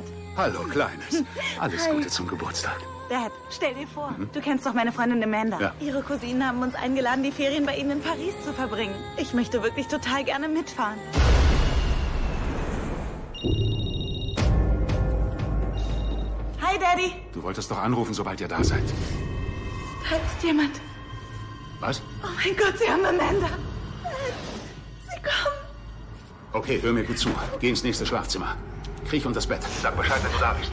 Dad! Hallo, Kleines. Alles Hi. Gute zum Geburtstag. Dad, stell dir vor, du kennst doch meine Freundin Amanda. Ja. Ihre Cousinen haben uns eingeladen, die Ferien bei ihnen in Paris zu verbringen. Ich möchte wirklich total gerne mitfahren. Hi, Daddy. Du wolltest doch anrufen, sobald ihr da seid. Da ist jemand. Was? Oh mein Gott, sie haben Amanda. Sie kommen. Okay, hör mir gut zu. Geh ins nächste Schlafzimmer. Kriech unter das Bett. Sag Bescheid, wenn du da bist.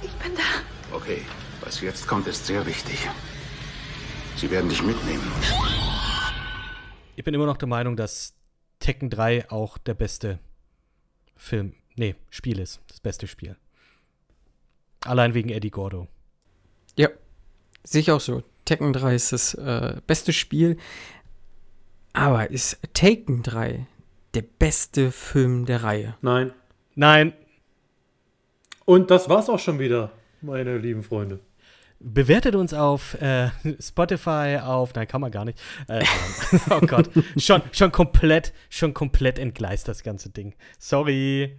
Ich bin da. Okay, was jetzt kommt, ist sehr wichtig. Sie werden dich mitnehmen. Ich bin immer noch der Meinung, dass Tekken 3 auch der beste Film, nee, Spiel ist. Das beste Spiel. Allein wegen Eddie Gordo. Ja, sehe ich auch so. Tekken 3 ist das äh, beste Spiel. Aber ist Taken 3 der beste Film der Reihe? Nein. Nein, Und das war's auch schon wieder, meine lieben Freunde. bewertet uns auf äh, Spotify, auf, nein, kann man gar nicht. Äh, oh Gott, schon, schon komplett, schon komplett entgleist das ganze Ding. Sorry.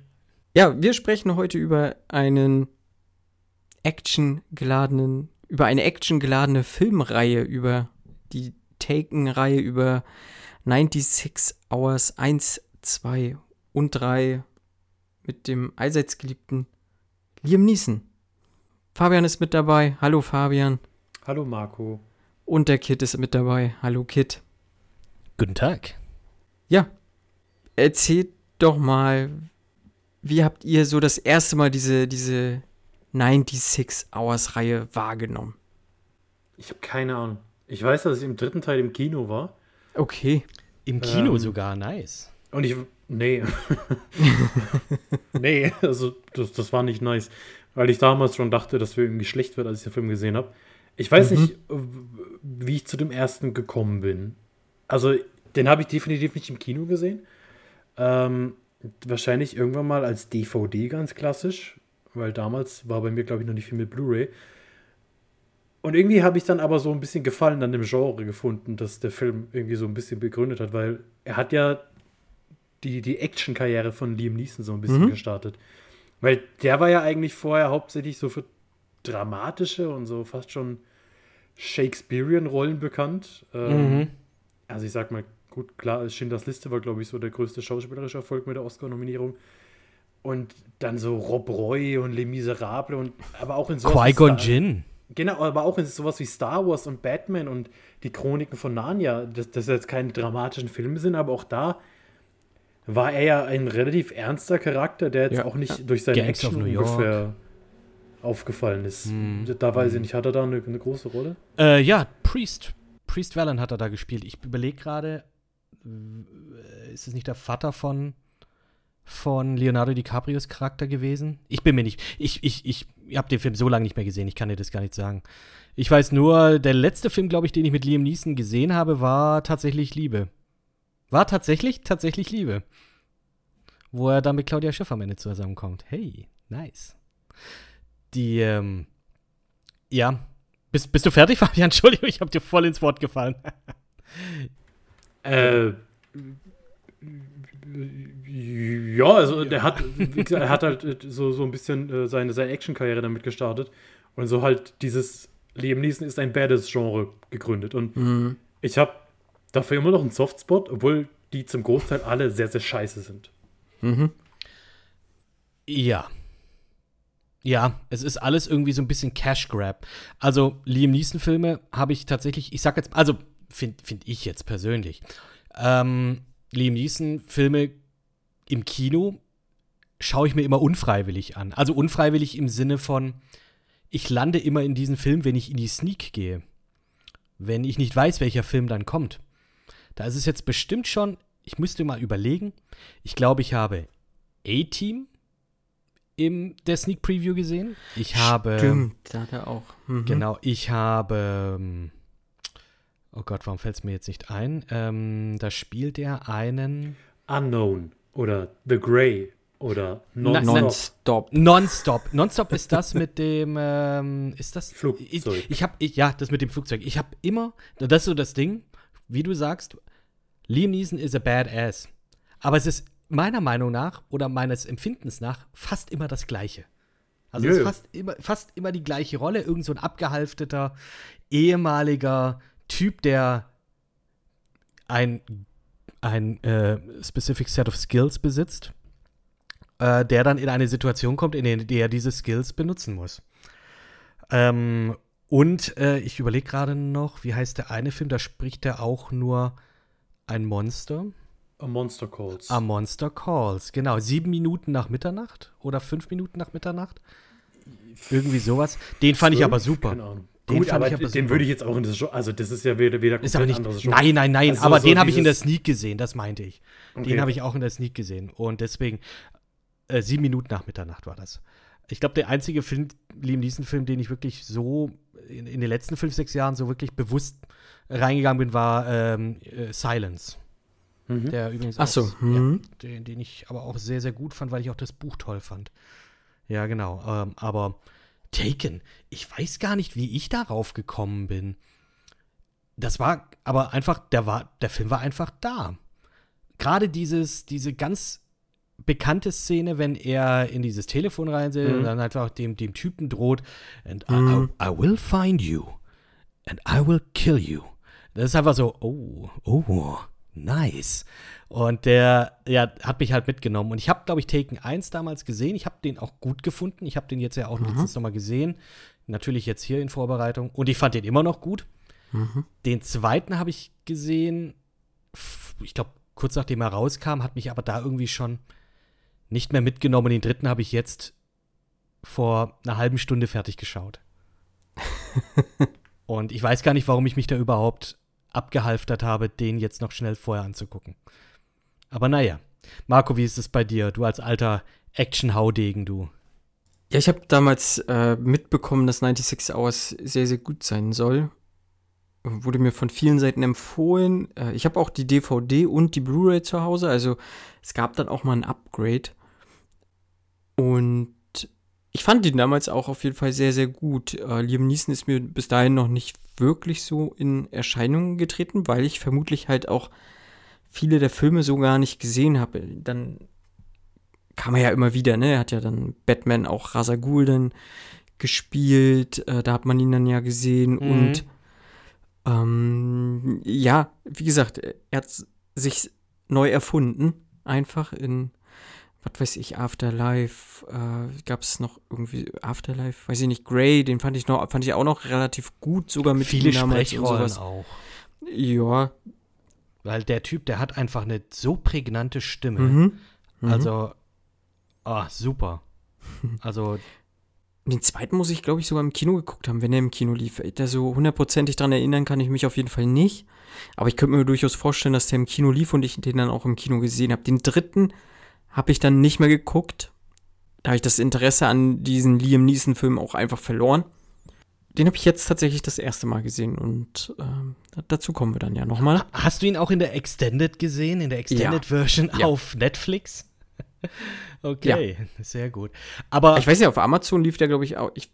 Ja, wir sprechen heute über einen actiongeladenen, über eine actiongeladene Filmreihe, über die Taken-Reihe, über 96 Hours 1, 2 und 3 mit dem allseits geliebten Liam Neeson. Fabian ist mit dabei. Hallo Fabian. Hallo Marco. Und der Kid ist mit dabei. Hallo Kid. Guten Tag. Ja, erzählt doch mal, wie habt ihr so das erste Mal diese, diese 96 Hours Reihe wahrgenommen? Ich habe keine Ahnung. Ich weiß, dass ich im dritten Teil im Kino war. Okay. Im Kino Ähm, sogar, nice. Und ich. Nee. nee, also das, das war nicht nice. Weil ich damals schon dachte, dass wir irgendwie schlecht wird, als ich den Film gesehen habe. Ich weiß nicht, äh, wie ich zu dem ersten gekommen bin. Also, den habe ich definitiv nicht im Kino gesehen. Ähm, wahrscheinlich irgendwann mal als DVD ganz klassisch. Weil damals war bei mir, glaube ich, noch nicht viel mit Blu-ray. Und irgendwie habe ich dann aber so ein bisschen Gefallen an dem Genre gefunden, das der Film irgendwie so ein bisschen begründet hat, weil er hat ja die, die Action-Karriere von Liam Neeson so ein bisschen Mhm. gestartet. Weil der war ja eigentlich vorher hauptsächlich so für dramatische und so fast schon Shakespearean-Rollen bekannt. Ähm, Mhm. Also ich sag mal, gut, klar, Schindlers Liste war, glaube ich, so der größte schauspielerische Erfolg mit der Oscar-Nominierung. Und dann so Rob Roy und Les Miserables und aber auch in wie Qui-Gon Jinn. Genau, aber auch in sowas wie Star Wars und Batman und die Chroniken von Narnia, dass das jetzt keine dramatischen Filme sind, aber auch da war er ja ein relativ ernster Charakter, der jetzt Ja. auch nicht durch seine Gangs Action New York. ungefähr aufgefallen ist. Hm. Da weiß ich nicht, hat er da eine, eine große Rolle? Äh, ja, Priest. Priest Vallon hat er da gespielt. Ich überlege gerade, ist es nicht der Vater von, von Leonardo DiCaprios Charakter gewesen? Ich bin mir nicht. Ich, ich, ich, habe den Film so lange nicht mehr gesehen, ich kann dir das gar nicht sagen. Ich weiß nur, der letzte Film, glaube ich, den ich mit Liam Neeson gesehen habe, war tatsächlich Liebe. War tatsächlich, tatsächlich Liebe. Wo er dann mit Claudia Schiffer am Ende zusammenkommt. Hey, nice. Die, ähm, ja. Bist, bist du fertig, Fabian? Entschuldigung, ich habe dir voll ins Wort gefallen. Äh, ja, also der hat, wie gesagt, er hat halt äh, so, so ein bisschen äh, seine, seine Action-Karriere damit gestartet und so halt dieses Liam Neeson ist ein Badass-Genre gegründet und Mhm. ich habe dafür immer noch einen Softspot, obwohl die zum Großteil alle sehr, sehr scheiße sind. Mhm. Ja. Ja, es ist alles irgendwie so ein bisschen Cash Grab. Also Liam Neeson Filme habe ich tatsächlich, ich sag jetzt, also finde find ich jetzt persönlich, ähm, Liam Neeson Filme im Kino schaue ich mir immer unfreiwillig an. Also unfreiwillig im Sinne von, ich lande immer in diesen Film, wenn ich in die Sneak gehe. Wenn ich nicht weiß, welcher Film dann kommt. Da ist es jetzt bestimmt schon, ich müsste mal überlegen, ich glaube, ich habe A-Team in der Sneak Preview gesehen. Ich habe. Stimmt, da hat er auch. Mhm. Genau, ich habe. ähm, Oh Gott, warum fällt es mir jetzt nicht ein? Ähm, da spielt er einen. Unknown oder The Grey oder Non-Stop. Nonstop. Nonstop. Nonstop ist das mit dem. Ähm, ist das. Flugzeug. Ich, ich habe. Ich, ja, das mit dem Flugzeug. Ich habe immer. Das ist so das Ding, wie du sagst. Liam Neeson is a badass. Aber es ist meiner Meinung nach oder meines Empfindens nach fast immer das Gleiche. Also Nö. es ist fast immer, fast immer die gleiche Rolle. Irgend so ein abgehalfteter, ehemaliger Typ, der ein, ein äh, specific set of skills besitzt, äh, der dann in eine Situation kommt, in der er diese Skills benutzen muss. Ähm, und äh, ich überlege gerade noch, wie heißt der eine Film, da spricht er auch nur ein Monster. A Monster Calls. A Monster Calls, genau. Sieben Minuten nach Mitternacht oder fünf Minuten nach Mitternacht. Irgendwie sowas. Den fand ich aber super. Keine Ahnung. Den Gut, fand aber ich aber den würde ich jetzt auch in das Show. Also, das ist ja wieder, wieder Ist aber nicht. anderes Show. Nein, nein, nein. Also aber so den habe ich in der Sneak gesehen, das meinte ich. Okay. Den habe ich auch in der Sneak gesehen. Und deswegen, äh, sieben Minuten nach Mitternacht war das. Ich glaube, der einzige Film, Liam Neeson-Film, den ich wirklich so in, in den letzten fünf, sechs Jahren so wirklich bewusst reingegangen bin, war ähm, äh, Silence. Mhm. Der übrigens Ach so, auch, mhm. ja, den, den ich aber auch sehr, sehr gut fand, weil ich auch das Buch toll fand. Ja, genau. Ähm, aber Taken, ich weiß gar nicht, wie ich darauf gekommen bin. Das war aber einfach, der war, der Film war einfach da. Gerade dieses, diese ganz bekannte Szene, wenn er in dieses Telefon reinsetzt Mhm. und dann einfach dem, dem Typen droht, and I, Mhm. I, I will find you and I will kill you. Das ist einfach so, oh, oh, nice. Und der, ja, hat mich halt mitgenommen. Und ich habe, glaube ich, Taken 1 damals gesehen. Ich habe den auch gut gefunden. Ich habe den jetzt ja auch letztens nochmal gesehen. Natürlich jetzt hier in Vorbereitung. Und ich fand den immer noch gut. Den zweiten habe ich gesehen, ich glaube, kurz nachdem er rauskam, hat mich aber da irgendwie schon nicht mehr mitgenommen. Den dritten habe ich jetzt vor einer halben Stunde fertig geschaut. Und ich weiß gar nicht, warum ich mich da überhaupt abgehalftert habe, den jetzt noch schnell vorher anzugucken. Aber naja. Marco, wie ist es bei dir? Du als alter Action-Haudegen, du. Ja, ich habe damals äh, mitbekommen, dass 96 Hours sehr, sehr gut sein soll. Wurde mir von vielen Seiten empfohlen. Äh, ich habe auch die DVD und die Blu-ray zu Hause. Also es gab dann auch mal ein Upgrade. Und ich fand ihn damals auch auf jeden Fall sehr, sehr gut. Äh, Liam Neeson ist mir bis dahin noch nicht wirklich so in Erscheinung getreten, weil ich vermutlich halt auch viele der Filme so gar nicht gesehen habe. Dann kam er ja immer wieder, ne? Er hat ja dann Batman auch Ra's al Ghul dann gespielt, äh, da hat man ihn dann ja gesehen Mhm. und ähm, ja, wie gesagt, er hat sich neu erfunden, einfach in, was weiß ich, Afterlife, äh, gab es noch irgendwie Afterlife, weiß ich nicht, Grey, den fand ich noch, fand ich auch noch relativ gut, sogar mit Viele damals und Sprechrollen sowas. auch. Ja, Weil der Typ, der hat einfach eine so prägnante Stimme. mhm. Mhm. Also, ah, super. Also, Den zweiten muss ich, glaube ich, sogar im Kino geguckt haben, wenn er im Kino lief. Da so hundertprozentig dran erinnern kann ich mich auf jeden Fall nicht. Aber ich könnte mir durchaus vorstellen, dass der im Kino lief und ich den dann auch im Kino gesehen habe. Den dritten habe ich dann nicht mehr geguckt. Da habe ich das Interesse an diesen Liam Neeson-Filmen auch einfach verloren. Den habe ich jetzt tatsächlich das erste Mal gesehen und ähm, dazu kommen wir dann ja nochmal. hast du ihn auch in der Extended gesehen, in der Extended Ja. Version Ja. auf Netflix? okay, sehr gut. Aber Ich weiß ja, auf Amazon lief der, glaube ich, auch. Ich,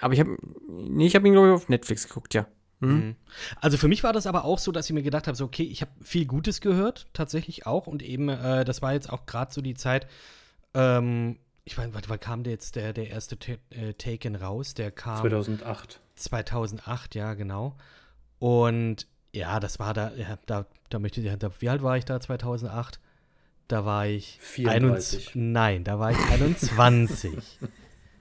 aber ich habe, nee, ich habe ihn, glaube ich, auf Netflix geguckt, ja. Mhm. Mhm. Also für mich war das aber auch so, dass ich mir gedacht habe, so okay, ich habe viel Gutes gehört, tatsächlich auch. Und eben, äh, das war jetzt auch gerade so die Zeit, ähm, ich meine, wann, wann kam der jetzt der, der erste äh, Taken raus? Der kam 2008. 2008, ja, genau. Und ja, das war da, ja, da, da möchte ich, da, wie alt war ich da 2008? Da war ich 34. 21 nein, da war ich 21.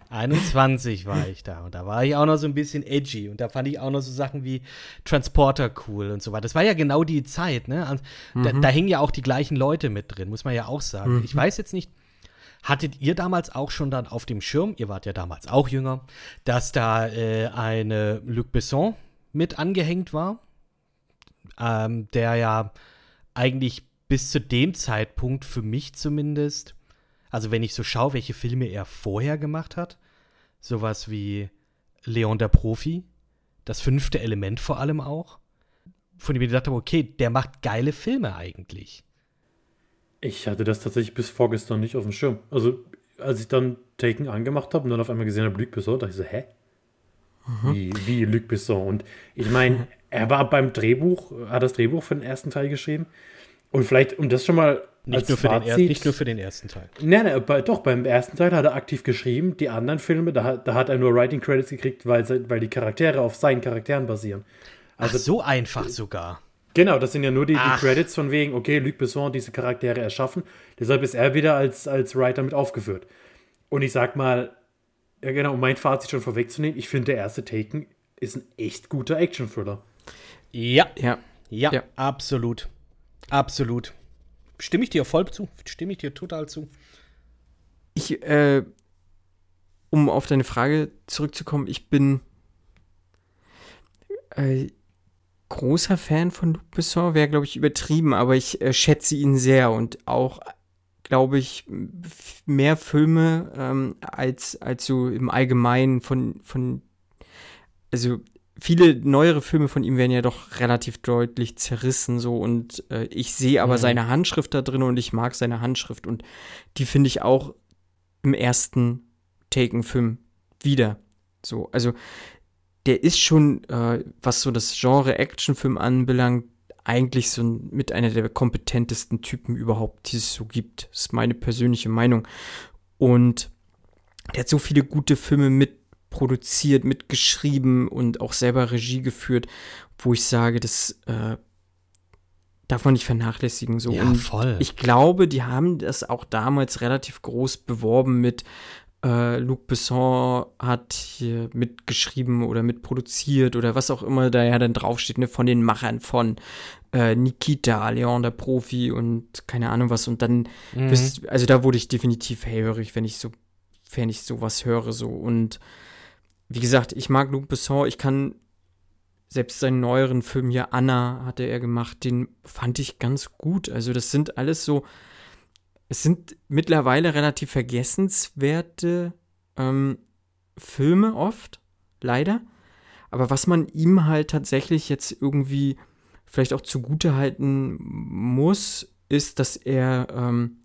21 war ich da und da war ich auch noch so ein bisschen edgy und da fand ich auch noch so Sachen wie Transporter cool und so weiter. Das war ja genau die Zeit, ne? Da, da hingen ja auch die gleichen Leute mit drin, muss man ja auch sagen. Ich weiß jetzt nicht, Hattet ihr damals auch schon dann auf dem Schirm, ihr wart ja damals auch jünger, dass da äh, eine Luc Besson mit angehängt war? Ähm, der ja eigentlich bis zu dem Zeitpunkt für mich zumindest, also wenn ich so schaue, welche Filme er vorher gemacht hat, sowas wie Leon der Profi, das fünfte Element vor allem auch, von dem ich gedacht habe, okay, der macht geile Filme eigentlich. Ich hatte das tatsächlich bis vorgestern nicht auf dem Schirm. Also, als ich dann Taken angemacht habe und dann auf einmal gesehen habe, Luc Besson, dachte ich so, hä? Wie, wie Luc Besson? Und ich meine, er war beim Drehbuch, hat das Drehbuch für den ersten Teil geschrieben. Und vielleicht, um das schon mal Nicht, nur für, den er, Fazit- nicht nur für den ersten Teil. Nein, nein, bei, doch, beim ersten Teil hat er aktiv geschrieben. Die anderen Filme, da, hat- da hat er nur Writing Credits gekriegt, weil, weil die Charaktere auf seinen Charakteren basieren. Also Ach, so einfach sogar. Genau, das sind ja nur die, die. Credits von wegen, okay, Luc Besson hat diese Charaktere erschaffen. Deshalb ist er wieder als, als Writer mit aufgeführt. Und ich sag mal, ja genau, um mein Fazit schon vorwegzunehmen, ich finde, der erste Taken ist ein echt guter Action-Thriller. Ja, Ja. ja, Ja. absolut. Absolut. Stimme ich dir voll zu? Stimme ich dir total zu? Ich, äh, um auf deine Frage zurückzukommen, ich bin äh, großer Fan von Luc Besson, wäre, glaube ich, übertrieben, aber ich äh, schätze ihn sehr und auch, glaube ich, mehr Filme ähm, als, als so im Allgemeinen von, von, also viele neuere Filme von ihm werden ja doch relativ deutlich zerrissen so und äh, ich sehe aber Mhm. seine Handschrift da drin und ich mag seine Handschrift und die finde ich auch im ersten Taken-Film wieder. So, also der ist schon, äh, was so das Genre Actionfilm anbelangt, eigentlich so ein, mit einer der kompetentesten Typen überhaupt, die es so gibt. Das ist meine persönliche Meinung. Und der hat so viele gute Filme mitproduziert, mitgeschrieben und auch selber Regie geführt, wo ich sage, das äh, darf man nicht vernachlässigen. So. Ja, und voll. ich glaube, die haben das auch damals relativ groß beworben mit äh, Luc Besson hat hier mitgeschrieben oder mitproduziert oder was auch immer da ja dann draufsteht, ne, von den Machern von äh, Nikita, Leon der Profi und keine Ahnung was. Und dann Mhm. bist, also da wurde ich definitiv hellhörig, wenn ich so, wenn ich sowas höre, so. Und wie gesagt, ich mag Luc Besson, ich kann selbst seinen neueren Film hier, Anna, hatte er gemacht, den fand ich ganz gut. Also, das sind alles so, es sind mittlerweile relativ vergessenswerte ähm, Filme oft, leider. Aber was man ihm halt tatsächlich jetzt irgendwie vielleicht auch zugute halten muss, ist, dass er ähm,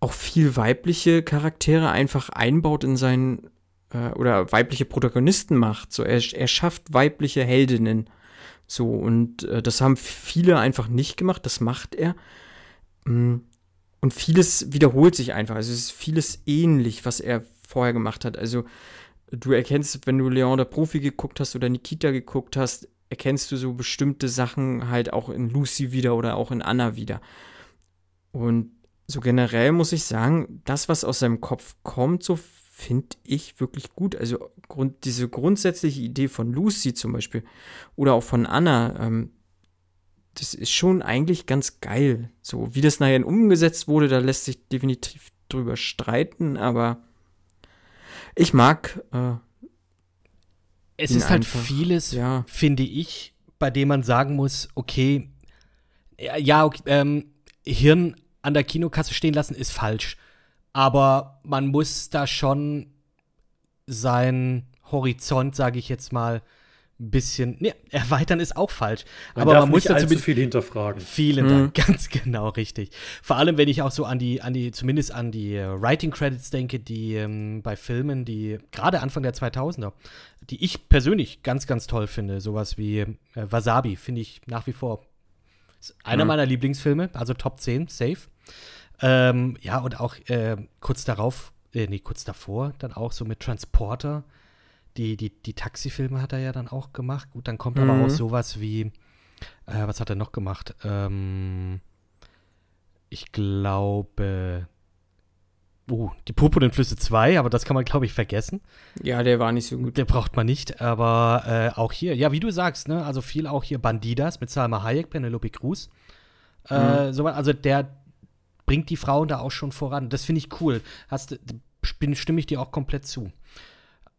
auch viel weibliche Charaktere einfach einbaut in seinen äh, oder weibliche Protagonisten macht. So, er, er schafft weibliche Heldinnen. So, und äh, das haben viele einfach nicht gemacht, das macht er. Mm, Und vieles wiederholt sich einfach. Also es ist vieles ähnlich, was er vorher gemacht hat. Also du erkennst, wenn du Leon der Profi geguckt hast oder Nikita geguckt hast, erkennst du so bestimmte Sachen halt auch in Lucy wieder oder auch in Anna wieder. Und so generell muss ich sagen, das, was aus seinem Kopf kommt, so finde ich wirklich gut. Also Grund, diese grundsätzliche Idee von Lucy zum Beispiel oder auch von Anna, ähm, das ist schon eigentlich ganz geil. So wie das nachher umgesetzt wurde, da lässt sich definitiv drüber streiten, aber ich mag, äh, es ist halt einfach, vieles, ja. finde ich, bei dem man sagen muss, okay, ja, ja okay, ähm, Hirn an der Kinokasse stehen lassen ist falsch. Aber man muss da schon seinen Horizont, sage ich jetzt mal, ein bisschen. Ne, erweitern ist auch falsch. Man aber darf man muss dazu viel hinterfragen. Vielen Mhm. Dank, ganz genau richtig. Vor allem, wenn ich auch so an die, an die, zumindest an die äh, Writing Credits denke, die ähm, bei Filmen, die gerade Anfang der 2000er, die ich persönlich ganz, ganz toll finde, sowas wie äh, Wasabi, finde ich nach wie vor einer Mhm. meiner Lieblingsfilme, also Top 10, safe. Ähm, ja, und auch äh, kurz darauf, äh, nee, kurz davor, dann auch so mit Transporter. Die, die, die Taxifilme hat er ja dann auch gemacht. Gut, dann kommt aber Mhm. auch sowas wie, äh, was hat er noch gemacht? Ähm, ich glaube, uh, die Purpurnen Flüsse 2, aber das kann man, glaube ich, vergessen. ja, der war nicht so gut. Der braucht man nicht, aber äh, auch hier, ja, wie du sagst, ne, also viel auch hier Bandidas mit Salma Hayek, Penelope Cruz. Äh, so, also der bringt die Frauen da auch schon voran. Das finde ich cool. Hast, bin, stimme ich dir auch komplett zu.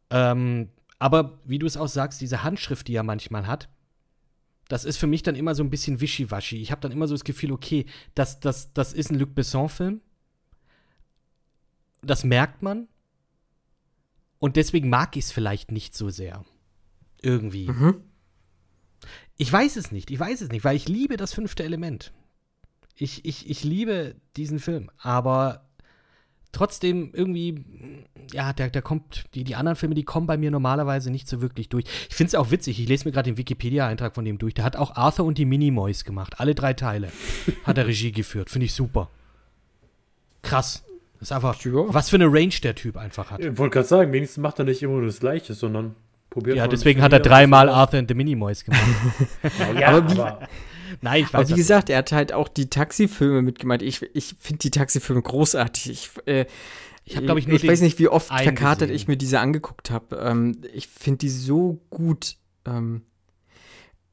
Ähm, aber wie du es auch sagst, diese Handschrift, die er manchmal hat, das ist für mich dann immer so ein bisschen wischiwaschi. Ich habe dann immer so das Gefühl, okay, das, das, das ist ein Luc Besson-Film. Das merkt man. Und deswegen mag ich es vielleicht nicht so sehr. Irgendwie. Mhm. Ich weiß es nicht, ich weiß es nicht, weil ich liebe das fünfte Element. Ich, ich, ich liebe diesen Film, aber trotzdem irgendwie, ja, der, der kommt, die, die anderen Filme, die kommen bei mir normalerweise nicht so wirklich durch. Ich finde es auch witzig, ich lese mir gerade den Wikipedia-Eintrag von dem durch. Der hat auch Arthur und die Minimoys gemacht. Alle drei Teile hat er Regie geführt. Finde ich super. Krass. Das ist einfach, Ja. was für eine Range der Typ einfach hat. Ich wollte gerade sagen, wenigstens macht er nicht immer nur das Gleiche, sondern probiert Ja, deswegen hat er dreimal Arthur and the Minimoys gemacht. Ja, Aber wie- aber Nein, ich weiß Aber wie gesagt, er hat halt auch die Taxifilme mitgemacht. Ich, ich finde die Taxifilme großartig. Ich, äh, Ich hab, glaub ich, nur ich weiß nicht, wie oft verkartet gesehen. ich mir diese angeguckt habe. Ähm, ich finde die so gut. Ähm,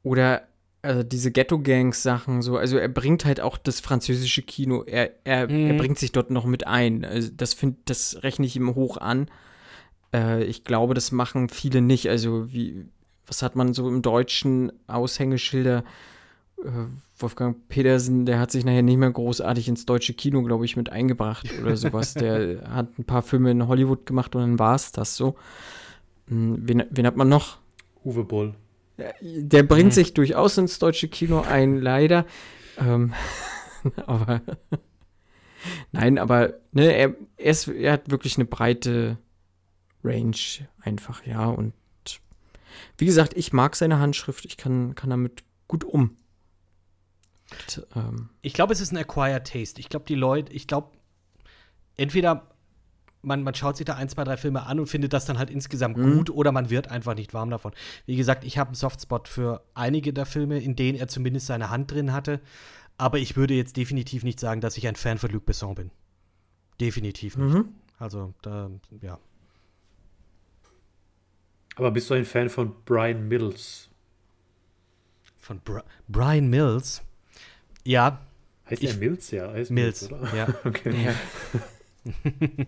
oder also diese Ghetto-Gangs-Sachen so. Also er bringt halt auch das französische Kino. Er, er, Mhm. er bringt sich dort noch mit ein. Also das find, das rechne ich ihm hoch an. Äh, ich glaube, das machen viele nicht. Also wie, was hat man so im Deutschen Aushängeschilder? Äh, Wolfgang Petersen, der hat sich nachher nicht mehr großartig ins deutsche Kino, glaube ich, mit eingebracht oder sowas. der hat ein paar Filme in Hollywood gemacht und dann war es das so. Hm, Wen, wen hat man noch? Uwe Boll. Der bringt sich durchaus ins deutsche Kino ein, leider. Ähm, aber nein, aber ne, er, er, ist, er hat wirklich eine breite Range einfach, ja. Und wie gesagt, ich mag seine Handschrift, ich kann, kann damit gut um. Und, ähm, Ich glaube, es ist ein acquired taste. Ich glaube, die Leute, ich glaube, entweder man, man schaut sich da ein, zwei, drei Filme an und findet das dann halt insgesamt gut oder man wird einfach nicht warm davon. Wie gesagt, ich habe einen Softspot für einige der Filme, in denen er zumindest seine Hand drin hatte. Aber ich würde jetzt definitiv nicht sagen, dass ich ein Fan von Luc Besson bin. Definitiv nicht. Also, da, ja. Aber bist du ein Fan von Brian Mills? Von Bri Brian Mills. Ja, Heißt Ich- er Mills? Ja, heißt Mills. Mills, oder? Ja. Okay.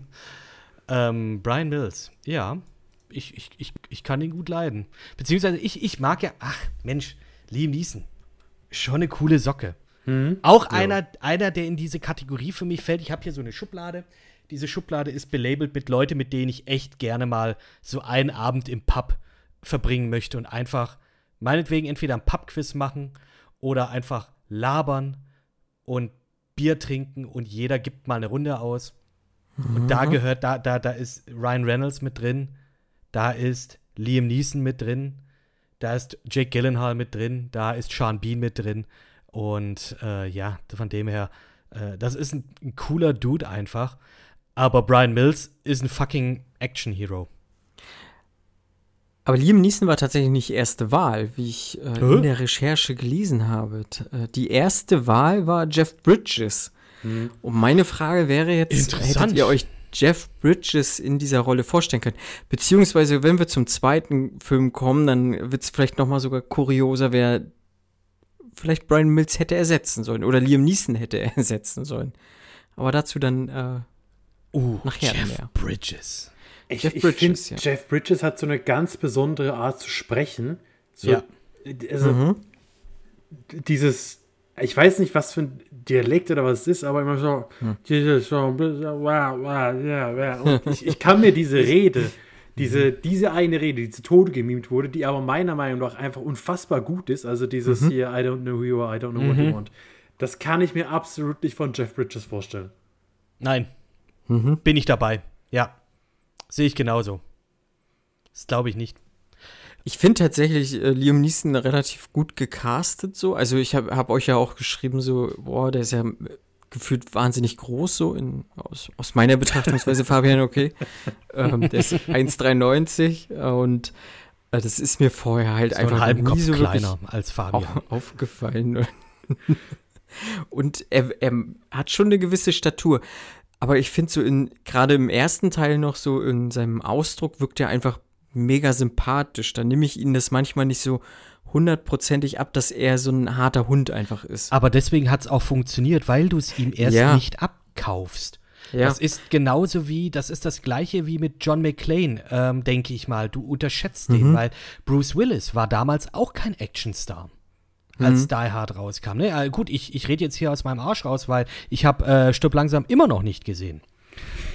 Ähm, Brian Mills, ja. Ich, ich, ich, ich kann ihn gut leiden. Beziehungsweise ich, ich mag ja, ach Mensch, Liam Neeson. Schon eine coole Socke. Auch einer, einer, der in diese Kategorie für mich fällt. Ich habe hier so eine Schublade. Diese Schublade ist belabelt mit Leuten, mit denen ich echt gerne mal so einen Abend im Pub verbringen möchte und einfach meinetwegen entweder ein Pubquiz machen oder einfach labern und Bier trinken und jeder gibt mal eine Runde aus. Und da gehört, da, da, da ist Ryan Reynolds mit drin, da ist Liam Neeson mit drin, da ist Jake Gyllenhaal mit drin, da ist Sean Bean mit drin. Und äh, ja, von dem her, äh, das ist ein, ein cooler Dude einfach. Aber Brian Mills ist ein fucking Action-Hero. Aber Liam Neeson war tatsächlich nicht erste Wahl, wie ich äh, in der Recherche gelesen habe. Äh, Die erste Wahl war Jeff Bridges. Und meine Frage wäre jetzt, hättet ihr euch Jeff Bridges in dieser Rolle vorstellen können? Beziehungsweise, wenn wir zum zweiten Film kommen, dann wird es vielleicht noch mal sogar kurioser, wer vielleicht Brian Mills hätte ersetzen sollen oder Liam Neeson hätte ersetzen sollen. Aber dazu dann äh, Uh, Nachher Jeff mehr. Bridges. Ich, Jeff ich Bridges, finde, ja. Jeff Bridges hat so eine ganz besondere Art zu sprechen. So, Ja. Also, Mhm. dieses, ich weiß nicht, was für ein Dialekt oder was es ist, aber immer so, Hm. dieses so, wow, wow, ja, ja. Und ich, ich kann mir diese Rede, diese, Mhm. diese eine Rede, die zu Tode gemimt wurde, die aber meiner Meinung nach einfach unfassbar gut ist, also dieses Mhm. hier, I don't know who you are, I don't know what you want, das kann ich mir absolut nicht von Jeff Bridges vorstellen. Nein. Mhm. Bin ich dabei. Ja. Sehe ich genauso. Das glaube ich nicht. Ich finde tatsächlich äh, Liam Neeson relativ gut gecastet so. Also ich habe hab euch ja auch geschrieben so, boah, der ist ja äh, gefühlt wahnsinnig groß so in, aus, aus meiner Betrachtungsweise, Fabian, okay. Ähm, der ist 1,93 und äh, das ist mir vorher halt So einfach einen nie Kopf so kleiner als Fabian. auch aufgefallen. Und er, er hat schon eine gewisse Statur. Aber ich finde so in, gerade im ersten Teil noch so in seinem Ausdruck wirkt er einfach mega sympathisch. Da nehme ich ihn das manchmal nicht so hundertprozentig ab, dass er so ein harter Hund einfach ist. Aber deswegen hat es auch funktioniert, weil du es ihm erst Ja. nicht abkaufst. Ja. Das ist genauso wie, das ist das gleiche wie mit John McClane, ähm, denke ich mal. Du unterschätzt den, Mhm. weil Bruce Willis war damals auch kein Actionstar. Mhm. Als Die Hard rauskam. Ne? Äh, gut, ich, ich rede jetzt hier aus meinem Arsch raus, weil ich habe äh, Stirb langsam immer noch nicht gesehen.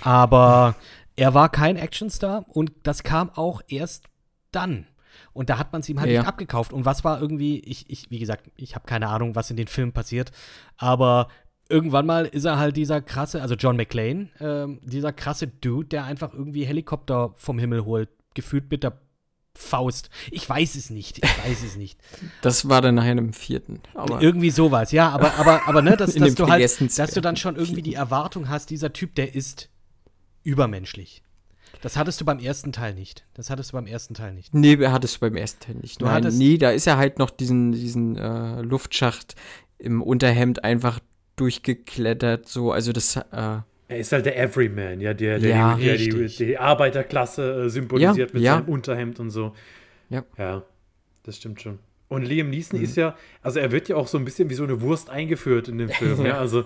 Aber er war kein Actionstar und das kam auch erst dann. Und da hat man es ihm halt Ja. nicht abgekauft. Und was war irgendwie, ich, ich wie gesagt, ich habe keine Ahnung, was in den Filmen passiert, aber irgendwann mal ist er halt dieser krasse, also John McClane, ähm, dieser krasse Dude, der einfach irgendwie Helikopter vom Himmel holt, gefühlt mit der Faust. Ich weiß es nicht, ich weiß es nicht. Das war dann nachher im vierten. Aber irgendwie sowas, ja, aber, aber, aber ne, dass, dass du halt, dass du dann schon irgendwie die Erwartung hast, dieser Typ, der ist übermenschlich. Das hattest du beim ersten Teil nicht. Das hattest du beim ersten Teil nicht. Nee, er hat es beim ersten Teil nicht. Du Nein, hattest- nee, da ist er halt noch diesen, diesen äh, Luftschacht im Unterhemd einfach durchgeklettert, so, also das, äh, Er ist halt der Everyman, ja, der, der, Ja, die, der die, die Arbeiterklasse äh, symbolisiert Ja, mit ja. seinem Unterhemd und so. Ja. Ja, das stimmt schon. Und Liam Neeson Mhm. ist ja, also er wird ja auch so ein bisschen wie so eine Wurst eingeführt in dem Film. ja. Also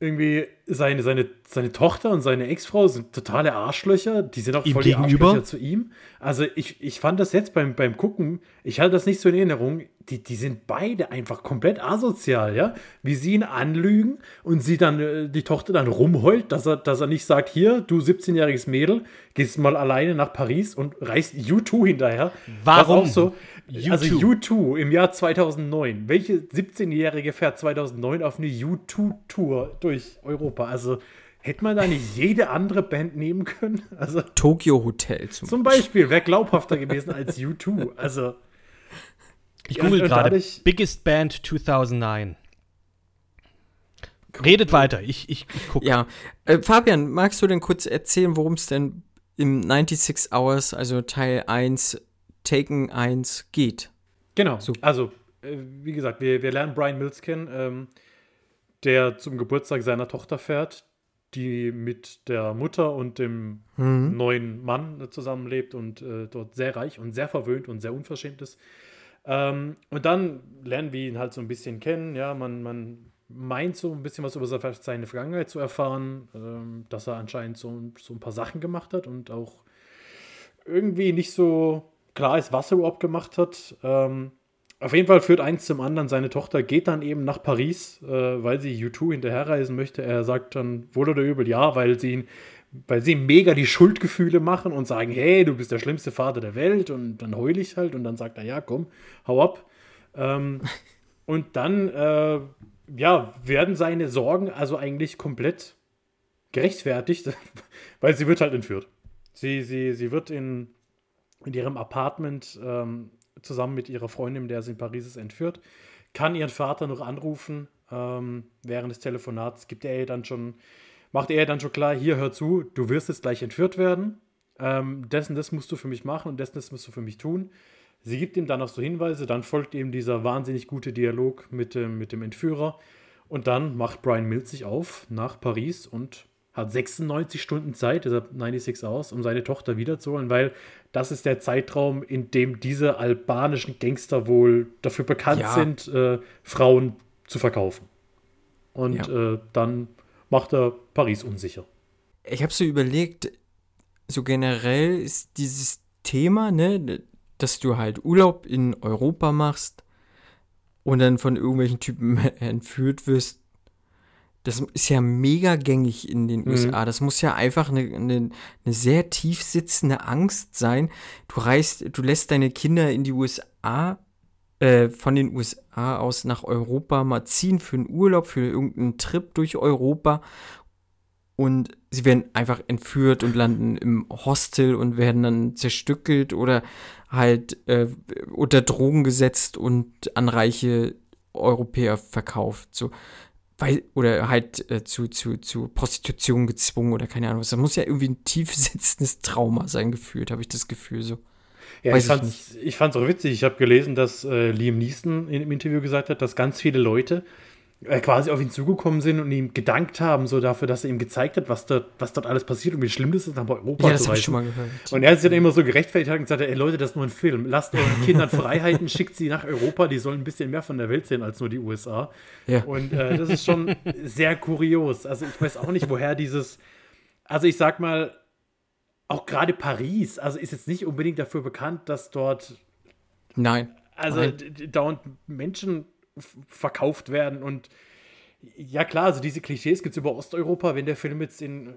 irgendwie seine, seine, seine Tochter und seine Ex-Frau sind totale Arschlöcher. Die sind auch Ihm voll gegenüber? Arschlöcher zu ihm. Also ich, ich fand das jetzt beim, beim Gucken, ich hatte das nicht so in Erinnerung, die, die sind beide einfach komplett asozial, ja. Wie sie ihn anlügen und sie dann, äh, die Tochter dann rumheult, dass er, dass er nicht sagt, hier, du 17-jähriges Mädel, gehst mal alleine nach Paris und reist U2 hinterher. Warum? Auch so, also U2? U2 im Jahr 2009. Welche 17-Jährige fährt 2009 auf eine U2-Tour durch Europa? Also hätte man da nicht jede andere Band nehmen können? Also Tokyo Hotel zum, zum Beispiel, wäre glaubhafter gewesen als U2. Also Ich google gerade. Biggest Band 2009. Redet weiter. Ich, ich, ich gucke. Ja, äh, Fabian, magst du denn kurz erzählen, worum es denn im 96 Hours, also Teil 1, Taken 1 geht? Genau. So. Also, äh, wie gesagt, wir, wir lernen Brian Mills kennen, ähm, der zum Geburtstag seiner Tochter fährt, die mit der Mutter und dem neuen Mann äh, zusammenlebt und äh, dort sehr reich und sehr verwöhnt und sehr unverschämt ist. Ähm, und dann lernen wir ihn halt so ein bisschen kennen. Ja, man, man meint so ein bisschen was über se- seine Vergangenheit zu erfahren, ähm, dass er anscheinend so, so ein paar Sachen gemacht hat und auch irgendwie nicht so klar ist, was er überhaupt gemacht hat. Ähm, auf jeden Fall führt eins zum anderen. Seine Tochter geht dann eben nach Paris, äh, weil sie U2 hinterherreisen möchte. Er sagt dann wohl oder übel ja, weil sie ihn, weil sie mega die Schuldgefühle machen und sagen, hey, du bist der schlimmste Vater der Welt und dann heul ich halt und dann sagt er, ja, komm, hau ab. Ähm, und dann, äh, ja, werden seine Sorgen also eigentlich komplett gerechtfertigt, weil sie wird halt entführt. Sie, sie, sie wird in, in ihrem Apartment ähm, zusammen mit ihrer Freundin, der sie in Paris ist, entführt, kann ihren Vater noch anrufen ähm, während des Telefonats, gibt er ihr dann schon, macht er ihr dann schon klar, hier hör zu, du wirst jetzt gleich entführt werden, ähm, dessen das musst du für mich machen und dessen das musst du für mich tun. Sie gibt ihm dann auch so Hinweise, dann folgt ihm dieser wahnsinnig gute Dialog mit dem, mit dem Entführer. Und dann macht Brian Mills sich auf nach Paris und hat 96 Stunden Zeit, deshalb 96 Hours, um seine Tochter wiederzuholen, weil das ist der Zeitraum, in dem diese albanischen Gangster wohl dafür bekannt Ja. sind, äh, Frauen zu verkaufen. Und äh, dann macht er Paris unsicher. Ich habe so überlegt, so generell ist dieses Thema, ne, dass du halt Urlaub in Europa machst und dann von irgendwelchen Typen entführt wirst, das ist ja mega gängig in den USA. Das muss ja einfach eine, eine, eine sehr tief sitzende Angst sein. Du reist, du lässt deine Kinder in die USA, äh, von den USA aus nach Europa mal ziehen für einen Urlaub, für irgendeinen Trip durch Europa und sie werden einfach entführt und landen im Hostel und werden dann zerstückelt oder halt äh, unter Drogen gesetzt und an reiche Europäer verkauft. So. Weil, oder halt äh, zu, zu, zu Prostitution gezwungen oder keine Ahnung was. Das muss ja irgendwie ein tief sitzendes Trauma sein, gefühlt, habe ich das Gefühl so. Ja, Weiß ich fand's, ich fand's auch witzig. Ich habe gelesen, dass äh, Liam Neeson in, im Interview gesagt hat, dass ganz viele Leute quasi auf ihn zugekommen sind und ihm gedankt haben, so dafür, dass er ihm gezeigt hat, was dort, was dort alles passiert und wie schlimm das ist, nach Europa Ja, das zu habe ich reisen. schon mal gehört. Und er hat sich dann immer so gerechtfertigt und gesagt, ey Leute, das ist nur ein Film. Lasst euren Kindern Freiheiten, schickt sie nach Europa, die sollen ein bisschen mehr von der Welt sehen als nur die USA. Ja. Und äh, das ist schon sehr kurios. Also ich weiß auch nicht, woher dieses, also ich sag mal, auch gerade Paris, also ist jetzt nicht unbedingt dafür bekannt, dass dort Nein. also Nein. dauernd Menschen verkauft werden und ja klar, also diese Klischees gibt es über Osteuropa, wenn der Film jetzt in,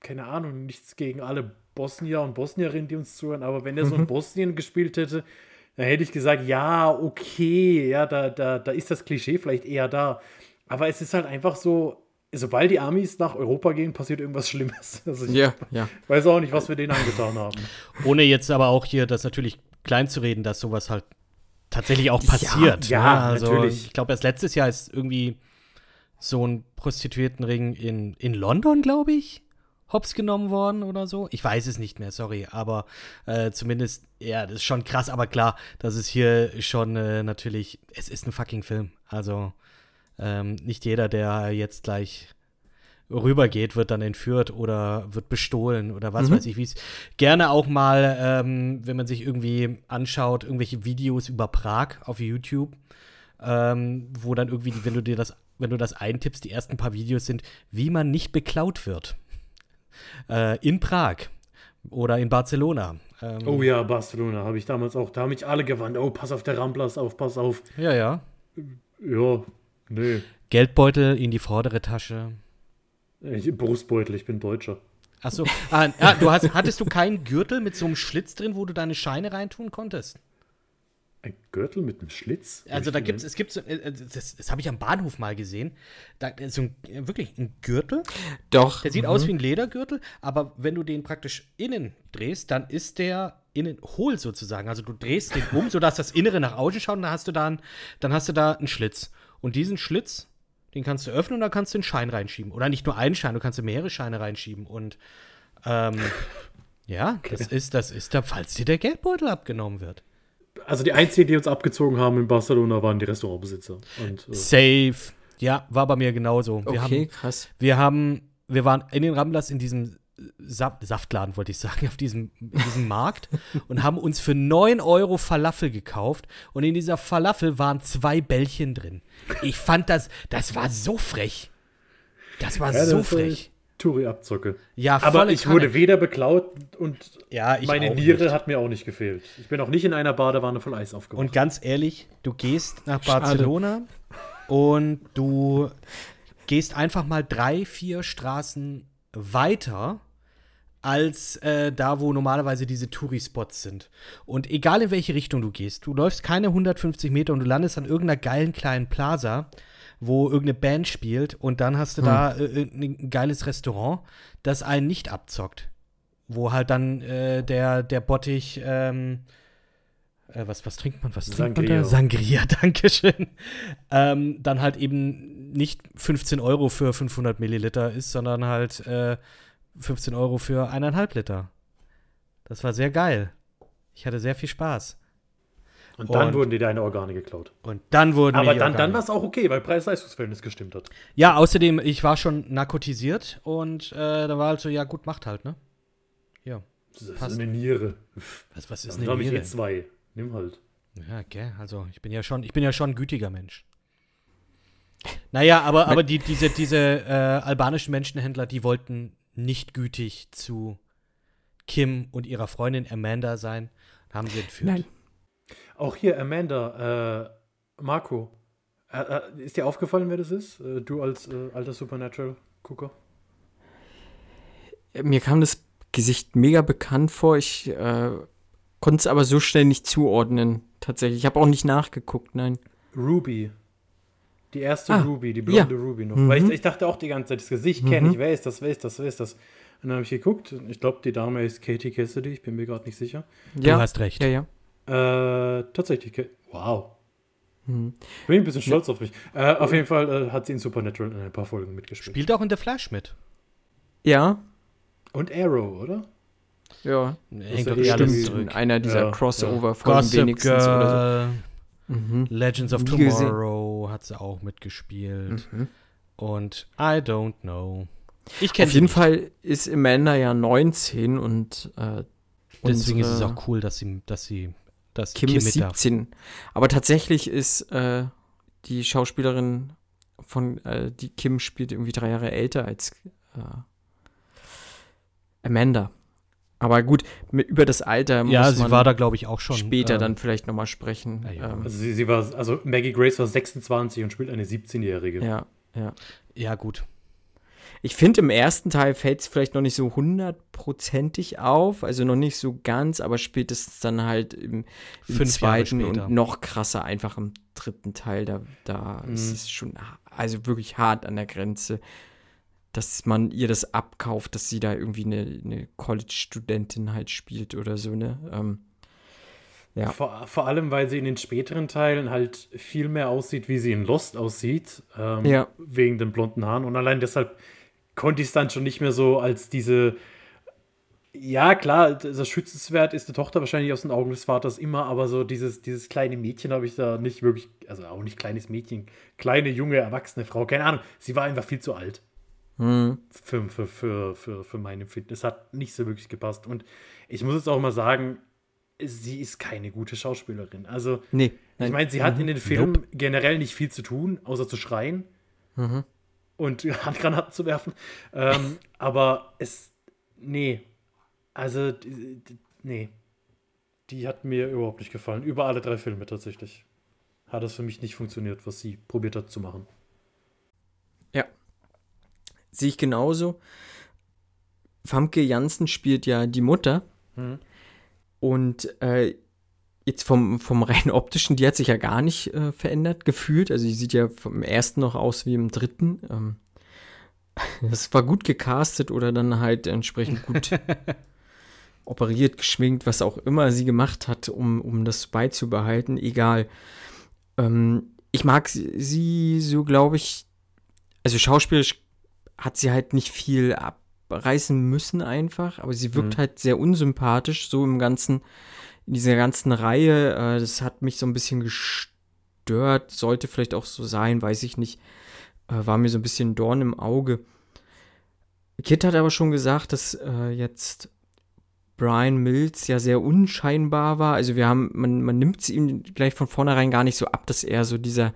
keine Ahnung, nichts gegen alle Bosnier und Bosnierinnen, die uns zuhören, aber wenn er so in Bosnien gespielt hätte, dann hätte ich gesagt, ja, okay, ja, da, da, da ist das Klischee vielleicht eher da. Aber es ist halt einfach so, sobald die Amis nach Europa gehen, passiert irgendwas Schlimmes. Also ich Ja, ja. weiß auch nicht, was wir denen angetan haben. Ohne jetzt aber auch hier das natürlich klein zu reden, dass sowas halt tatsächlich auch Ja, passiert. ja, ne? also natürlich. ich glaube, erst letztes Jahr ist irgendwie so ein Prostituiertenring in, in London, glaube ich, hops genommen worden oder so. Ich weiß es nicht mehr, sorry, aber äh, zumindest, ja, das ist schon krass, aber klar, das ist hier schon äh, natürlich, es ist ein fucking Film. Also ähm, nicht jeder, der jetzt gleich rübergeht, wird dann entführt oder wird bestohlen oder was weiß ich, wie es gerne auch mal, ähm, wenn man sich irgendwie anschaut, irgendwelche Videos über Prag auf YouTube, ähm, wo dann irgendwie, wenn du dir das, wenn du das eintippst, die ersten paar Videos sind, wie man nicht beklaut wird. Äh, in Prag oder in Barcelona. Ähm, Oh ja, Barcelona habe ich damals auch. Da haben mich alle gewarnt. Oh, pass auf, der Ramplers auf, pass auf. Ja, ja. Ja, nee. Geldbeutel in die vordere Tasche. Ich, Brustbeutel, ich bin Deutscher. Achso. Ah, ja, du hast, hattest du keinen Gürtel mit so einem Schlitz drin, wo du deine Scheine reintun konntest? Ein Gürtel mit einem Schlitz? Also da gibt's, es gibt so, äh, das, das habe ich am Bahnhof mal gesehen. Da ist so ein, äh, wirklich ein Gürtel, Doch. der sieht aus wie ein Ledergürtel, aber wenn du den praktisch innen drehst, dann ist der innen hohl sozusagen. Also du drehst den um, sodass das Innere nach außen schaut und dann hast du da, einen, dann hast du da einen Schlitz. Und diesen Schlitz, den kannst du öffnen und da kannst du einen Schein reinschieben. Oder nicht nur einen Schein, du kannst du mehrere Scheine reinschieben. Und ähm, ja, das ist, das ist da, falls dir der Geldbeutel abgenommen wird. Also die einzigen, die uns abgezogen haben in Barcelona, waren die Restaurantbesitzer. Und, äh, Safe. Ja, war bei mir genauso. Wir Okay, haben, krass. wir haben, wir waren in den Ramblers in diesem Sa Saftladen, wollte ich sagen, auf diesem, diesem Markt und haben uns für 9 Euro Falafel gekauft und in dieser Falafel waren zwei Bällchen drin. Ich fand das, das war so frech. Das war ja, so das, frech. Touri-Abzocke. Ja, Aber ich Kanne. wurde weder beklaut und Ja, meine Niere nicht. hat mir auch nicht gefehlt. Ich bin auch nicht in einer Badewanne voll Eis aufgewacht. Und ganz ehrlich, du gehst nach Schade. Barcelona und du gehst einfach mal drei, vier Straßen weiter als äh, da, wo normalerweise diese Touri-Spots sind. Und egal in welche Richtung du gehst, du läufst keine 150 Meter und du landest an irgendeiner geilen kleinen Plaza, wo irgendeine Band spielt und dann hast du da äh, ein geiles Restaurant, das einen nicht abzockt. Wo halt dann äh, der, der Bottich, ähm, äh, was, was trinkt man? Was trinkt man da? Sangria. Sangria, Dankeschön. Ähm, dann halt eben nicht 15 Euro für 500 Milliliter ist, sondern halt äh, 15 Euro für eineinhalb Liter. Das war sehr geil. Ich hatte sehr viel Spaß. Und dann und- wurden dir deine Organe geklaut. Und dann wurden mir Aber die dann, dann war es auch okay, weil Preis-Leistungsverhältnis gestimmt hat. Ja, außerdem, ich war schon narkotisiert und äh, da war halt so, ja gut, macht halt, ne? Ja. Das ist Passt. eine Niere. Was, was ist Dann eine habe ich Niere? eh zwei. Nimm halt. Ja, okay, also ich bin ja schon, ich bin ja schon ein gütiger Mensch. Naja, aber, aber die, diese, diese äh, albanischen Menschenhändler, die wollten nicht gütig zu Kim und ihrer Freundin Amanda sein, haben sie entführt. Nein. Auch hier, Amanda, äh, Marco. Äh, äh, ist dir aufgefallen, wer das ist? Äh, du als äh, alter Supernatural-Gucker? Mir kam das Gesicht mega bekannt vor. Ich äh, konnte es aber so schnell nicht zuordnen. Tatsächlich. Ich habe auch nicht nachgeguckt, nein. Ruby. Die erste Ah, Ruby, die ja. blonde Ruby noch. Mhm. Weil ich, ich dachte auch die ganze Zeit, das Gesicht kenne ich. Wer ist das? Wer ist das? Wer ist das? Und dann habe ich geguckt. Ich glaube, die Dame ist Katie Cassidy. Ich bin mir gerade nicht sicher. Du hast recht. Ja, ja. Äh, tatsächlich. Wow. Mhm. Ich bin ein bisschen stolz auf mich. Äh, auf jeden Fall äh, hat sie in Supernatural in ein paar Folgen mitgespielt. Spielt auch in The Flash mit. Ja, Und Arrow, oder? ja. Hängt ja doch alles alles Stimmt, in einer dieser Ja, Crossover-Folgen wenigstens oder Girl, so. Mhm. Legends of Nie hat sie auch mitgespielt. Mhm. Und I don't know. Ich kenne Auf jeden nicht. Fall ist Amanda ja 19 und äh, Deswegen ist es auch cool, dass sie, dass sie, dass Kim, Kim, ist mit darf. 17. Aber tatsächlich ist äh, die Schauspielerin von, äh, die Kim spielt irgendwie drei Jahre älter als äh, Amanda. Aber gut, mit, über das Alter muss Ja, sie man war da, glaube ich, auch schon. später ähm, dann vielleicht nochmal sprechen. ja, ja. Ähm, Also sie, sie war, also Maggie Grace war 26 und spielt eine 17-Jährige. ja, ja. Ja, gut. Ich finde, im ersten Teil fällt es vielleicht noch nicht so hundertprozentig auf, also noch nicht so ganz, aber spätestens dann halt im, im zweiten und noch krasser einfach im dritten Teil. Da, da Mhm. ist es schon also wirklich hart an der Grenze, dass man ihr das abkauft, dass sie da irgendwie eine, eine College-Studentin halt spielt oder so, ne? Ähm, ja. Vor, vor allem, weil sie in den späteren Teilen halt viel mehr aussieht, wie sie in Lost aussieht. Ähm, Ja. Wegen den blonden Haaren. Und allein deshalb konnte ich es dann schon nicht mehr so als diese. Ja, klar, das schützenswert ist die Tochter wahrscheinlich aus den Augen des Vaters immer, aber so dieses, dieses kleine Mädchen habe ich da nicht wirklich, also auch nicht kleines Mädchen, kleine, junge, erwachsene Frau, keine Ahnung. Sie war einfach viel zu alt Hm. für, für, für, für, für mein Empfinden. Es hat nicht so wirklich gepasst. Und ich muss jetzt auch mal sagen, sie ist keine gute Schauspielerin. Also, Nee. ich meine, sie hat in den Filmen generell nicht viel zu tun, außer zu schreien und Handgranaten zu werfen. Ähm, aber es, nee, also, nee, die hat mir überhaupt nicht gefallen. Über alle drei Filme tatsächlich. Hat es für mich nicht funktioniert, was sie probiert hat zu machen. Ja. Sehe ich genauso. Famke Janssen spielt ja die Mutter. Und äh, jetzt vom, vom rein optischen, die hat sich ja gar nicht äh, verändert gefühlt. Also die sieht ja vom ersten noch aus wie im dritten. Ähm, das war gut gecastet oder dann halt entsprechend gut operiert, geschminkt, was auch immer sie gemacht hat, um, um das beizubehalten. Egal. Ähm, ich mag sie, sie so, glaube ich, also schauspielerisch hat sie halt nicht viel abreißen müssen einfach, aber sie wirkt halt sehr unsympathisch, so im ganzen, in dieser ganzen Reihe. Äh, das hat mich so ein bisschen gestört, sollte vielleicht auch so sein, weiß ich nicht. Äh, war mir so ein bisschen Dorn im Auge. Kit hat aber schon gesagt, dass äh, jetzt Brian Mills ja sehr unscheinbar war. Also wir haben, man, man nimmt es ihm gleich von vornherein gar nicht so ab, dass er so dieser,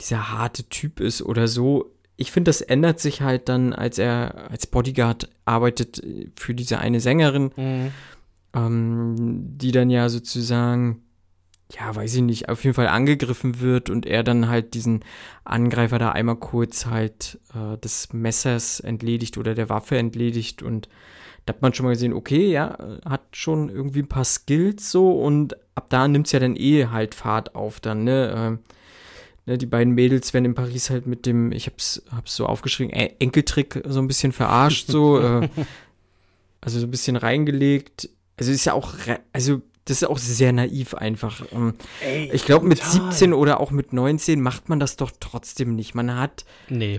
dieser harte Typ ist oder so. Ich finde, das ändert sich halt dann, als er als Bodyguard arbeitet äh, für diese eine Sängerin, ähm, die dann ja sozusagen, ja, weiß ich nicht, auf jeden Fall angegriffen wird und er dann halt diesen Angreifer da einmal kurz halt äh, des Messers entledigt oder der Waffe entledigt und da hat man schon mal gesehen, okay, ja, hat schon irgendwie ein paar Skills so und ab da nimmt es ja dann eh halt Fahrt auf dann, ne? Ähm, ne, die beiden Mädels werden in Paris halt mit dem, ich hab's, hab's so aufgeschrieben, Enkeltrick so ein bisschen verarscht, so, äh, also so ein bisschen reingelegt. Also ist ja auch, also das ist auch sehr naiv einfach. Ähm, Ey, ich glaube, mit total. 17 oder auch mit 19 macht man das doch trotzdem nicht. Man hat Nee.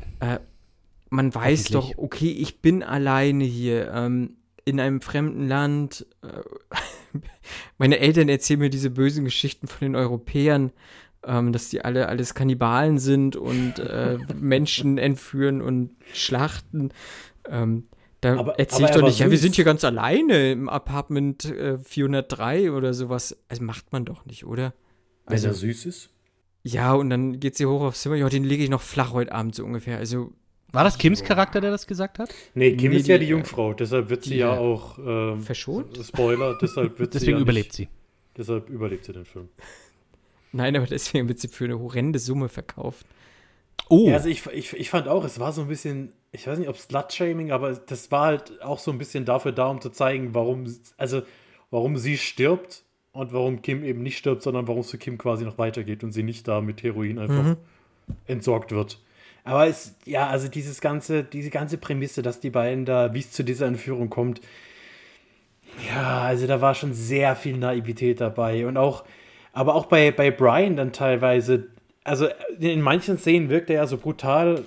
man weiß doch, okay, ich bin alleine hier ähm, in einem fremden Land. Äh, meine Eltern erzählen mir diese bösen Geschichten von den Europäern, ähm, dass die alle alles Kannibalen sind und äh, Menschen entführen und schlachten. Ähm, da Aber- erzähle ich aber er doch nicht, ja, wir sind hier ganz alleine im Apartment äh, 403 oder sowas. Also macht man doch nicht, oder? Wenn Also, er süß ist. ja, und dann geht sie hoch aufs Zimmer, ja, den lege ich noch flach heute Abend so ungefähr. Also, War das Kims Charakter, der das gesagt hat? Nee, Kim Nee, ist ja die, die Jungfrau, deshalb wird sie die, ja äh, auch ähm, verschont? Spoiler, deshalb wird sie Deswegen ja überlebt nicht, sie. Deshalb überlebt sie den Film. Nein, aber deswegen wird sie für eine horrende Summe verkauft. Oh, Ja, also ich, ich, ich fand auch, es war so ein bisschen, ich weiß nicht, ob Slut-Shaming, aber das war halt auch so ein bisschen dafür da, um zu zeigen, warum, also warum sie stirbt und warum Kim eben nicht stirbt, sondern warum es für Kim quasi noch weitergeht und sie nicht da mit Heroin einfach entsorgt wird. Aber es, ja, also dieses ganze, diese ganze Prämisse, dass die beiden da, wie es zu dieser Entführung kommt, ja, also da war schon sehr viel Naivität dabei und auch, aber auch bei, bei Brian dann teilweise, also in manchen Szenen wirkt er ja so brutal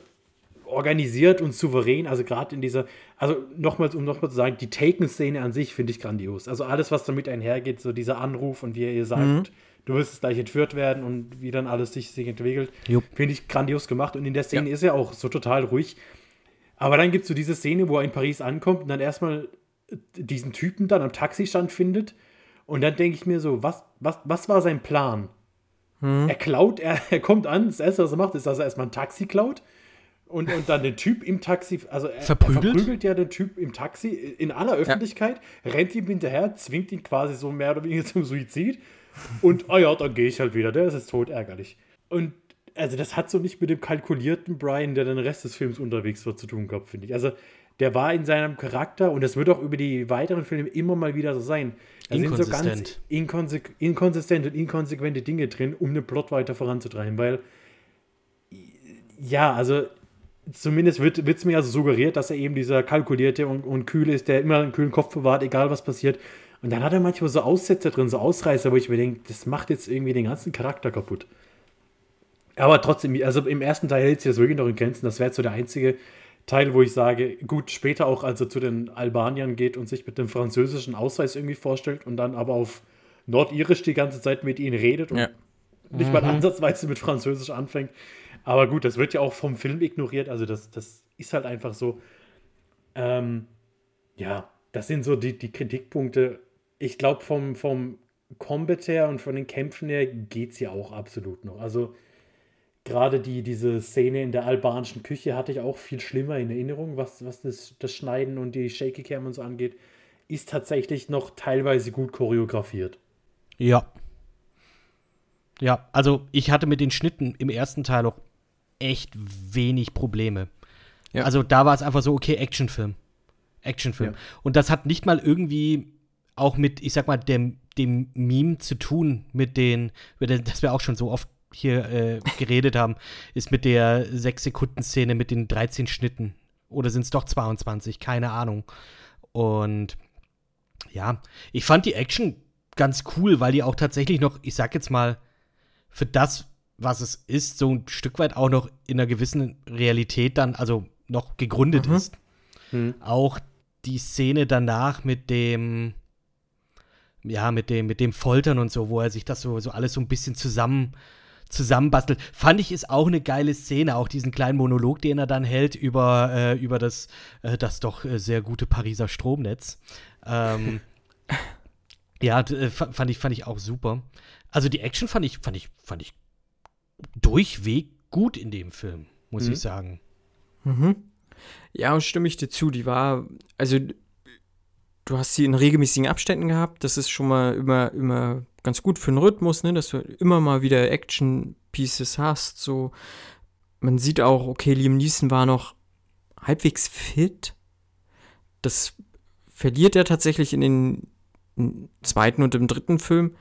organisiert und souverän, also gerade in dieser, also nochmals, um nochmal zu sagen, die Taken-Szene an sich finde ich grandios. Also alles, was damit einhergeht, so dieser Anruf und wie er ihr sagt, du wirst jetzt gleich entführt werden und wie dann alles sich, sich entwickelt, finde ich grandios gemacht. Und in der Szene ist er auch so total ruhig. Aber dann gibt es so diese Szene, wo er in Paris ankommt und dann erstmal diesen Typen dann am Taxistand findet. Und dann denke ich mir so, was, was, was war sein Plan? Er klaut, er, er kommt an, das erste, was er macht, ist, dass er erstmal ein Taxi klaut und, und dann den Typ im Taxi, also er, Verprügelt? er verprügelt ja den Typ im Taxi in aller Öffentlichkeit, rennt ihm hinterher, zwingt ihn quasi so mehr oder weniger zum Suizid und, oh ja, dann gehe ich halt wieder, der ist jetzt tot, ärgerlich. Und also das hat so nicht mit dem kalkulierten Brian, der den Rest des Films unterwegs war, zu tun gehabt, finde ich. Also der war in seinem Charakter und das wird auch über die weiteren Filme immer mal wieder so sein. Da sind so ganz inkonse inkonsistent und inkonsequente Dinge drin, um den Plot weiter voranzutreiben, weil ja, also zumindest wird es mir also suggeriert, dass er eben dieser kalkulierte und, und kühle ist, der immer einen kühlen Kopf bewahrt, egal was passiert. Und dann hat er manchmal so Aussätze drin, so Ausreißer, wo ich mir denke, das macht jetzt irgendwie den ganzen Charakter kaputt. Aber trotzdem, also im ersten Teil hält sich das wirklich noch in Grenzen. Das wäre jetzt so der einzige Teil, wo ich sage, gut, später auch, als er zu den Albaniern geht und sich mit dem französischen Ausweis irgendwie vorstellt und dann aber auf Nordirisch die ganze Zeit mit ihnen redet und ja. nicht mhm. mal ansatzweise mit Französisch anfängt. Aber gut, das wird ja auch vom Film ignoriert. Also das, das ist halt einfach so. Ähm, ja, das sind so die, die Kritikpunkte. Ich glaube, vom, vom Combat her und von den Kämpfen her geht es ja auch absolut noch. Also gerade die, diese Szene in der albanischen Küche hatte ich auch viel schlimmer in Erinnerung, was, was das, das Schneiden und die Shaky Cam und so angeht. Ist tatsächlich noch teilweise gut choreografiert. Ja. Ja, also ich hatte mit den Schnitten im ersten Teil auch echt wenig Probleme. Ja. Also da war es einfach so, okay, Actionfilm. Actionfilm. Ja. Und das hat nicht mal irgendwie auch mit, ich sag mal, dem, dem Meme zu tun, mit den, das wir auch schon so oft hier äh, geredet haben, ist mit der 6-Sekunden-Szene mit den 13 Schnitten. Oder sind es doch 22? Keine Ahnung. Und ja, ich fand die Action ganz cool, weil die auch tatsächlich noch, ich sag jetzt mal, für das, was es ist, so ein Stück weit auch noch in einer gewissen Realität dann, also noch gegründet mhm. ist. Mhm. Auch die Szene danach mit dem, ja, mit dem, mit dem Foltern und so, wo er sich das so, so alles so ein bisschen zusammen zusammenbastelt. Fand ich ist auch eine geile Szene, auch diesen kleinen Monolog, den er dann hält über, äh, über das, äh, das doch äh, sehr gute Pariser Stromnetz. Ähm, ja, äh, fand ich, fand ich auch super. Also die Action fand ich, fand ich, fand ich durchweg gut in dem Film, muss mhm. ich sagen. Mhm. Ja, stimme ich dir zu. Die war, also du hast sie in regelmäßigen Abständen gehabt. Das ist schon mal immer, immer ganz gut für den Rhythmus, ne, dass du immer mal wieder Action-Pieces hast. So, man sieht auch, okay, Liam Neeson war noch halbwegs fit. Das verliert er tatsächlich in den zweiten und im dritten Film.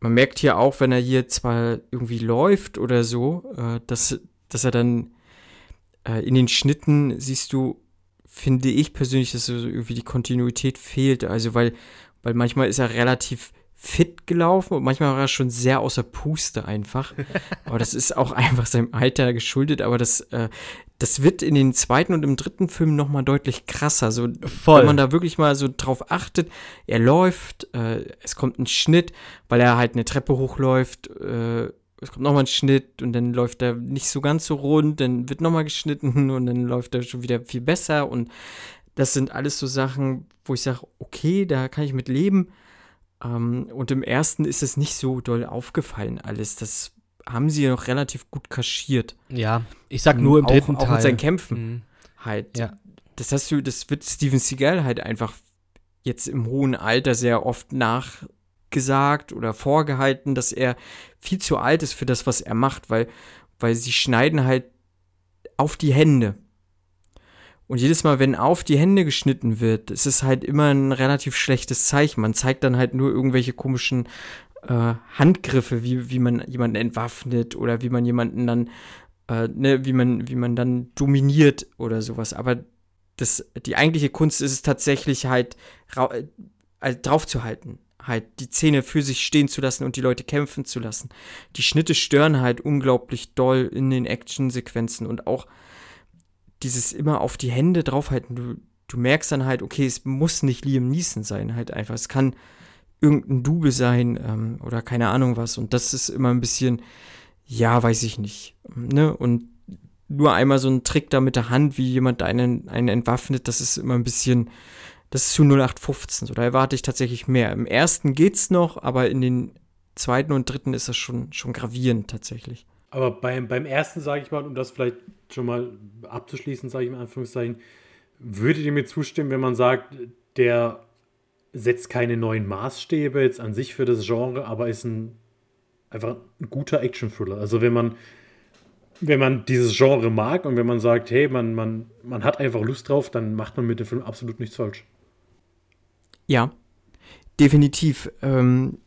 Man merkt hier auch, wenn er hier zwar irgendwie läuft oder so, äh, dass, dass er dann äh, in den Schnitten siehst du, finde ich persönlich, dass so irgendwie die Kontinuität fehlt. Also, weil, weil manchmal ist er relativ fit gelaufen und manchmal war er schon sehr außer Puste einfach. aber das ist auch einfach seinem Alter geschuldet. Aber das, äh, das wird in den zweiten und im dritten Film noch mal deutlich krasser. So, Voll. Wenn man da wirklich mal so drauf achtet, er läuft, äh, es kommt ein Schnitt, weil er halt eine Treppe hochläuft, äh, es kommt nochmal ein Schnitt und dann läuft er nicht so ganz so rund, dann wird nochmal geschnitten und dann läuft er schon wieder viel besser und das sind alles so Sachen, wo ich sage, okay, da kann ich mit leben. Ähm, und im ersten ist es nicht so doll aufgefallen alles. Das haben sie ja noch relativ gut kaschiert. Ja, ich sag nur im dritten auch, Teil. Auch mit seinen Kämpfen mhm. halt. Ja. Das hast du, das wird Steven Seagal halt einfach jetzt im hohen Alter sehr oft nachgesagt oder vorgehalten, dass er viel zu alt ist für das, was er macht, weil, weil sie schneiden halt auf die Hände. Und jedes Mal, wenn auf die Hände geschnitten wird, ist es halt immer ein relativ schlechtes Zeichen. Man zeigt dann halt nur irgendwelche komischen äh, Handgriffe, wie, wie man jemanden entwaffnet oder wie man jemanden dann, äh, ne, wie man, wie man dann dominiert oder sowas. Aber das, die eigentliche Kunst ist es tatsächlich halt, äh, draufzuhalten. Halt die Zähne für sich stehen zu lassen und die Leute kämpfen zu lassen. Die Schnitte stören halt unglaublich doll in den Actionsequenzen und auch dieses immer auf die Hände draufhalten, du, du merkst dann halt, okay, es muss nicht Liam Neeson sein, halt einfach. Es kann irgendein Double sein ähm, oder keine Ahnung was. Und das ist immer ein bisschen, ja, weiß ich nicht. Ne? Und nur einmal so ein Trick da mit der Hand, wie jemand einen, einen entwaffnet, das ist immer ein bisschen, das ist zu 0815. So, da erwarte ich tatsächlich mehr. Im ersten geht's noch, aber in den zweiten und dritten ist das schon, schon gravierend tatsächlich. Aber beim, beim ersten, sage ich mal, um das vielleicht schon mal abzuschließen, sage ich in Anführungszeichen, würdet ihr mir zustimmen, wenn man sagt, der setzt keine neuen Maßstäbe jetzt an sich für das Genre, aber ist ein einfach ein guter Action-Thriller. Also wenn man wenn man dieses Genre mag und wenn man sagt, hey, man, man, man hat einfach Lust drauf, dann macht man mit dem Film absolut nichts falsch. Ja, definitiv. Ähm,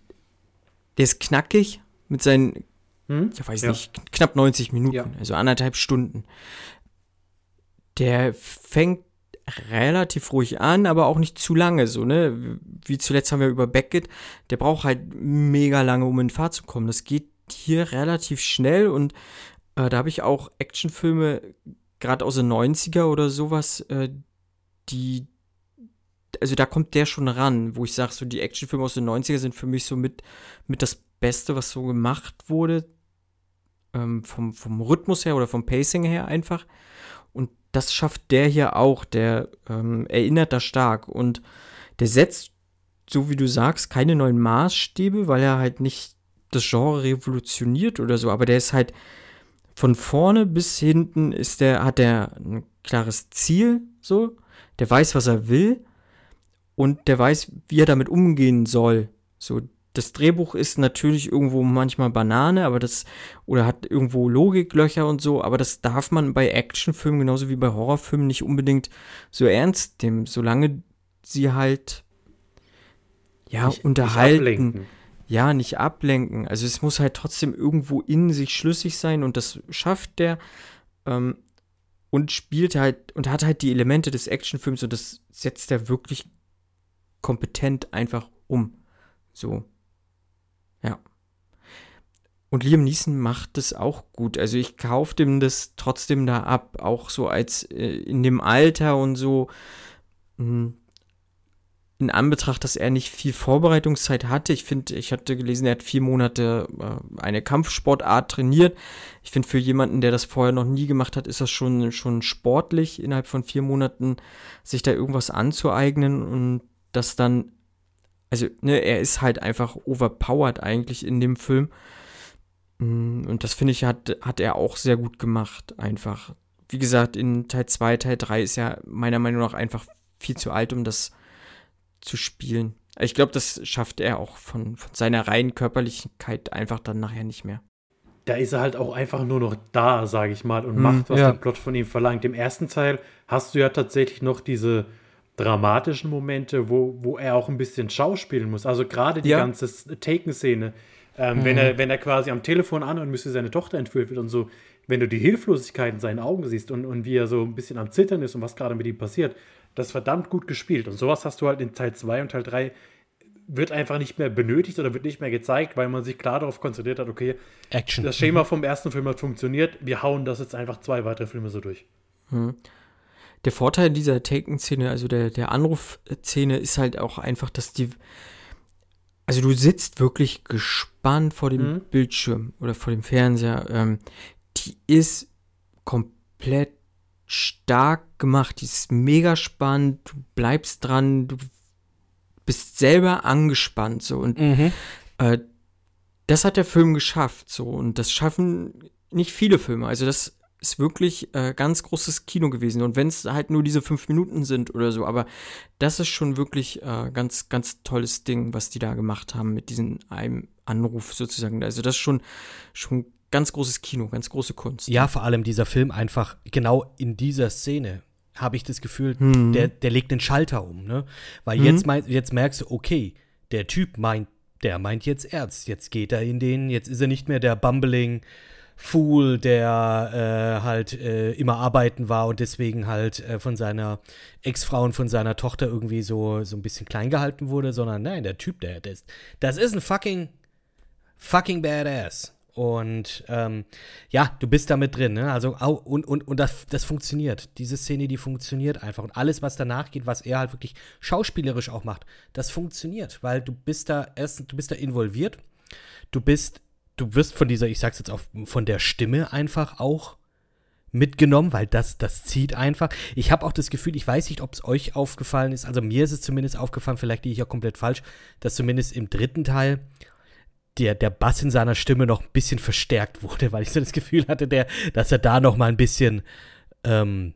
der ist knackig mit seinen, Hm? ich weiß Ja. nicht, knapp 90 Minuten, Ja. also anderthalb Stunden. Der fängt relativ ruhig an, aber auch nicht zu lange, so, ne? Wie zuletzt haben wir über Beckett, der braucht halt mega lange, um in Fahrt zu kommen. Das geht hier relativ schnell und äh, da habe ich auch Actionfilme, gerade aus den 90er oder sowas, äh, die, also da kommt der schon ran, wo ich sage, so die Actionfilme aus den 90er sind für mich so mit, mit das Beste, was so gemacht wurde, ähm, vom, vom Rhythmus her oder vom Pacing her einfach. Und das schafft der hier auch, der ähm, erinnert da stark und der setzt, so wie du sagst, keine neuen Maßstäbe, weil er halt nicht das Genre revolutioniert oder so, aber der ist halt von vorne bis hinten ist der, hat der ein klares Ziel, so, der weiß, was er will und der weiß, wie er damit umgehen soll. So, das Drehbuch ist natürlich irgendwo manchmal Banane, aber das, oder hat irgendwo Logiklöcher und so, aber das darf man bei Actionfilmen genauso wie bei Horrorfilmen nicht unbedingt so ernst nehmen, solange sie halt, ja, Nicht- nicht unterhalten ablenken. ja, nicht ablenken. Also es muss halt trotzdem irgendwo in sich schlüssig sein und das schafft der ähm, und spielt halt und hat halt die Elemente des Actionfilms und das setzt er wirklich kompetent einfach um. So. Und Liam Neeson macht das auch gut. Also ich kaufe dem das trotzdem da ab, auch so als äh, in dem Alter und so. mh, in Anbetracht, dass er nicht viel Vorbereitungszeit hatte. Ich finde, ich hatte gelesen, er hat vier Monate äh, eine Kampfsportart trainiert. Ich finde, für jemanden, der das vorher noch nie gemacht hat, ist das schon, schon sportlich, innerhalb von vier Monaten sich da irgendwas anzueignen und das dann, also, ne, er ist halt einfach overpowered eigentlich in dem Film. Mm, Und das finde ich, hat, hat er auch sehr gut gemacht, einfach. Wie gesagt, in Teil 2, Teil 3 ist er meiner Meinung nach einfach viel zu alt, um das zu spielen. Ich glaube, das schafft er auch von, von seiner reinen Körperlichkeit einfach dann nachher nicht mehr. da ist er halt auch einfach nur noch da, sage ich mal, und Hm, macht, was ja. der Plot von ihm verlangt. Im ersten Teil hast du ja tatsächlich noch diese dramatischen Momente, wo, wo er auch ein bisschen schauspielen muss. Also gerade die Ja. ganze Taken-Szene, ähm, wenn, er, wenn er quasi am Telefon an und müsste seine Tochter entführt wird und so, wenn du die Hilflosigkeit in seinen Augen siehst und, und wie er so ein bisschen am Zittern ist und was gerade mit ihm passiert, das ist verdammt gut gespielt. Und sowas hast du halt in Teil 2 und Teil 3 wird einfach nicht mehr benötigt oder wird nicht mehr gezeigt, weil man sich klar darauf konzentriert hat, okay, Action. das Schema vom ersten Film hat funktioniert. Wir hauen das jetzt einfach zwei weitere Filme so durch. Der Vorteil dieser Taken-Szene, also der, der Anruf-Szene, ist halt auch einfach, dass die. Also du sitzt wirklich gespannt vor dem Mhm. Bildschirm oder vor dem Fernseher. Ähm, die ist komplett stark gemacht. Die ist mega spannend. Du bleibst dran. Du bist selber angespannt so und Mhm. äh, das hat der Film geschafft, so. Und das schaffen nicht viele Filme. Also, das ist wirklich äh, ganz großes Kino gewesen. Und wenn es halt nur diese fünf Minuten sind oder so, aber das ist schon wirklich äh, ganz, ganz tolles Ding, was die da gemacht haben mit diesem einem Anruf sozusagen. Also, das ist schon, schon ganz großes Kino, ganz große Kunst. Ja, vor allem dieser Film einfach genau in dieser Szene habe ich das Gefühl, Mhm. der, der legt den Schalter um, ne? Weil jetzt, mein, jetzt merkst du, okay, der Typ meint, der meint jetzt ernst. Jetzt geht er in den, jetzt ist er nicht mehr der bumbling Fool, der äh, halt äh, immer arbeiten war und deswegen halt äh, von seiner Ex-Frau und von seiner Tochter irgendwie so, so ein bisschen klein gehalten wurde, sondern nein, der Typ, der, der ist, das ist ein fucking, fucking badass. Und ähm, ja, du bist da mit drin, ne? Also, und, und, und das, das funktioniert. Diese Szene, die funktioniert einfach. Und alles, was danach geht, was er halt wirklich schauspielerisch auch macht, das funktioniert, weil du bist da erst, du bist da involviert. Du bist, du wirst von dieser, ich sag's jetzt auch, von der Stimme einfach auch mitgenommen, weil das, das zieht einfach. Ich habe auch das Gefühl, ich weiß nicht, ob es euch aufgefallen ist, also mir ist es zumindest aufgefallen, vielleicht liege ich ja komplett falsch, dass zumindest im dritten Teil der, der Bass in seiner Stimme noch ein bisschen verstärkt wurde, weil ich so das Gefühl hatte, der, dass er da noch mal ein bisschen, ähm,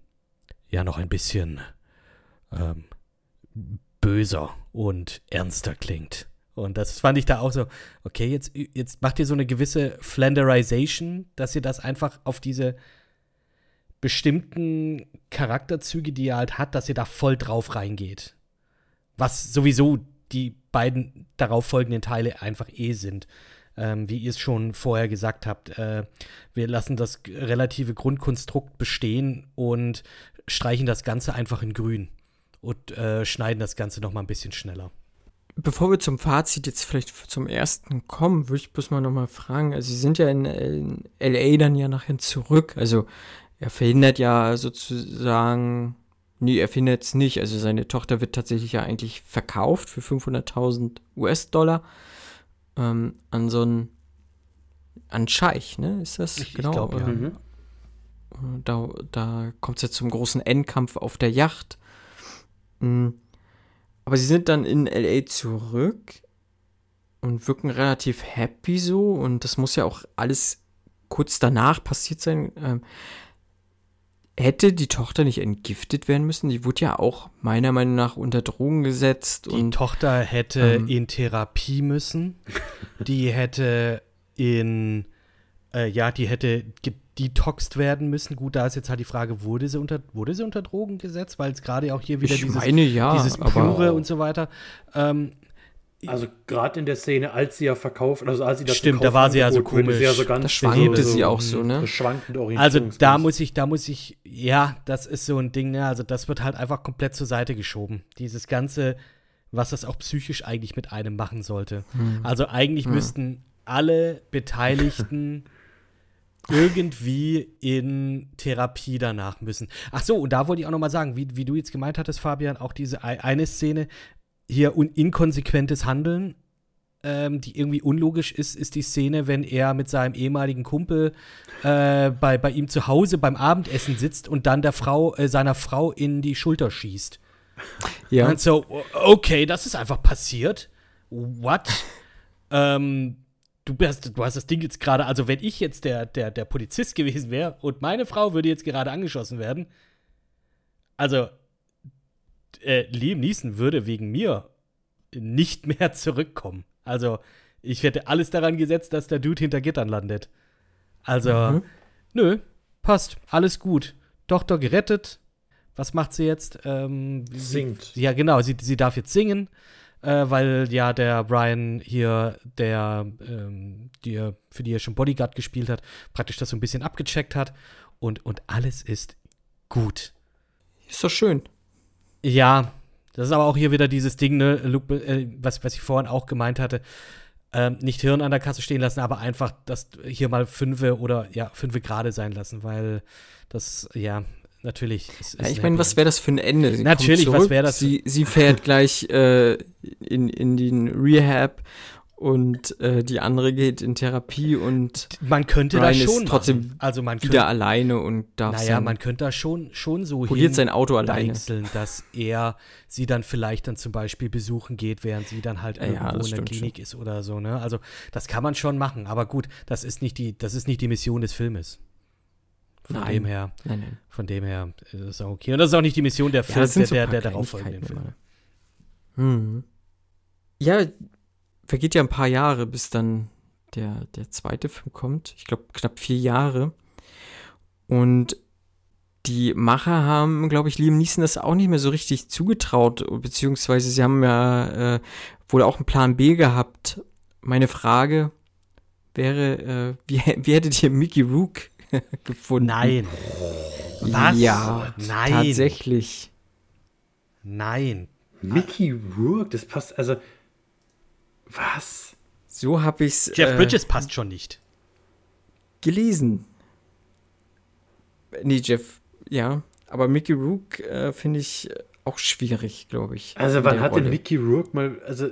ja, noch ein bisschen ähm, böser und ernster klingt. Und das fand ich da auch so, okay, jetzt, jetzt macht ihr so eine gewisse Flanderization, dass ihr das einfach auf diese bestimmten Charakterzüge, die er halt hat, dass ihr da voll drauf reingeht. Was sowieso die beiden darauf folgenden Teile einfach eh sind. Ähm, wie ihr es schon vorher gesagt habt, äh, wir lassen das relative Grundkonstrukt bestehen und streichen das Ganze einfach in grün und äh, schneiden das Ganze noch mal ein bisschen schneller. Bevor wir zum Fazit jetzt vielleicht zum ersten kommen, würde ich bloß mal noch mal fragen. Also, Sie sind ja in, in LA dann ja nachher zurück. Also, er verhindert ja sozusagen, nee, er verhindert es nicht. Also, seine Tochter wird tatsächlich ja eigentlich verkauft für 500.000 US-Dollar ähm, an so einen, an Scheich, ne? Ist das Ich- ich genau? glaub, ja. Ähm, Da, da kommt es ja zum großen Endkampf auf der Yacht. Mm. Aber sie sind dann in LA zurück und wirken relativ happy so. Und das muss ja auch alles kurz danach passiert sein. Ähm, hätte die Tochter nicht entgiftet werden müssen? Die wurde ja auch meiner Meinung nach unter Drogen gesetzt. Die und Tochter hätte ähm, in Therapie müssen. Die hätte in, äh, ja, die hätte gedetoxt werden müssen. Gut, da ist jetzt halt die Frage, wurde sie unter, wurde sie unter Drogen gesetzt? Weil es gerade auch hier wieder ich dieses, meine ja, dieses Pure und so weiter. Ähm, Also gerade in der Szene, als sie ja verkauft, also als sie das Stimmt, da war sie ja so ist sie komisch. ja so ganz da schwankte so, sie auch so, ne? Schwankend also da muss ich, da muss ich, ja, das ist so ein Ding, ne? Also das wird halt einfach komplett zur Seite geschoben. Dieses ganze, was das auch psychisch eigentlich mit einem machen sollte. Also eigentlich müssten alle Beteiligten irgendwie in Therapie danach müssen. Ach so, und da wollte ich auch noch mal sagen, wie, wie du jetzt gemeint hattest, Fabian, auch diese ei- eine Szene, hier un inkonsequentes Handeln, ähm, die irgendwie unlogisch ist, ist die Szene, wenn er mit seinem ehemaligen Kumpel äh, bei, bei ihm zu Hause beim Abendessen sitzt und dann der Frau, äh, seiner Frau in die Schulter schießt. Ja. Und so, okay, das ist einfach passiert. What? ähm, du, hast, du hast das Ding jetzt gerade, also wenn ich jetzt der, der, der Polizist gewesen wäre und meine Frau würde jetzt gerade angeschossen werden, also äh, Liam Neeson würde wegen mir nicht mehr zurückkommen. Also ich hätte alles daran gesetzt, dass der Dude hinter Gittern landet. Also, nö, passt, alles gut. Tochter gerettet. Was macht sie jetzt? Ähm, sie- Singt. Ja, genau, sie, sie darf jetzt singen, äh, weil ja der Brian hier, der, ähm, die, er- für die er schon Bodyguard gespielt hat, praktisch das so ein bisschen abgecheckt hat. Und, und alles ist gut. Ist doch schön. Ja, das ist aber auch hier wieder dieses Ding, ne, Luke, äh, was, was ich vorhin auch gemeint hatte. Ähm, nicht Hirn an der Kasse stehen lassen, aber einfach das hier mal fünfe oder ja, fünfe gerade sein lassen, weil das, ja, natürlich. Ja, ich ein meine, was wäre das für ein Ende? Sie Natürlich, was zurück, wär das Sie, sie fährt gleich äh, in, in den Rehab und äh, die andere geht in Therapie und Man könnte Brian das ist schon trotzdem machen. Also man wieder könnte, alleine und darf naja, man könnte da schon, schon so poliert sein Auto alleine. dass er sie dann vielleicht dann zum Beispiel besuchen geht, während sie dann halt Ja, irgendwo in der Klinik ist oder so, ne? Also das kann man schon machen, aber gut, das ist nicht die, das ist nicht die Mission des Filmes. Von Nein. dem her, Nein, nein. von dem her ist es auch okay. Und das ist auch nicht die Mission der Ja, Film, sind der, so der, der paar darauf folgenden Kleinigkeiten Film. immer. Mhm. Ja, vergeht ja ein paar Jahre, bis dann der, der zweite Film kommt. Ich glaube, knapp vier Jahre. Und die Macher haben, glaube ich, Liam Neeson das auch nicht mehr so richtig zugetraut, beziehungsweise sie haben ja äh, wohl auch einen Plan B gehabt. Meine Frage wäre, äh, wie, wie hättet ihr Mickey Rook gefunden? Nein. Was? Ja, Nein. tatsächlich. Nein. Mickey Rourke, das passt, also, was? So habe ich's Jeff äh, Bridges passt schon nicht. gelesen. Nee, Jeff, ja. Aber Mickey Rook äh, finde ich äh, auch schwierig, glaube ich. Also, wann hat denn Rolle. Mickey Rourke mal, also,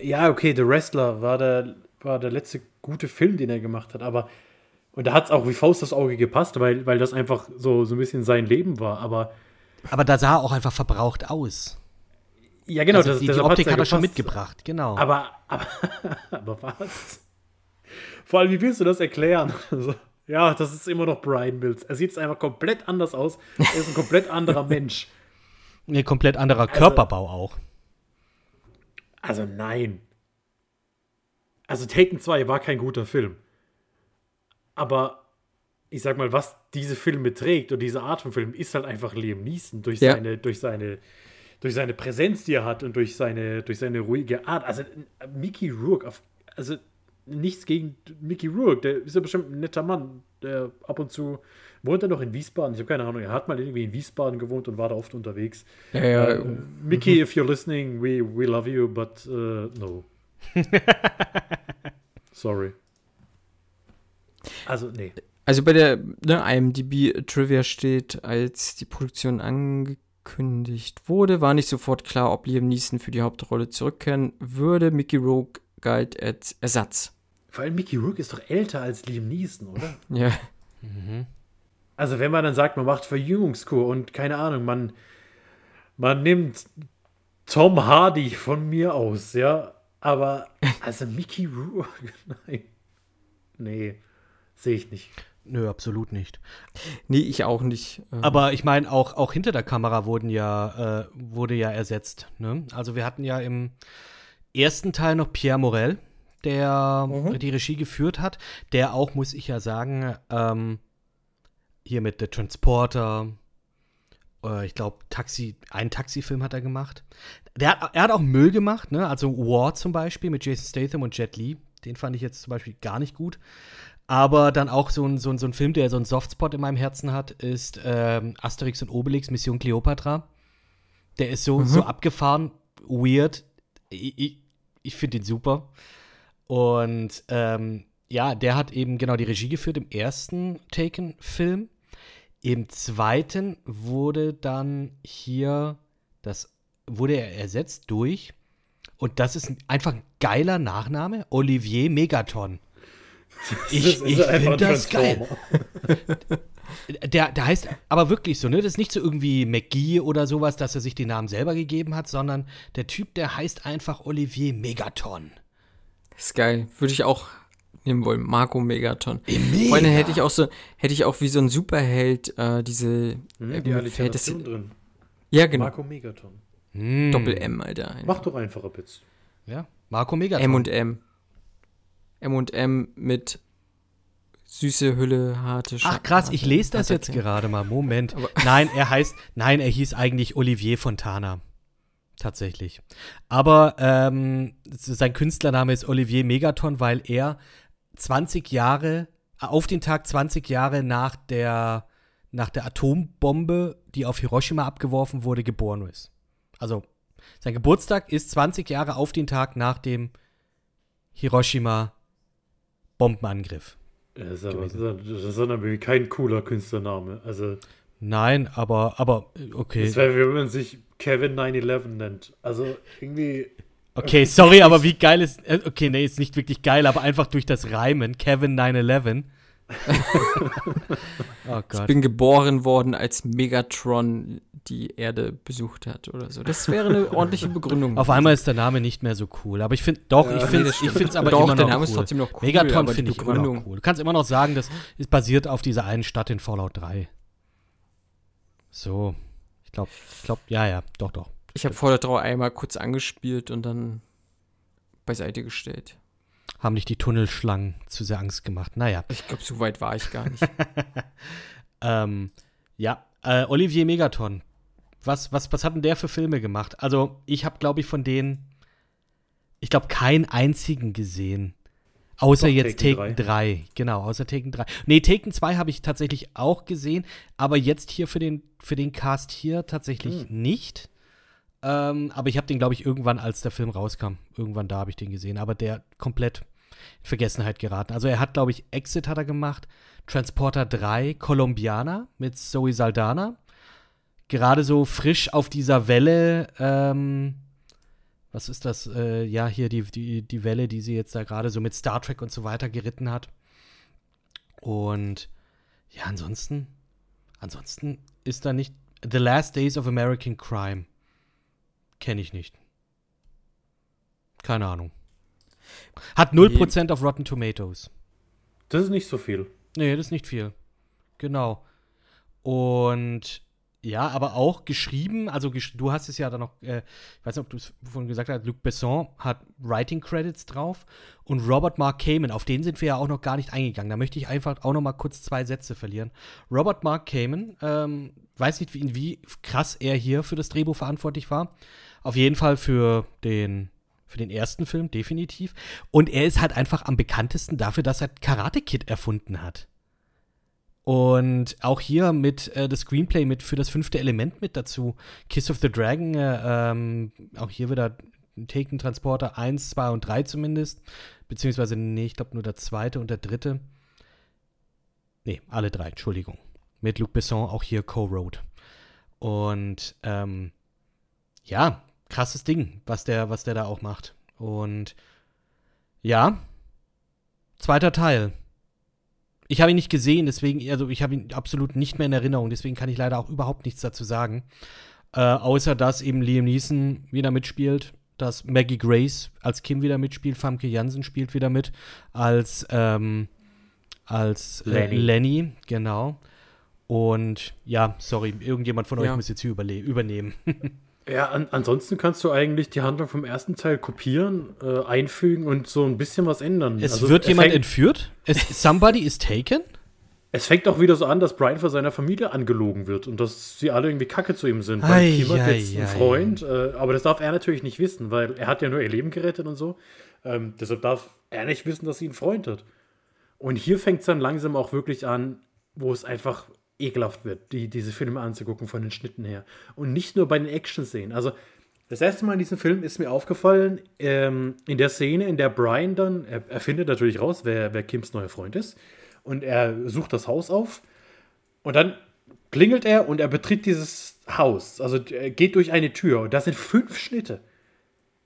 ja, okay, The Wrestler war der, war der letzte gute Film, den er gemacht hat, aber, und da hat es auch wie Faust das Auge gepasst, weil, weil das einfach so, so ein bisschen sein Leben war, aber, Aber da sah er auch einfach verbraucht aus. ja, genau, also das, die, die Optik ja hat er schon mitgebracht, genau. Aber, aber, aber was? Vor allem, wie willst du das erklären? Also, ja, das ist immer noch Brian Mills. Er sieht einfach komplett anders aus. Er ist ein komplett anderer Mensch. Ein komplett anderer Körperbau auch. Also nein. also Taken 2 war kein guter Film. Aber ich sag mal, was diese Filme trägt und diese Art von Film ist halt einfach Liam Neeson durch Ja. seine, durch seine, durch seine Präsenz, die er hat und durch seine, durch seine ruhige Art. Also Mickey Rourke, auf, also nichts gegen Mickey Rourke, der ist ja bestimmt ein netter Mann, der ab und zu wohnt er noch in Wiesbaden. Ich habe keine Ahnung, er hat mal irgendwie in Wiesbaden gewohnt und war da oft unterwegs. Ja, ja, Äh, Mickey, if you're listening, we, we love you, but uh, no. Sorry. Also, nee. Also bei der ne, IMDb-Trivia steht, als die Produktion angekündigt wurde, war nicht sofort klar, ob Liam Neeson für die Hauptrolle zurückkehren würde. Mickey Rourke galt als Ersatz. Vor allem Mickey Rourke ist doch älter als Liam Neeson, oder? Ja, Also, wenn man dann sagt, man macht Verjüngungskur und keine Ahnung, man, man nimmt Tom Hardy von mir aus, ja. Aber, also Mickey Rourke, nein. Nee, sehe ich nicht. Nö, absolut nicht. nee, ich auch nicht. Ähm, Aber ich meine, auch, auch hinter der Kamera wurden ja, äh, wurde ja ersetzt. Ne? Also wir hatten ja im ersten Teil noch Pierre Morel, der die Regie geführt hat, der auch, muss ich ja sagen, ähm, hier mit The Transporter, äh, ich glaube, Taxi, einen Taxifilm hat er gemacht. Der hat, er hat auch Müll gemacht, ne? Also War zum Beispiel mit Jason Statham und Jet Li. Den fand ich jetzt zum Beispiel gar nicht gut. Aber dann auch so ein, so ein, so ein Film, der so einen Softspot in meinem Herzen hat, ist ähm, Asterix und Obelix Mission Cleopatra. Der ist so, so abgefahren, weird. Ich, ich, ich finde ihn super. Und ähm, ja, der hat eben genau die Regie geführt im ersten Taken-Film. Im zweiten wurde dann hier das wurde er ersetzt durch und das ist ein, einfach ein geiler Nachname Olivier Megaton. Ich, ich finde das geil. Der, der heißt aber wirklich so, ne? Das ist nicht so irgendwie McGee oder sowas, dass er sich den Namen selber gegeben hat, sondern der Typ, der heißt einfach Olivier Megaton. ist geil. Würde ich auch nehmen wollen. Marco Megaton. Mega. Vor allem hätte ich auch so, hätte ich auch wie so ein Superheld äh, diese Hm, die ähm, Alliteration Fantasy- drin. Ja, genau. Marco Megaton. Hm. Doppel M, Alter. Mach doch einfacher, Pitz. Ja, Marco Megaton. M und M. M und M mit süße Hülle, harte Scha Ach krass, ich lese das jetzt gerade mal. Moment. Nein, er heißt, nein, er hieß eigentlich Olivier Fontana. Tatsächlich. Aber ähm, sein Künstlername ist Olivier Megaton, weil er 20 Jahre, auf den Tag 20 Jahre nach der, nach der Atombombe, die auf Hiroshima abgeworfen wurde, geboren ist. Also, sein Geburtstag ist 20 Jahre auf den Tag nach dem Hiroshima-Bombenangriff. Das ist aber, das ist aber kein cooler Künstlername. Also, Nein, aber, aber, okay. das wäre, wie wenn man sich Kevin 911 nennt. Also, irgendwie. Okay, sorry, aber wie geil ist. äh, Okay, nee, ist nicht wirklich geil, aber einfach durch das Reimen. Kevin 911. oh Ich bin geboren worden, als Megatron die Erde besucht hat oder so. Das wäre eine ordentliche Begründung. Auf einmal ist der Name nicht mehr so cool. Aber ich finde, doch, ich finde das ich stimmt. find's aber Doch, immer der noch Name cool. ist trotzdem noch cool, die finde ich immer noch cool. Du kannst immer noch sagen, das ist basiert auf dieser einen Stadt in Fallout 3. So. Ich glaube, ich glaube, ja, ja, doch, doch. ich habe Fallout 3 einmal kurz angespielt und dann beiseite gestellt. Haben nicht die Tunnelschlangen zu sehr Angst gemacht. Naja. Ich glaube, so weit war ich gar nicht. Ähm, ja, äh, Olivier Megaton. Was, was, was hat denn der für Filme gemacht? Also, ich habe, glaube ich, von denen, ich glaube, keinen einzigen gesehen. Außer Doch, jetzt Taken Taken 3. Genau, außer Taken 3. Nee, Taken 2 habe ich tatsächlich auch gesehen, aber jetzt hier für den, für den Cast hier tatsächlich nicht. Ähm, aber ich habe den, glaube ich, irgendwann, als der Film rauskam, irgendwann da habe ich den gesehen, aber der komplett in Vergessenheit geraten. Also er hat, glaube ich, Exit hat er gemacht, Transporter 3, Colombiana mit Zoe Saldana. Gerade so frisch auf dieser Welle, ähm, was ist das? Äh, ja, hier die, die, die Welle, die sie jetzt da gerade so mit Star Trek und so weiter geritten hat. Und ja, ansonsten, ansonsten ist da nicht The Last Days of American Crime. Kenne ich nicht. Keine Ahnung. Hat 0% auf Rotten Tomatoes. Das ist nicht so viel. Nee, das ist nicht viel. Genau. Und Ja, aber auch geschrieben, also gesch du hast es ja dann noch, äh, ich weiß nicht, ob du es vorhin gesagt hast, Luc Besson hat Writing Credits drauf und Robert Mark Kamen, auf den sind wir ja auch noch gar nicht eingegangen. Da möchte ich einfach auch noch mal kurz zwei Sätze verlieren. Robert Mark Kamen, ähm, weiß nicht, wie, wie krass er hier für das Drehbuch verantwortlich war. Auf jeden Fall für den für den ersten Film, definitiv. Und er ist halt einfach am bekanntesten dafür, dass er Karate Kid erfunden hat. Und auch hier mit äh, das Screenplay mit für das fünfte Element mit dazu. Kiss of the Dragon, äh, ähm, auch hier wieder Taken Transporter 1, 2 und 3 zumindest. Beziehungsweise, nee, ich glaube nur der zweite und der dritte. Nee, alle drei, Entschuldigung. Mit Luc Besson auch hier Co-Wrote. Und ähm, ja, krasses Ding, was der, was der da auch macht. Und ja, zweiter Teil. Ich habe ihn nicht gesehen, deswegen, also ich habe ihn absolut nicht mehr in Erinnerung, deswegen kann ich leider auch überhaupt nichts dazu sagen. Äh, außer dass eben Liam Neeson wieder mitspielt, dass Maggie Grace als Kim wieder mitspielt, Famke Jansen spielt wieder mit, als, ähm, als äh, Lenny. Lenny, genau. Und ja, sorry, irgendjemand von euch muss jetzt hier übernehmen. Ja, an, ansonsten kannst du eigentlich die Handlung vom ersten Teil kopieren, äh, einfügen und so ein bisschen was ändern. Es also, wird jemand entführt? Es, somebody is taken? Es fängt auch wieder so an, dass Brian von seiner Familie angelogen wird und dass sie alle irgendwie kacke zu ihm sind. Weil Kim hat jetzt einen Freund, äh, aber das darf er natürlich nicht wissen, weil er hat ja nur ihr Leben gerettet und so. Ähm, deshalb darf er nicht wissen, dass sie einen Freund hat. Und hier fängt es dann langsam auch wirklich an, wo es einfach ekelhaft wird, die, diese Filme anzugucken von den Schnitten her. Und nicht nur bei den Action-Szenen. Also, das erste Mal in diesem Film ist mir aufgefallen, ähm, in der Szene, in der Brian dann, er, er findet natürlich raus, wer, wer Kims neuer Freund ist. Und er sucht das Haus auf. Und dann klingelt er und er betritt dieses Haus. Also er geht durch eine Tür. Und das sind fünf Schnitte.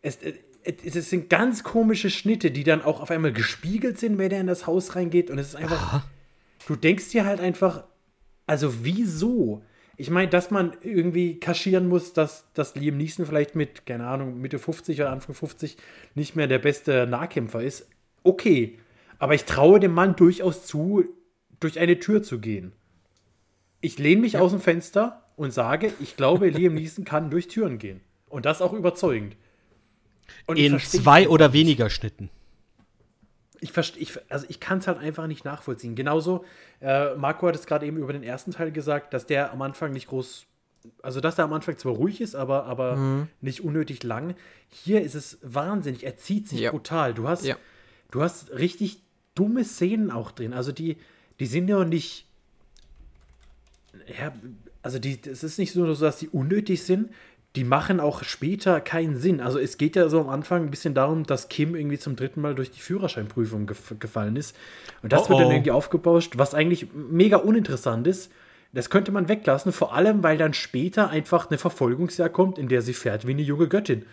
Es, es, es sind ganz komische Schnitte, die dann auch auf einmal gespiegelt sind, wenn er in das Haus reingeht. Und es ist einfach. Aha. Du denkst dir halt einfach, also wieso? Ich meine, dass man irgendwie kaschieren muss, dass, dass Liam Neeson vielleicht mit, keine Ahnung, Mitte 50 oder Anfang 50 nicht mehr der beste Nahkämpfer ist. Okay. Aber ich traue dem Mann durchaus zu, durch eine Tür zu gehen. Ich lehne mich ja. aus dem Fenster und sage, ich glaube, Liam Neeson kann durch Türen gehen. Und das auch überzeugend. Und In zwei oder weniger Schnitten ich verstehe, also ich kann es halt einfach nicht nachvollziehen. Genauso, äh, Marco hat es gerade eben über den ersten Teil gesagt, dass der am Anfang nicht groß, also dass der am Anfang zwar ruhig ist, aber, aber mhm. nicht unnötig lang. Hier ist es wahnsinnig, er zieht sich ja. brutal. Du hast, ja. du hast richtig dumme Szenen auch drin. Also die, die sind ja nicht, ja, also die, es ist nicht so, dass die unnötig sind, die machen auch später keinen Sinn. Also es geht ja so am Anfang ein bisschen darum, dass Kim irgendwie zum dritten Mal durch die Führerscheinprüfung gef gefallen ist. Und das oh wird dann irgendwie aufgebauscht, was eigentlich mega uninteressant ist. Das könnte man weglassen, vor allem, weil dann später einfach eine Verfolgungsjagd kommt, in der sie fährt wie eine junge Göttin.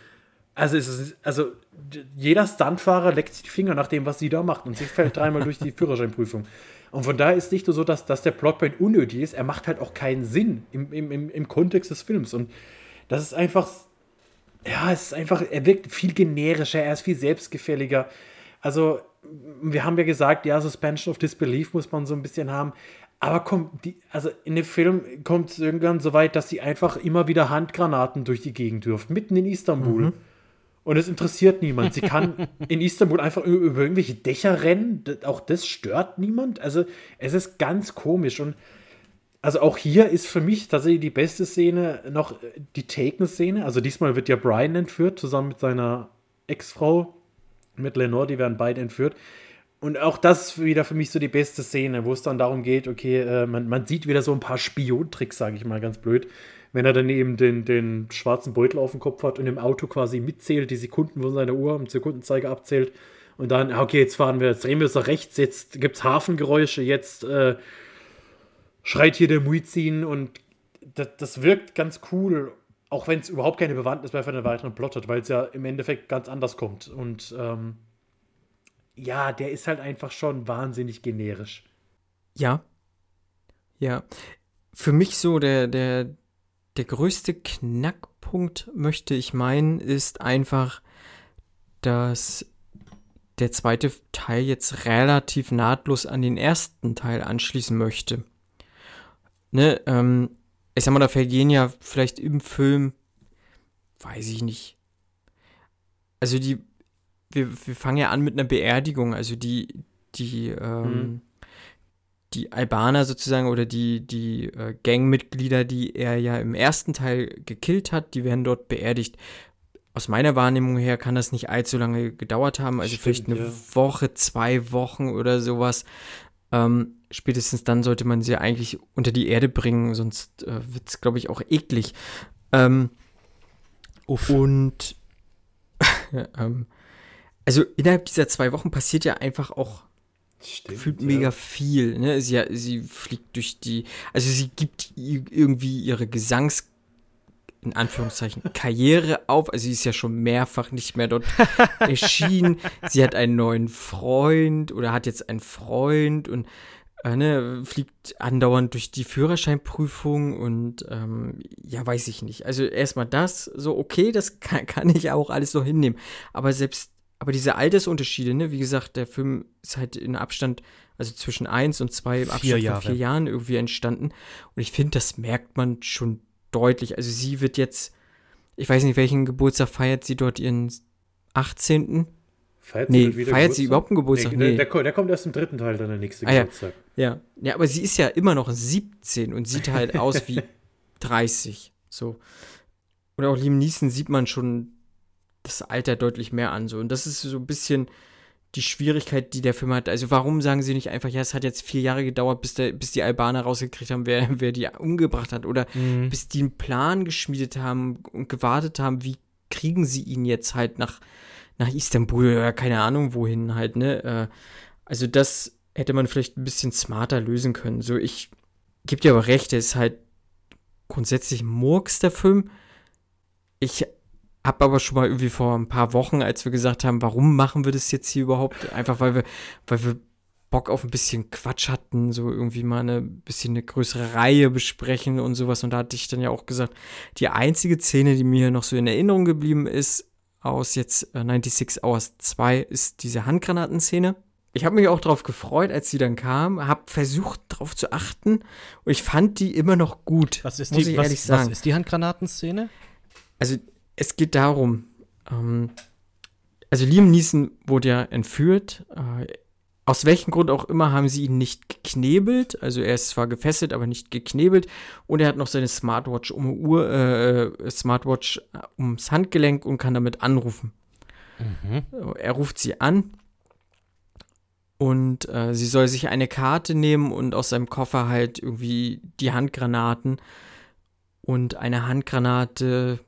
Also, es ist, also jeder Stuntfahrer leckt sich die Finger nach dem, was sie da macht und sie fällt dreimal durch die Führerscheinprüfung. Und von daher ist nicht nur so, dass, dass der Plotpoint unnötig ist, er macht halt auch keinen Sinn im, im, im, im Kontext des Films. Und das ist einfach, ja, es ist einfach, er wirkt viel generischer, er ist viel selbstgefälliger. Also, wir haben ja gesagt, ja, Suspension of Disbelief muss man so ein bisschen haben. Aber kommt die, also in dem Film kommt es irgendwann so weit, dass sie einfach immer wieder Handgranaten durch die Gegend dürft, mitten in Istanbul. Mhm. Und es interessiert niemand. Sie kann in Istanbul einfach über irgendwelche Dächer rennen. Auch das stört niemand. Also es ist ganz komisch. Und also auch hier ist für mich tatsächlich die beste Szene noch die Taken-Szene. Also diesmal wird ja Brian entführt, zusammen mit seiner Ex-Frau, mit Lenore, die werden beide entführt. Und auch das wieder für mich so die beste Szene, wo es dann darum geht, okay, äh, man, man sieht wieder so ein paar Spiontricks, sage ich mal ganz blöd. Wenn er dann eben den, den schwarzen Beutel auf dem Kopf hat und im Auto quasi mitzählt, die Sekunden von seiner Uhr im Sekundenzeiger abzählt. Und dann, okay, jetzt fahren wir, jetzt drehen wir es nach rechts, jetzt gibt es Hafengeräusche, jetzt äh, schreit hier der Muizin und das, das wirkt ganz cool, auch wenn es überhaupt keine Bewandtnis mehr für einen weiteren Plot hat, weil es ja im Endeffekt ganz anders kommt. Und ähm, ja, der ist halt einfach schon wahnsinnig generisch. Ja. Ja. Für mich so der, der, der größte Knackpunkt, möchte ich meinen, ist einfach, dass der zweite Teil jetzt relativ nahtlos an den ersten Teil anschließen möchte ne, ähm, ich sag mal, da vergehen ja vielleicht im Film, weiß ich nicht. Also die, wir, wir fangen ja an mit einer Beerdigung, also die, die, ähm, Mhm. die Albaner sozusagen oder die, die äh, Gangmitglieder, die er ja im ersten Teil gekillt hat, die werden dort beerdigt. Aus meiner Wahrnehmung her kann das nicht allzu lange gedauert haben, also vielleicht Stimmt, eine ja. Woche, zwei Wochen oder sowas. Ähm, spätestens dann sollte man sie eigentlich unter die Erde bringen, sonst äh, wird es, glaube ich, auch eklig. Ähm, Uff. und ähm, also innerhalb dieser zwei Wochen passiert ja einfach auch Stimmt, gefühlt ja. mega viel. Ne? Sie, sie fliegt durch die, also sie gibt irgendwie ihre Gesangs, in Anführungszeichen, Karriere auf. Also sie ist ja schon mehrfach nicht mehr dort erschienen. Sie hat einen neuen Freund oder hat jetzt einen Freund und äh, ne, fliegt andauernd durch die Führerscheinprüfung und ähm, ja, weiß ich nicht. Also erstmal das, so okay, das kann, kann ich auch alles so hinnehmen. Aber selbst, aber diese Altersunterschiede, ne, wie gesagt, der Film ist halt in Abstand, also zwischen eins und zwei im Vier Abstand Jahre. von vier Jahren irgendwie entstanden. Und ich finde, das merkt man schon deutlich. Also sie wird jetzt, ich weiß nicht, welchen Geburtstag feiert sie dort ihren 18. Feiert Nee, wieder feiert sie überhaupt einen Geburtstag? Nee, Nee. Der, der, kommt erst im dritten Teil dann der nächste Ah, ja. Geburtstag. Ja. Ja, aber sie ist ja immer noch 17 und sieht halt aus wie 30. So. Und auch Liam Neeson sieht man schon das Alter deutlich mehr an. So. Und das ist so ein bisschen die Schwierigkeit, die der Film hat. Also warum sagen sie nicht einfach, ja, es hat jetzt vier Jahre gedauert, bis, der, bis die Albaner rausgekriegt haben, wer, wer die umgebracht hat. Oder Mhm. bis die einen Plan geschmiedet haben und gewartet haben, wie kriegen sie ihn jetzt halt nach, nach Istanbul oder keine Ahnung wohin halt, ne? Äh, also das hätte man vielleicht ein bisschen smarter lösen können. So, ich gebe dir aber recht, der ist halt grundsätzlich Murks, der Film. Ich habe aber schon mal irgendwie vor ein paar Wochen, als wir gesagt haben, warum machen wir das jetzt hier überhaupt? Einfach weil wir, weil wir Bock auf ein bisschen Quatsch hatten, so irgendwie mal eine bisschen eine größere Reihe besprechen und sowas. Und da hatte ich dann ja auch gesagt, die einzige Szene, die mir noch so in Erinnerung geblieben ist, aus jetzt äh, 96 Hours 2, ist diese Handgranatenszene. Ich habe mich auch darauf gefreut, als sie dann kam, habe versucht, darauf zu achten und ich fand die immer noch gut. Was ist muss die, ich was, ehrlich was sagen. ist die Handgranatenszene? Also es geht darum, ähm, also Liam Neeson wurde ja entführt. Äh, aus welchem Grund auch immer haben sie ihn nicht geknebelt. Also er ist zwar gefesselt, aber nicht geknebelt. Und er hat noch seine Smartwatch um Uhr, äh, Smartwatch äh, ums Handgelenk und kann damit anrufen. Er ruft sie an und äh, sie soll sich eine Karte nehmen und aus seinem Koffer halt irgendwie die Handgranaten und eine Handgranate.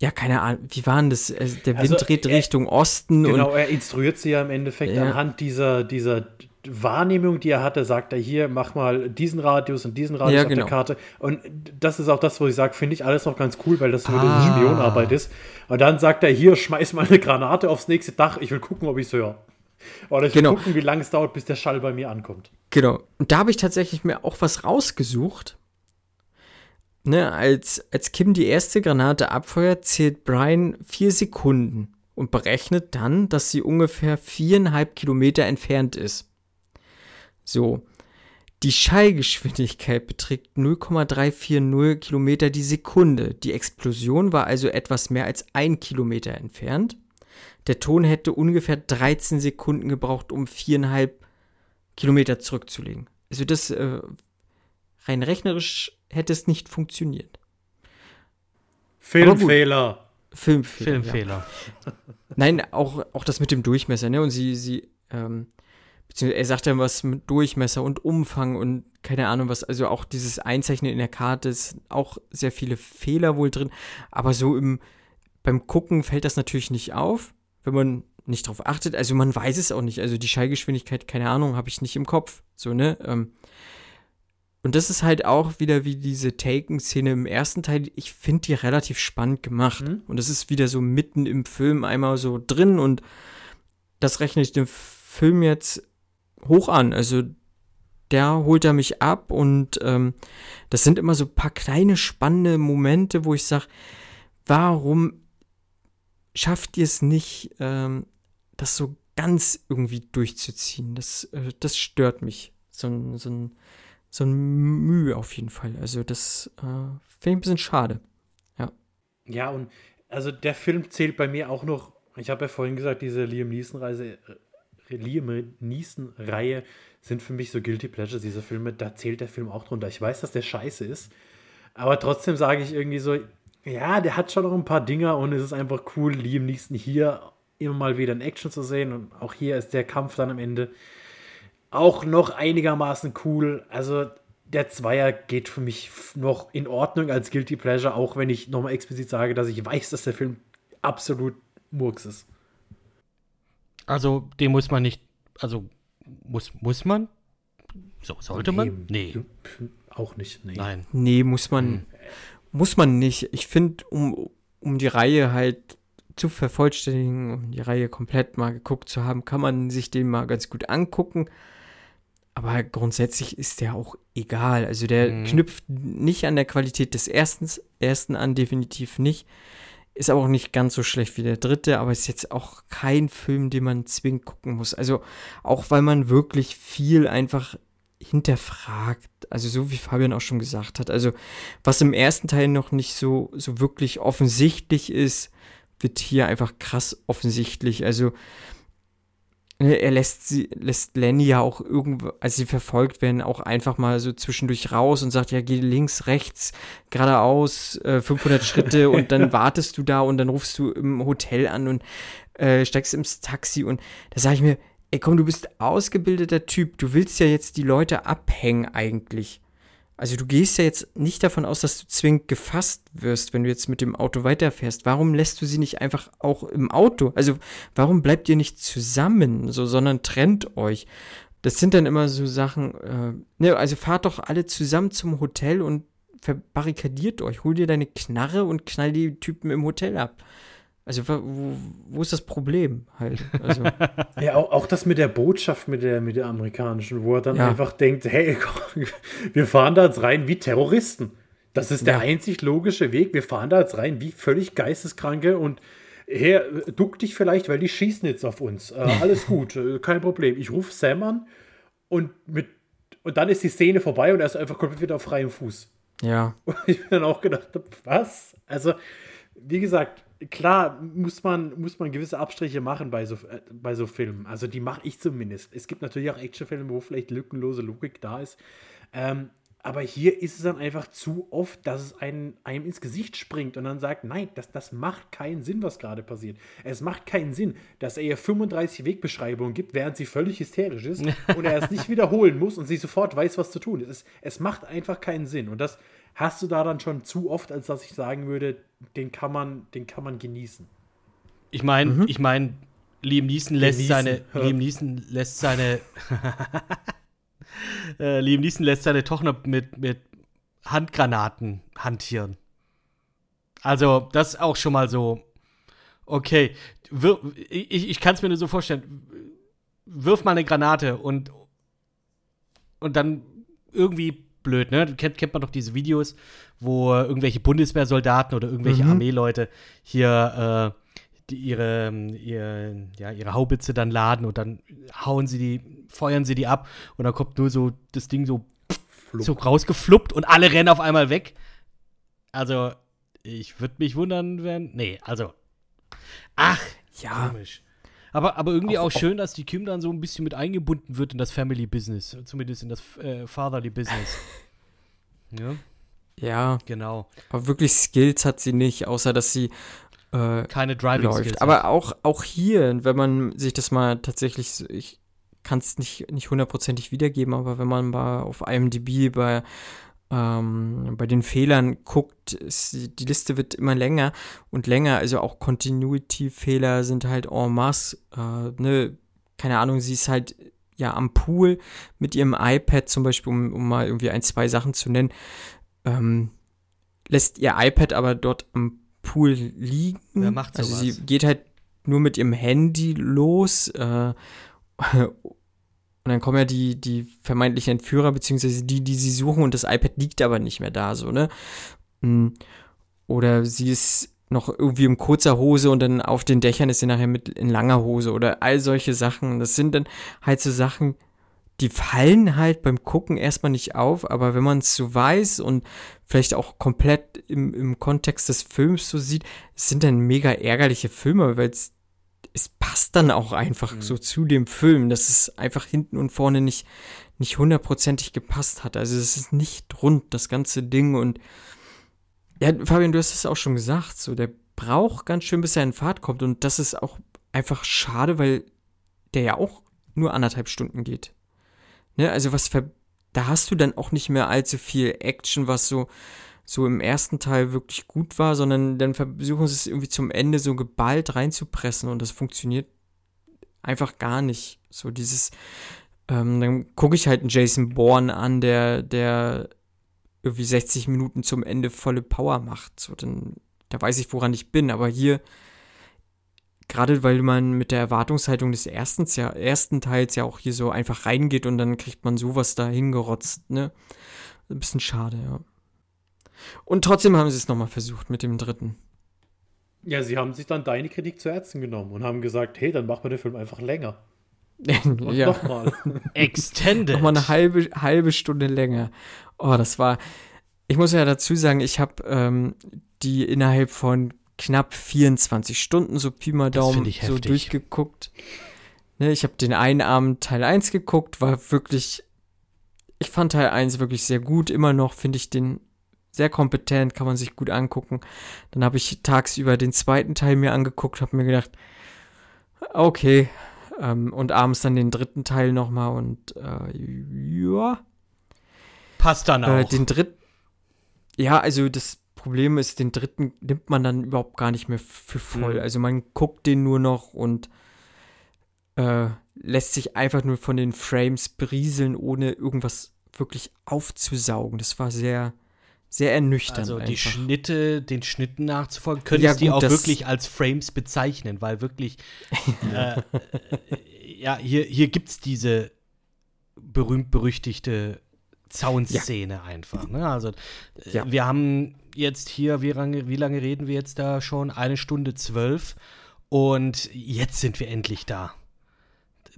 Ja, keine Ahnung, wie war denn das? Äh, Der Wind Also, dreht er- Richtung Osten Genau, und er instruiert sie ja im Endeffekt Ja. anhand dieser, dieser Wahrnehmung, die er hatte, sagt er hier, mach mal diesen Radius und diesen Radius Ja, auf genau. der Karte. Und das ist auch das, wo ich sage, finde ich alles noch ganz cool, weil das so Ah. diese Spionarbeit ist. Und dann sagt er hier, schmeiß mal eine Granate aufs nächste Dach, ich will gucken, ob ich es höre. Oder ich will Genau. gucken, wie lange es dauert, bis der Schall bei mir ankommt. Genau. Und da habe ich tatsächlich mir auch was rausgesucht. Ne, als, als Kim die erste Granate abfeuert, zählt Brian vier Sekunden und berechnet dann, dass sie ungefähr viereinhalb Kilometer entfernt ist. So. Die Schallgeschwindigkeit beträgt 0,340 Kilometer die Sekunde. Die Explosion war also etwas mehr als ein Kilometer entfernt. Der Ton hätte ungefähr 13 Sekunden gebraucht, um viereinhalb Kilometer zurückzulegen. Also das äh, rein rechnerisch hätte es nicht funktioniert. Filmfehler. Filmfehler. Ja. Filmfehler. Nein, auch, auch das mit dem Durchmesser, ne? Und sie, sie, ähm, beziehungsweise er sagt dann was mit Durchmesser und Umfang und keine Ahnung was, also auch dieses Einzeichnen in der Karte ist auch sehr viele Fehler wohl drin, aber so im, beim Gucken fällt das natürlich nicht auf, wenn man nicht drauf achtet, also man weiß es auch nicht, also die Schallgeschwindigkeit, keine Ahnung, habe ich nicht im Kopf, so, ne, ähm, und das ist halt auch wieder wie diese Taken-Szene im ersten Teil. Ich finde die relativ spannend gemacht. Mhm. Und das ist wieder so mitten im Film einmal so drin und das rechne ich dem Film jetzt hoch an. Also der holt er mich ab und ähm, das sind immer so ein paar kleine spannende Momente, wo ich sage, warum schafft ihr es nicht, ähm, das so ganz irgendwie durchzuziehen? Das, äh, das stört mich. So ein, so ein so ein Mühe auf jeden Fall. Also das äh, finde ich ein bisschen schade. Ja. Ja, und also der Film zählt bei mir auch noch, ich habe ja vorhin gesagt, diese Liam Neeson-Reise, äh, Liam Neeson-Reihe sind für mich so Guilty Pleasures, diese Filme, da zählt der Film auch drunter. Ich weiß, dass der scheiße ist, aber trotzdem sage ich irgendwie so, ja, der hat schon noch ein paar Dinger und es ist einfach cool, Liam Neeson hier immer mal wieder in Action zu sehen und auch hier ist der Kampf dann am Ende auch noch einigermaßen cool. Also der Zweier geht für mich noch in Ordnung als Guilty Pleasure, auch wenn ich nochmal explizit sage, dass ich weiß, dass der Film absolut Murks ist. Also, den muss man nicht, also muss, muss man? So, sollte man? Nee. Auch nicht, nee. Nein. Nee, muss man, hm. muss man nicht. Ich finde, um, um die Reihe halt zu vervollständigen, um die Reihe komplett mal geguckt zu haben, kann man sich den mal ganz gut angucken. Aber grundsätzlich ist der auch egal. Also der mhm. knüpft nicht an der Qualität des ersten, ersten an, definitiv nicht. Ist aber auch nicht ganz so schlecht wie der dritte, aber ist jetzt auch kein Film, den man zwingend gucken muss. Also auch weil man wirklich viel einfach hinterfragt. Also so wie Fabian auch schon gesagt hat. Also was im ersten Teil noch nicht so, so wirklich offensichtlich ist, wird hier einfach krass offensichtlich. Also er lässt sie, lässt Lenny ja auch irgendwo, als sie verfolgt werden, auch einfach mal so zwischendurch raus und sagt, ja, geh links, rechts, geradeaus, äh, 500 Schritte und dann wartest du da und dann rufst du im Hotel an und äh, steigst ins Taxi und da sage ich mir, ey komm, du bist ausgebildeter Typ, du willst ja jetzt die Leute abhängen eigentlich. Also du gehst ja jetzt nicht davon aus, dass du zwingend gefasst wirst, wenn du jetzt mit dem Auto weiterfährst. Warum lässt du sie nicht einfach auch im Auto? Also warum bleibt ihr nicht zusammen, so, sondern trennt euch? Das sind dann immer so Sachen, äh, ne, also fahrt doch alle zusammen zum Hotel und verbarrikadiert euch. Hol dir deine Knarre und knall die Typen im Hotel ab. Also wo, wo ist das Problem halt? Also. ja, auch, auch, das mit der Botschaft, mit der, mit der amerikanischen, wo er dann ja. einfach denkt, hey, komm, wir fahren da jetzt rein wie Terroristen. Das ist der ja. einzig logische Weg. Wir fahren da jetzt rein wie völlig Geisteskranke und her, duck dich vielleicht, weil die schießen jetzt auf uns. Äh, alles gut, äh, kein Problem. Ich rufe Sam an und mit und dann ist die Szene vorbei und er ist einfach komplett wieder auf freiem Fuß. Ja. Und ich bin dann auch gedacht, was? Also, wie gesagt, klar muss man, muss man gewisse Abstriche machen bei so, äh, bei so Filmen. Also die mache ich zumindest. Es gibt natürlich auch Actionfilme, wo vielleicht lückenlose Logik da ist. Ähm, aber hier ist es dann einfach zu oft, dass es einem, einem ins Gesicht springt und dann sagt, nein, das, das macht keinen Sinn, was gerade passiert. Es macht keinen Sinn, dass er ihr 35 Wegbeschreibungen gibt, während sie völlig hysterisch ist und er es nicht wiederholen muss und sie sofort weiß, was zu tun ist. Es, es macht einfach keinen Sinn. Und das, hast du da dann schon zu oft, als dass ich sagen würde, den kann man, den kann man genießen. Ich meine, mhm. ich meine, Liam Neeson lässt genießen. seine, ja. Liam Neeson lässt seine, äh, Liam Neeson lässt seine Tochter mit, mit Handgranaten hantieren. Also, das ist auch schon mal so, okay, wir, ich, ich kann es mir nur so vorstellen, wirf mal eine Granate und, und dann irgendwie blöd, ne? Kennt, kennt man doch diese Videos, wo irgendwelche Bundeswehrsoldaten oder irgendwelche mhm. Armeeleute hier äh, die ihre, ihre, ja, ihre Haubitze dann laden und dann hauen sie die, feuern sie die ab und dann kommt nur so das Ding so, so rausgefluppt und alle rennen auf einmal weg. Also, ich würde mich wundern, wenn. Nee, also. Ach, ja. Komisch. Aber, aber irgendwie auch, auch schön, dass die Kim dann so ein bisschen mit eingebunden wird in das Family Business, zumindest in das äh, Fatherly Business. ja. Ja. Genau. Aber wirklich Skills hat sie nicht, außer dass sie äh, keine Driving läuft. Skills. Aber auch, auch hier, wenn man sich das mal tatsächlich, ich kann es nicht, nicht hundertprozentig wiedergeben, aber wenn man mal auf IMDb bei ähm, bei den Fehlern guckt, ist, die Liste wird immer länger und länger. Also auch Continuity-Fehler sind halt en masse. Äh, ne? Keine Ahnung, sie ist halt ja am Pool mit ihrem iPad zum Beispiel, um, um mal irgendwie ein, zwei Sachen zu nennen. Ähm, lässt ihr iPad aber dort am Pool liegen. Wer macht sowas? Also sie geht halt nur mit ihrem Handy los äh, Und dann kommen ja die, die vermeintlichen Entführer, beziehungsweise die, die sie suchen und das iPad liegt aber nicht mehr da, so, ne? Hm. Oder sie ist noch irgendwie in kurzer Hose und dann auf den Dächern ist sie nachher mit in langer Hose oder all solche Sachen. Das sind dann halt so Sachen, die fallen halt beim Gucken erstmal nicht auf, aber wenn man es so weiß und vielleicht auch komplett im, im Kontext des Films so sieht, sind dann mega ärgerliche Filme, weil es es passt dann auch einfach mhm. so zu dem Film, dass es einfach hinten und vorne nicht, nicht hundertprozentig gepasst hat. Also es ist nicht rund, das ganze Ding. Und ja, Fabian, du hast es auch schon gesagt, so der braucht ganz schön, bis er in Fahrt kommt. Und das ist auch einfach schade, weil der ja auch nur anderthalb Stunden geht. Ne? Also was da hast du dann auch nicht mehr allzu viel Action, was so so im ersten Teil wirklich gut war, sondern dann versuchen sie es irgendwie zum Ende so geballt reinzupressen und das funktioniert einfach gar nicht. So dieses, ähm, dann gucke ich halt einen Jason Bourne an, der, der irgendwie 60 Minuten zum Ende volle Power macht. So, dann, da weiß ich, woran ich bin. Aber hier, gerade weil man mit der Erwartungshaltung des ersten, ja, ersten Teils ja auch hier so einfach reingeht und dann kriegt man sowas da hingerotzt, ne? Ein bisschen schade, ja. Und trotzdem haben sie es nochmal versucht mit dem dritten. Ja, sie haben sich dann deine Kritik zu Herzen genommen und haben gesagt, hey, dann machen wir den Film einfach länger. ja. Nochmal. Extended. Nochmal eine halbe, halbe Stunde länger. Oh, das war. Ich muss ja dazu sagen, ich habe ähm, die innerhalb von knapp 24 Stunden, so Pi mal Daumen, so durchgeguckt. Ne, ich habe den einen Abend Teil 1 geguckt, war wirklich. Ich fand Teil 1 wirklich sehr gut. Immer noch finde ich den sehr kompetent, kann man sich gut angucken. Dann habe ich tagsüber den zweiten Teil mir angeguckt, habe mir gedacht, okay, ähm, und abends dann den dritten Teil nochmal und äh, ja. Passt dann äh, auch. Äh, den dritten, ja, also das Problem ist, den dritten nimmt man dann überhaupt gar nicht mehr für voll. Mhm. Also man guckt den nur noch und äh, lässt sich einfach nur von den Frames berieseln, ohne irgendwas wirklich aufzusaugen. Das war sehr, sehr ernüchternd. Also die einfach. Schnitte, den Schnitten nachzufolgen, könntest ja, die auch wirklich als Frames bezeichnen, weil wirklich, äh, ja, hier, hier gibt es diese berühmt-berüchtigte Zaunszene ja. einfach. Ne? Also äh, ja. wir haben jetzt hier, wie lange, wie lange reden wir jetzt da schon? Eine Stunde zwölf und jetzt sind wir endlich da.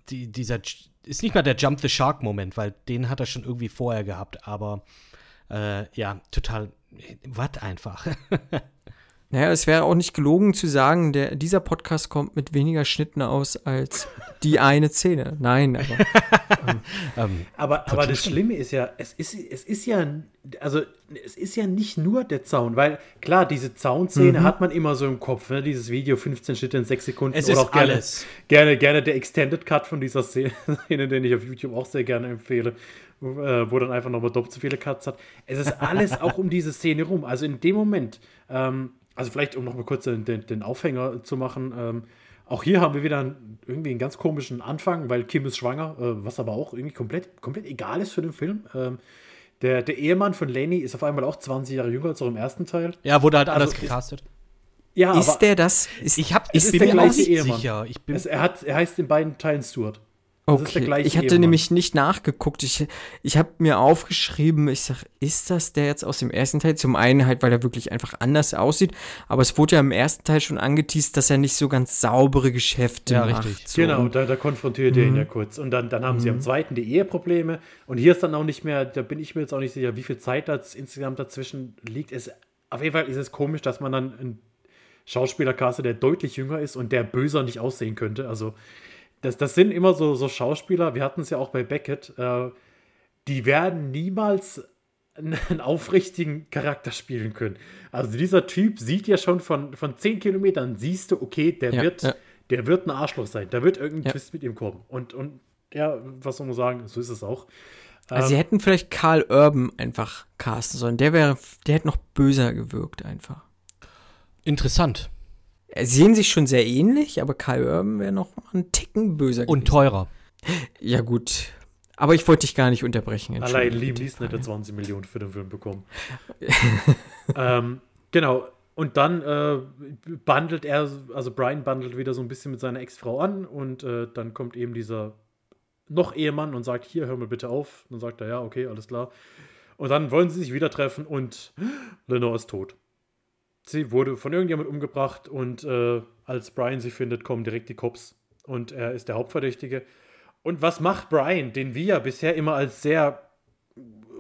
Die, dieser ist nicht mal der Jump the Shark Moment, weil den hat er schon irgendwie vorher gehabt, aber äh, ja, total, was einfach. Naja, es wäre auch nicht gelogen zu sagen, der, dieser Podcast kommt mit weniger Schnitten aus als die eine Szene. Nein, aber. Ähm, ähm, aber, aber das Schlimme ist ja, es ist, es ist ja, also es ist ja nicht nur der Zaun, weil klar, diese Zaunszene mhm. hat man immer so im Kopf, ne? dieses Video 15 Schnitte in 6 Sekunden. Es oder auch gerne, alles. gerne, gerne der Extended Cut von dieser Szene, den ich auf YouTube auch sehr gerne empfehle, wo dann einfach nochmal doppelt so viele Cuts hat. Es ist alles auch um diese Szene rum. Also in dem Moment, ähm, also vielleicht um nochmal kurz den, den, Aufhänger zu machen, ähm, auch hier haben wir wieder einen, irgendwie einen ganz komischen Anfang, weil Kim ist schwanger, äh, was aber auch irgendwie komplett, komplett egal ist für den Film. Ähm, der, der Ehemann von Lenny ist auf einmal auch 20 Jahre jünger als auch im ersten Teil. Ja, wurde halt also anders gecastet. Ja, ist der das? Ist, ich, hab, ich bin mir auch nicht sicher. Ich bin es, er, hat, er heißt in beiden Teilen Stuart. Okay. ich hatte Ehemann. nämlich nicht nachgeguckt. Ich, ich habe mir aufgeschrieben, ich sag, ist das der jetzt aus dem ersten Teil? Zum einen halt, weil er wirklich einfach anders aussieht, aber es wurde ja im ersten Teil schon angeteased, dass er nicht so ganz saubere Geschäfte ja, macht. Richtig. So. Genau, da, da konfrontiert er ihn ja mhm. kurz. Und dann, dann haben mhm. sie am mhm. zweiten die Eheprobleme. Und hier ist dann auch nicht mehr, da bin ich mir jetzt auch nicht sicher, wie viel Zeit das insgesamt dazwischen liegt. Es, auf jeden Fall ist es komisch, dass man dann einen Schauspieler castet, der deutlich jünger ist und der böser nicht aussehen könnte. Also das, das sind immer so, so Schauspieler, wir hatten es ja auch bei Beckett, äh, die werden niemals einen aufrichtigen Charakter spielen können. Also dieser Typ sieht ja schon von, von 10 Kilometern, siehst du, okay, der ja, wird, ja. der wird ein Arschloch sein, da wird irgendein ja. Twist mit ihm kommen. Und, und ja, was soll man sagen, so ist es auch. Also ähm, sie hätten vielleicht Karl Urban einfach casten sollen. Der wäre, der hätte noch böser gewirkt einfach. Interessant. Sehen sich schon sehr ähnlich, aber Karl Urban wäre noch einen Ticken böser gewesen. Und teurer. Ja, gut. Aber ich wollte dich gar nicht unterbrechen. Allein Liam Neeson hätte 20 Millionen für den Film bekommen. ähm, genau. Und dann äh, bandelt er, also Brian bandelt wieder so ein bisschen mit seiner Ex-Frau an und äh, dann kommt eben dieser noch Ehemann und sagt, hier, hör mal bitte auf. dann sagt er, ja, okay, alles klar. Und dann wollen sie sich wieder treffen und Lenore ist tot. Sie wurde von irgendjemand umgebracht und äh, als Brian sie findet, kommen direkt die Cops und er ist der Hauptverdächtige. Und was macht Brian, den wir bisher immer als sehr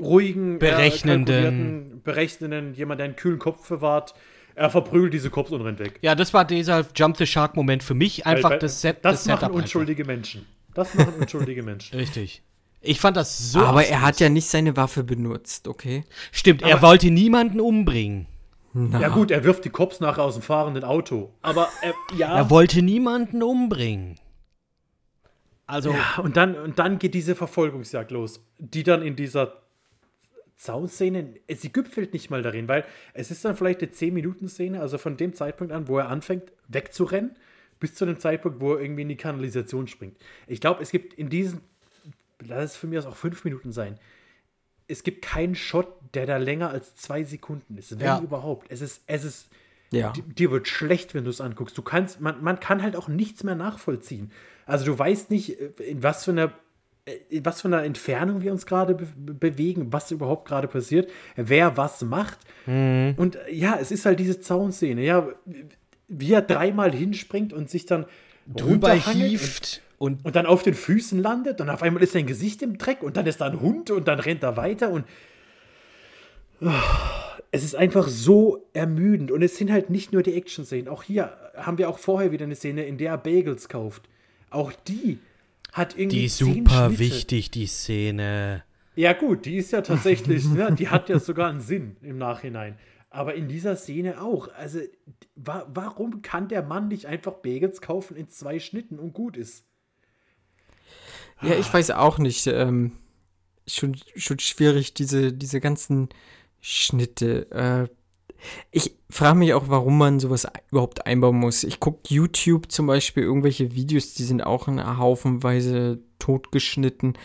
ruhigen, Berechnenden. Äh, kalkulierten, berechnenden, jemand, der einen kühlen Kopf bewahrt, er verprügelt diese Cops und rennt weg. Ja, das war dieser Jump the Shark Moment für mich. Einfach Weil- das Set. Das, machen Setup unschuldige Menschen. Das machen unschuldige Menschen. Einfach. Richtig. Ich fand das so. Aber er hat ja nicht seine Waffe benutzt, okay? Stimmt, er Aber- wollte niemanden umbringen. Ja gut, er wirft die Cops nachher aus dem fahrenden Auto. Aber er, ja. Er wollte niemanden umbringen. Also, Ja, und dann, und dann geht diese Verfolgungsjagd los, die dann in dieser Zaunszene, sie gipfelt nicht mal darin, weil es ist dann vielleicht eine 10-Minuten-Szene, also von dem Zeitpunkt an, wo er anfängt wegzurennen, bis zu dem Zeitpunkt, wo er irgendwie in die Kanalisation springt. Ich glaube, es gibt in diesen, lass es für mich aus auch fünf Minuten sein, es gibt keinen Shot, der da länger als zwei Sekunden ist, wenn Ja. überhaupt. Es ist, es ist, Ja. Di- dir wird schlecht, wenn du es anguckst. Du kannst, man, man kann halt auch nichts mehr nachvollziehen. Also du weißt nicht, äh, in was für einer, äh, in was für einer Entfernung wir uns gerade be bewegen, was überhaupt gerade passiert, wer was macht. Und äh, ja, es ist halt diese Zaunszene, ja, wie er dreimal hinspringt und sich dann drüber hieft und, und dann auf den Füßen landet und auf einmal ist sein Gesicht im Dreck und dann ist da ein Hund und dann rennt er weiter und Oh, es ist einfach so ermüdend und es sind halt nicht nur die Action-Szenen. Auch hier haben wir auch vorher wieder eine Szene, in der er Bagels kauft. Auch die hat irgendwie die ist super wichtig, die Szene. Ja gut, die ist ja tatsächlich, ne, die hat ja sogar einen Sinn im Nachhinein. Aber in dieser Szene auch. Also wa warum kann der Mann nicht einfach Bagels kaufen in zwei Schnitten und gut ist? Ja, ich weiß auch nicht. Ähm, schon, schon schwierig, diese, diese ganzen Schnitte. Äh, ich frage mich auch, warum man sowas überhaupt einbauen muss. Ich gucke YouTube zum Beispiel irgendwelche Videos, die sind auch in haufenweise totgeschnitten.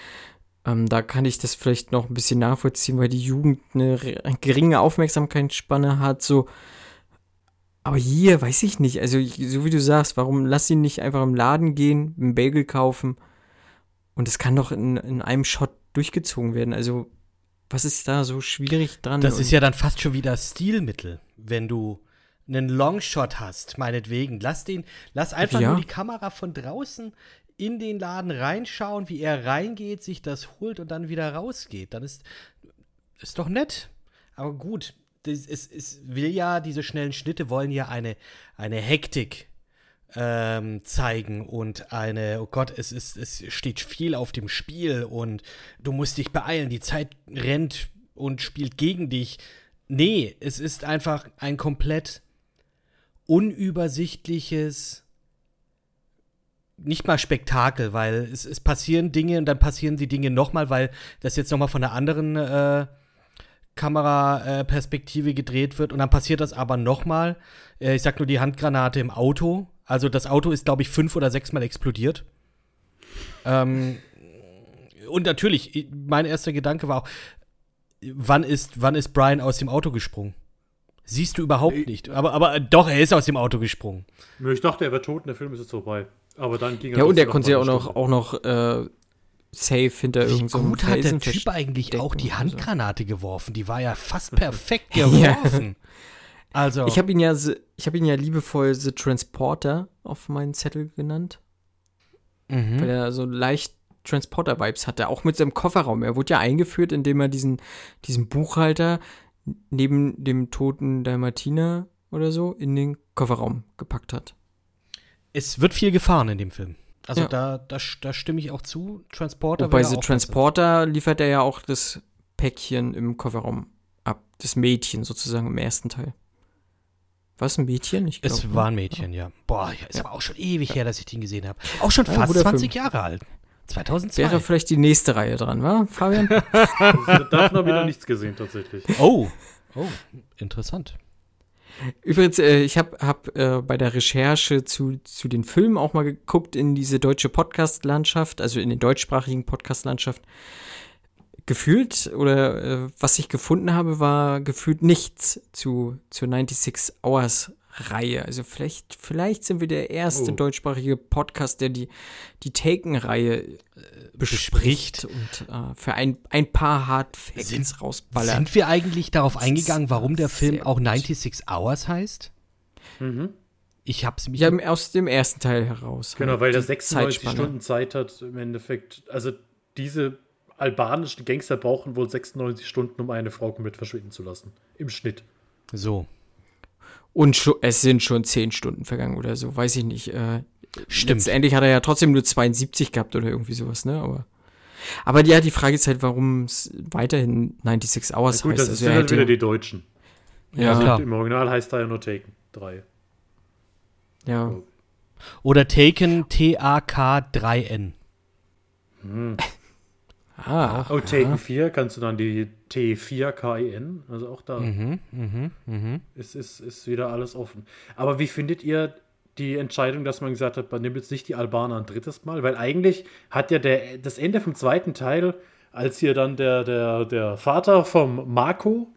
Ähm, da kann ich das vielleicht noch ein bisschen nachvollziehen, weil die Jugend eine geringe Aufmerksamkeitsspanne hat. So. Aber hier weiß ich nicht. Also, ich- so wie du sagst, warum lass ihn nicht einfach im Laden gehen, einen Bagel kaufen? Und es kann doch in, in einem Shot durchgezogen werden. Also, was ist da so schwierig dran? Das ist ja dann fast schon wieder Stilmittel, wenn du einen Longshot hast, meinetwegen. Lass den, lass einfach Ja. nur die Kamera von draußen in den Laden reinschauen, wie er reingeht, sich das holt und dann wieder rausgeht. Dann ist, ist doch nett. Aber gut, das, es, es will ja, diese schnellen Schnitte wollen ja eine, eine Hektik ähm, zeigen und eine, oh Gott, es, ist, es steht viel auf dem Spiel und du musst dich beeilen, die Zeit rennt und spielt gegen dich. Nee, es ist einfach ein komplett unübersichtliches, nicht mal Spektakel, weil es, es passieren Dinge und dann passieren die Dinge nochmal, weil das jetzt nochmal von einer anderen äh, Kameraperspektive gedreht wird und dann passiert das aber nochmal. Äh, ich sag nur die Handgranate im Auto. Also das Auto ist, glaube ich, fünf oder sechsmal explodiert. Ähm, und natürlich, mein erster Gedanke war auch, wann ist, wann ist Brian aus dem Auto gesprungen? Siehst du überhaupt nicht. Aber, aber äh, doch, er ist aus dem Auto gesprungen. Ich dachte, er wäre tot und der Film ist jetzt vorbei. Aber dann ging er ja, und er konnte ja auch noch, auch noch äh, safe hinter irgendeinem so gut hat der Typ eigentlich auch die so. Handgranate geworfen? Die war ja fast perfekt geworfen. Also, Ich habe ihn ja, ich habe ihn ja liebevoll The Transporter auf meinen Zettel genannt, mhm. weil er so leicht Transporter-Vibes hatte, auch mit seinem Kofferraum. Er wurde ja eingeführt, indem er diesen, diesen Buchhalter neben dem toten Dalmatiner oder so in den Kofferraum gepackt hat. es wird viel gefahren in dem Film. Also Ja. da, da, da stimme ich auch zu. Transporter Wobei wäre The Transporter liefert er ja auch das Päckchen im Kofferraum ab. Das Mädchen sozusagen im ersten Teil. War es ein Mädchen? Ich glaub, Es ne? war ein Mädchen, ja. Boah, ja, ist aber auch schon ewig her, dass ich den gesehen habe. Auch schon Ja, fast guter 20 Film. Jahre alt. 2002. Wäre vielleicht die nächste Reihe dran, wa, Fabian? Davon habe ich noch nichts gesehen, tatsächlich. oh, oh, interessant. Übrigens, äh, ich habe hab, äh, bei der Recherche zu, zu den Filmen auch mal geguckt in diese deutsche Podcast-Landschaft, also in den deutschsprachigen Podcast-Landschaft. Gefühlt oder äh, was ich gefunden habe, war gefühlt nichts zu, zur 96 Hours Reihe. Also vielleicht, vielleicht sind wir der erste Oh. deutschsprachige Podcast, der die, die Taken-Reihe äh, bespricht und äh, für ein, ein paar Hard Facts Sind- rausballert. Sind wir eigentlich darauf Das eingegangen, warum der Film auch gut. 96 Hours heißt? Mhm. Ich hab's mich. Ja, aus dem ersten Teil heraus. Genau, halt weil er die 96 Zeitspanne. Stunden Zeit hat im Endeffekt. Also diese albanischen Gangster brauchen wohl 96 Stunden, um eine Frau komplett verschwinden zu lassen. Im Schnitt. so. Und es sind schon 10 Stunden vergangen oder so, weiß ich nicht. Äh, Stimmt. Letztendlich hat er ja trotzdem nur 72 gehabt oder irgendwie sowas, ne? Aber, aber ja, die Frage ist halt, warum es weiterhin 96 Hours Gut, heißt. das Also sind halt hätte- wieder die Deutschen. ja, Also- klar. Im Original heißt er ja nur Taken. Drei. ja. Oder Taken T-A-K-3-N. Ah, Oh, Taken 4 kannst du dann die T4KEN, also auch da Mhm, mhm, mhm. ist, ist, ist wieder alles offen. Aber wie findet ihr die Entscheidung, dass man gesagt hat, man nimmt jetzt nicht die Albaner ein drittes Mal? Weil eigentlich hat ja der, das Ende vom zweiten Teil, als hier dann der, der, der Vater vom Marco,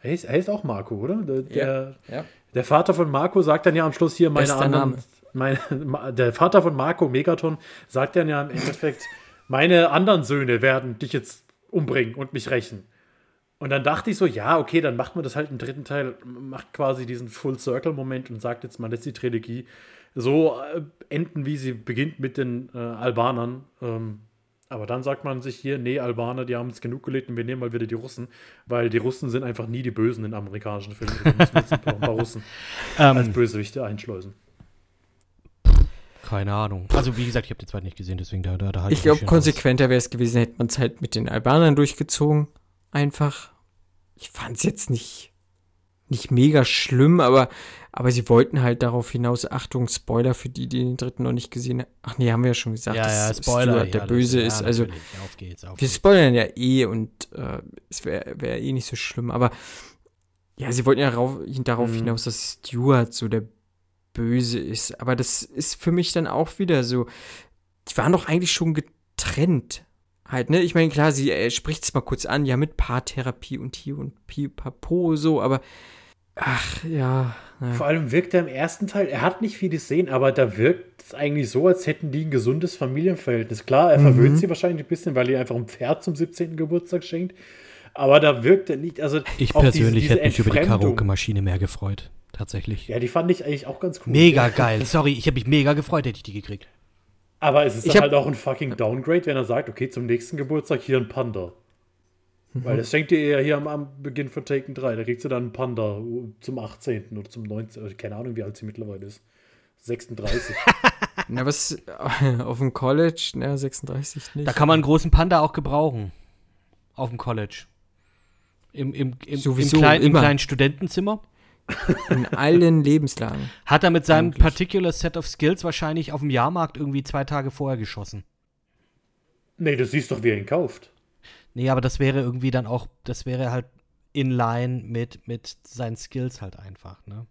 er ist, er ist auch Marco, oder? Der, der, ja. der Vater von Marco sagt dann ja am Schluss hier meine Bester anderen. Name. Meine, der Vater von Marco, Megaton, sagt dann ja im Endeffekt, meine anderen Söhne werden dich jetzt umbringen und mich rächen. Und dann dachte ich so, ja, okay, dann macht man das halt im dritten Teil, macht quasi diesen Full-Circle-Moment und sagt jetzt, man lässt die Trilogie so äh, enden, wie sie beginnt mit den äh, Albanern. Ähm, aber dann sagt man sich hier, nee, Albaner, die haben jetzt genug gelitten, wir nehmen mal wieder die Russen, weil die Russen sind einfach nie die Bösen in amerikanischen Filmen. Da müssen wir jetzt ein paar, Russen als Ähm, Bösewichte einschleusen. Keine Ahnung. Also, wie gesagt, ich habe den zweiten nicht gesehen, deswegen da, da, da halte Ich glaube, konsequenter wäre es gewesen, hätte man es halt mit den Albanern durchgezogen. Einfach. Ich fand es jetzt nicht, nicht mega schlimm, aber, aber sie wollten halt darauf hinaus, Achtung, Spoiler für die, die den dritten noch nicht gesehen haben. Ach nee, haben wir ja schon gesagt, Ja, ja, dass Spoiler. Stuart der ja, Böse das- ist. ja, Also. Auf geht's, auf wir spoilern ja eh und äh, es wäre wär eh nicht so schlimm, aber ja, sie wollten ja rauf, darauf Mhm. hinaus, dass Stuart so der Böse ist. Aber das ist für mich dann auch wieder so, die waren doch eigentlich schon getrennt. Halt, ne? Ich meine, klar, sie äh, spricht es mal kurz an, ja, mit Paartherapie und hier und Pipapo so, aber ach, ja. naja. Vor allem wirkt er im ersten Teil, er hat nicht viele Szenen, aber da wirkt es eigentlich so, als hätten die ein gesundes Familienverhältnis. Klar, er verwöhnt sie wahrscheinlich ein bisschen, weil er einfach ein Pferd zum 17. Geburtstag schenkt. Aber da wirkt er nicht, also Ich persönlich diese, diese hätte mich über die. Karaoke-Maschine mehr gefreut. Tatsächlich. Ja, die fand ich eigentlich auch ganz cool. Mega geil. Sorry, ich habe mich mega gefreut, hätte ich die gekriegt. Aber es ist Ich dann halt auch ein fucking Downgrade, wenn er sagt, okay, zum nächsten Geburtstag hier ein Panda. Mhm. Weil das schenkt ihr ja hier am, am Beginn von Taken 3. Da kriegst du dann einen Panda zum 18. oder zum 19. oder Keine Ahnung, wie alt sie mittlerweile ist. 36. Na, was auf dem College, ne, 36 nicht. Da kann man einen großen Panda auch gebrauchen. Auf dem College. Im, im, im, Sowieso, im, kleinen, im kleinen Studentenzimmer. In allen Lebenslagen. Hat er mit seinem Eigentlich. particular Set of Skills wahrscheinlich auf dem Jahrmarkt irgendwie zwei Tage vorher geschossen. nee, du siehst doch, wie er ihn kauft. Nee, aber das wäre irgendwie dann auch, das wäre halt in line mit, mit seinen Skills halt einfach, ne?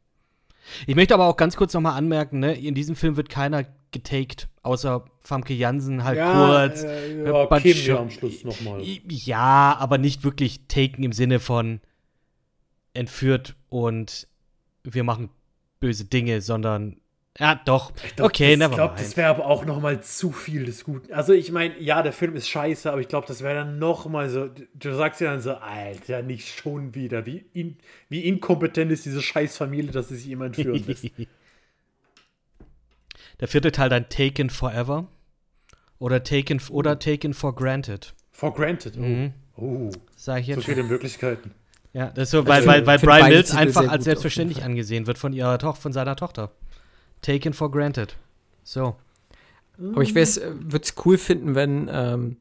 Ich möchte aber auch ganz kurz nochmal anmerken, ne, in diesem Film wird keiner getaked, außer Famke Jansen halt kurz. Äh, äh, ja, Batsch- Kim ja am Schluss nochmal. Ja, aber nicht wirklich taken im Sinne von entführt und wir machen böse Dinge, sondern ja, doch. okay, Ich never glaube, mind. das wäre aber auch noch mal zu viel des Guten. Also ich meine, ja, der Film ist scheiße, aber ich glaube, das wäre dann noch mal so, du sagst ja dann so, Alter, nicht schon wieder. Wie, in, wie inkompetent ist diese Scheißfamilie, dass sie sich immer entführen lässt. Der vierte Teil dann Taken Forever oder Taken oder Taken for Granted. For granted. Oh, Mhm. oh Sag ich so jetzt. viele Möglichkeiten. Ja, das ist so, weil, Also, weil, weil Brian Mills Titel einfach als selbstverständlich angesehen wird von ihrer Tochter, von seiner Tochter. Taken for granted. So. Aber ich würde es cool finden, wenn ähm,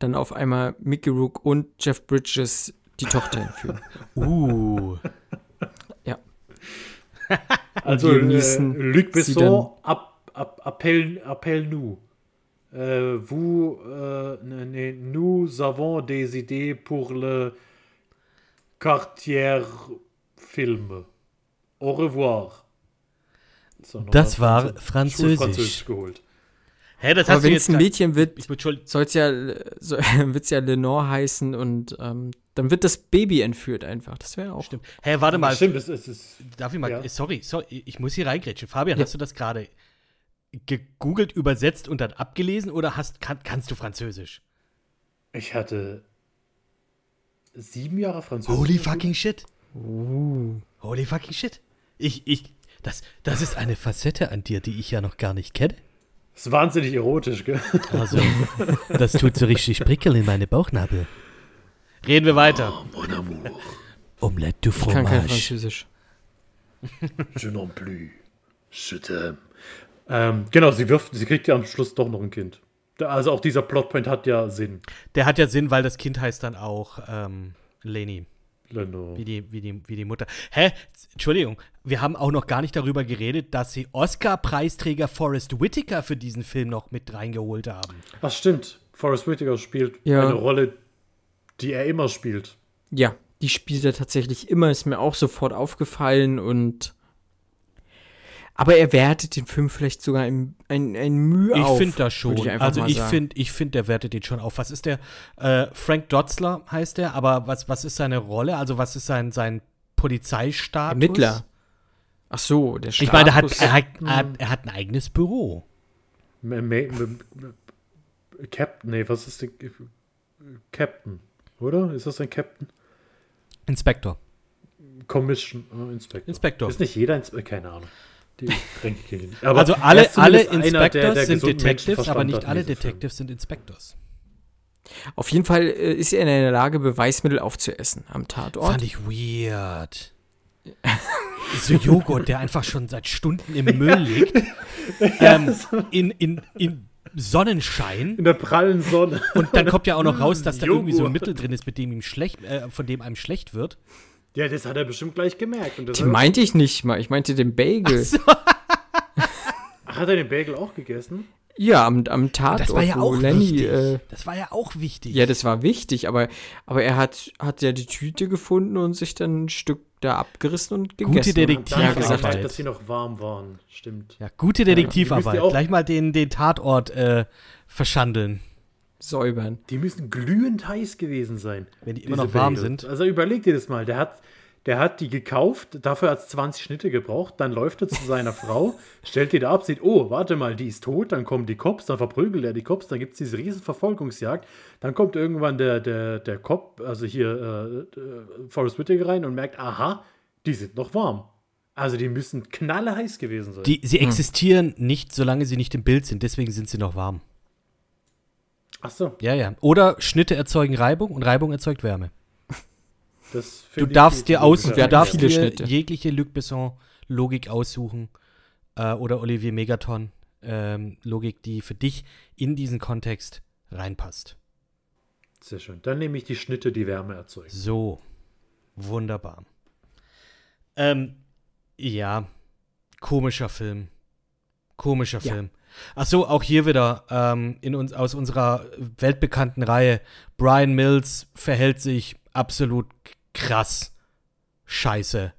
dann auf einmal Mickey Rook und Jeff Bridges die Tochter entführen. Uh. Also, Liam äh, Luc Besson, ap, ap, appel, appel nous. Euh, vous, euh, ne, ne, nous avons des idées pour le Cartier-Film. Au revoir. So, Das war Franzö- Französisch. Schulfranzösisch geholt. Hä, das Aber wenn jetzt es ein Mädchen wird, soll es ja, so, wird's ja Lenore heißen und ähm, dann wird das Baby entführt einfach. Das wäre auch. Stimmt. Hä, warte mal. Stimmt, es ist, ist Darf ich mal, Ja. sorry, sorry, ich muss hier reingrätschen. Fabian, Ja. hast du das gerade gegoogelt, übersetzt und dann abgelesen oder hast, kann, kannst du Französisch? Ich hatte sieben Jahre Französisch. Holy fucking shit. Uh. Holy fucking shit. Ich, ich, Das, das ist eine Facette an dir, die ich ja noch gar nicht kenne. Das ist wahnsinnig erotisch, gell? Also, das tut so richtig Prickel in meine Bauchnabel. Reden wir weiter. Mon amour. Omelette du Ich kann kein fromage. Französisch. Je non plus. Je t'aime. Ähm, genau, sie wirft, sie kriegt ja am Schluss doch noch ein Kind. Also auch dieser Plotpoint hat ja Sinn. Der hat ja Sinn, weil das Kind heißt dann auch ähm, Leni, Leno. wie die, wie, die, wie die Mutter. Hä? Entschuldigung, wir haben auch noch gar nicht darüber geredet, dass sie Oscar-Preisträger Forrest Whitaker für diesen Film noch mit reingeholt haben. Ach stimmt, Forrest Whitaker spielt Ja. eine Rolle, die er immer spielt. Ja, die spielt er tatsächlich immer, ist mir auch sofort aufgefallen und. Aber er wertet den Film vielleicht sogar ein, ein, ein Mühe Ich auf. finde das schon. würde Ich also ich finde, ich finde, der wertet den schon auf. Was ist der? Äh, Frank Dotzler heißt der, aber was, was ist seine Rolle? Also was ist sein, sein Polizeistatus? Ermittler. Ach so, der Ich meine, er hat, Status- er, hat, er, hat, er hat ein eigenes Büro. Captain, nee, was ist denn? Captain, oder? Ist das ein Captain? Inspektor. Commission äh, Inspector. Inspektor. Ist nicht jeder Inspektor, keine Ahnung. Die Tränke. Aber also alle, alle der- Inspectors der sind Detectives, aber nicht alle diesem Film. Detectives sind Inspectors. Auf jeden Fall äh, ist er in der Lage, Beweismittel aufzuessen am Tatort. Fand ich weird. so Joghurt, der einfach schon seit Stunden im Müll liegt. ähm, in, in, in Sonnenschein. In der prallen Sonne. Und dann kommt ja auch noch raus, dass da irgendwie so ein. Mittel drin ist, mit dem ihm schlecht, äh, von dem einem schlecht wird. Ja, das hat er bestimmt gleich gemerkt. Und Die meinte ich nicht mal, ich meinte den Bagel. hat er den Bagel auch gegessen? Ja, am, am Tatort, Das war ja auch Lenny, wichtig. äh, das war ja auch wichtig. ja, das war wichtig, aber, aber er hat, hat ja die Tüte gefunden und sich dann ein Stück da abgerissen und gegessen. Gute Und Detektiv- dann Ja, gesagt, dass sie noch warm waren. Stimmt. Ja, gute Detektivarbeit. auch- Gleich mal den, den Tatort äh, verschandeln. Säubern. Die müssen glühend heiß gewesen sein. Wenn die immer noch warm Bagel. sind. Also überleg dir das mal. Der hat, der hat die gekauft, dafür hat es 20 Schnitte gebraucht. Dann läuft er zu seiner Frau, stellt die da ab, sieht, oh, warte mal, die ist tot. Dann kommen die Cops, dann verprügelt er die Cops, dann gibt es diese riesen Verfolgungsjagd. Dann kommt irgendwann der, der, der Cop, also hier äh, äh, Forrest Whitaker rein und merkt, aha, die sind noch warm. Also die müssen knallheiß gewesen sein. Die, sie existieren nicht, solange sie nicht im Bild sind. Deswegen sind sie noch warm. Ach so, Ja, ja. Oder Schnitte erzeugen Reibung und Reibung erzeugt Wärme. das Du finde ich darfst dir Wir du darfst viele dir Schnitte. jegliche Luc Besson-Logik aussuchen. Äh, oder Olivier Megaton. Ähm, Logik, die für dich in diesen Kontext reinpasst. Sehr schön. Dann nehme ich die Schnitte, die Wärme erzeugen. So. Wunderbar. Ähm, ja. Komischer Film. Komischer Ja. Film. Ach so, auch hier wieder ähm, in uns, aus unserer weltbekannten Reihe. Brian Mills verhält sich absolut krass scheiße.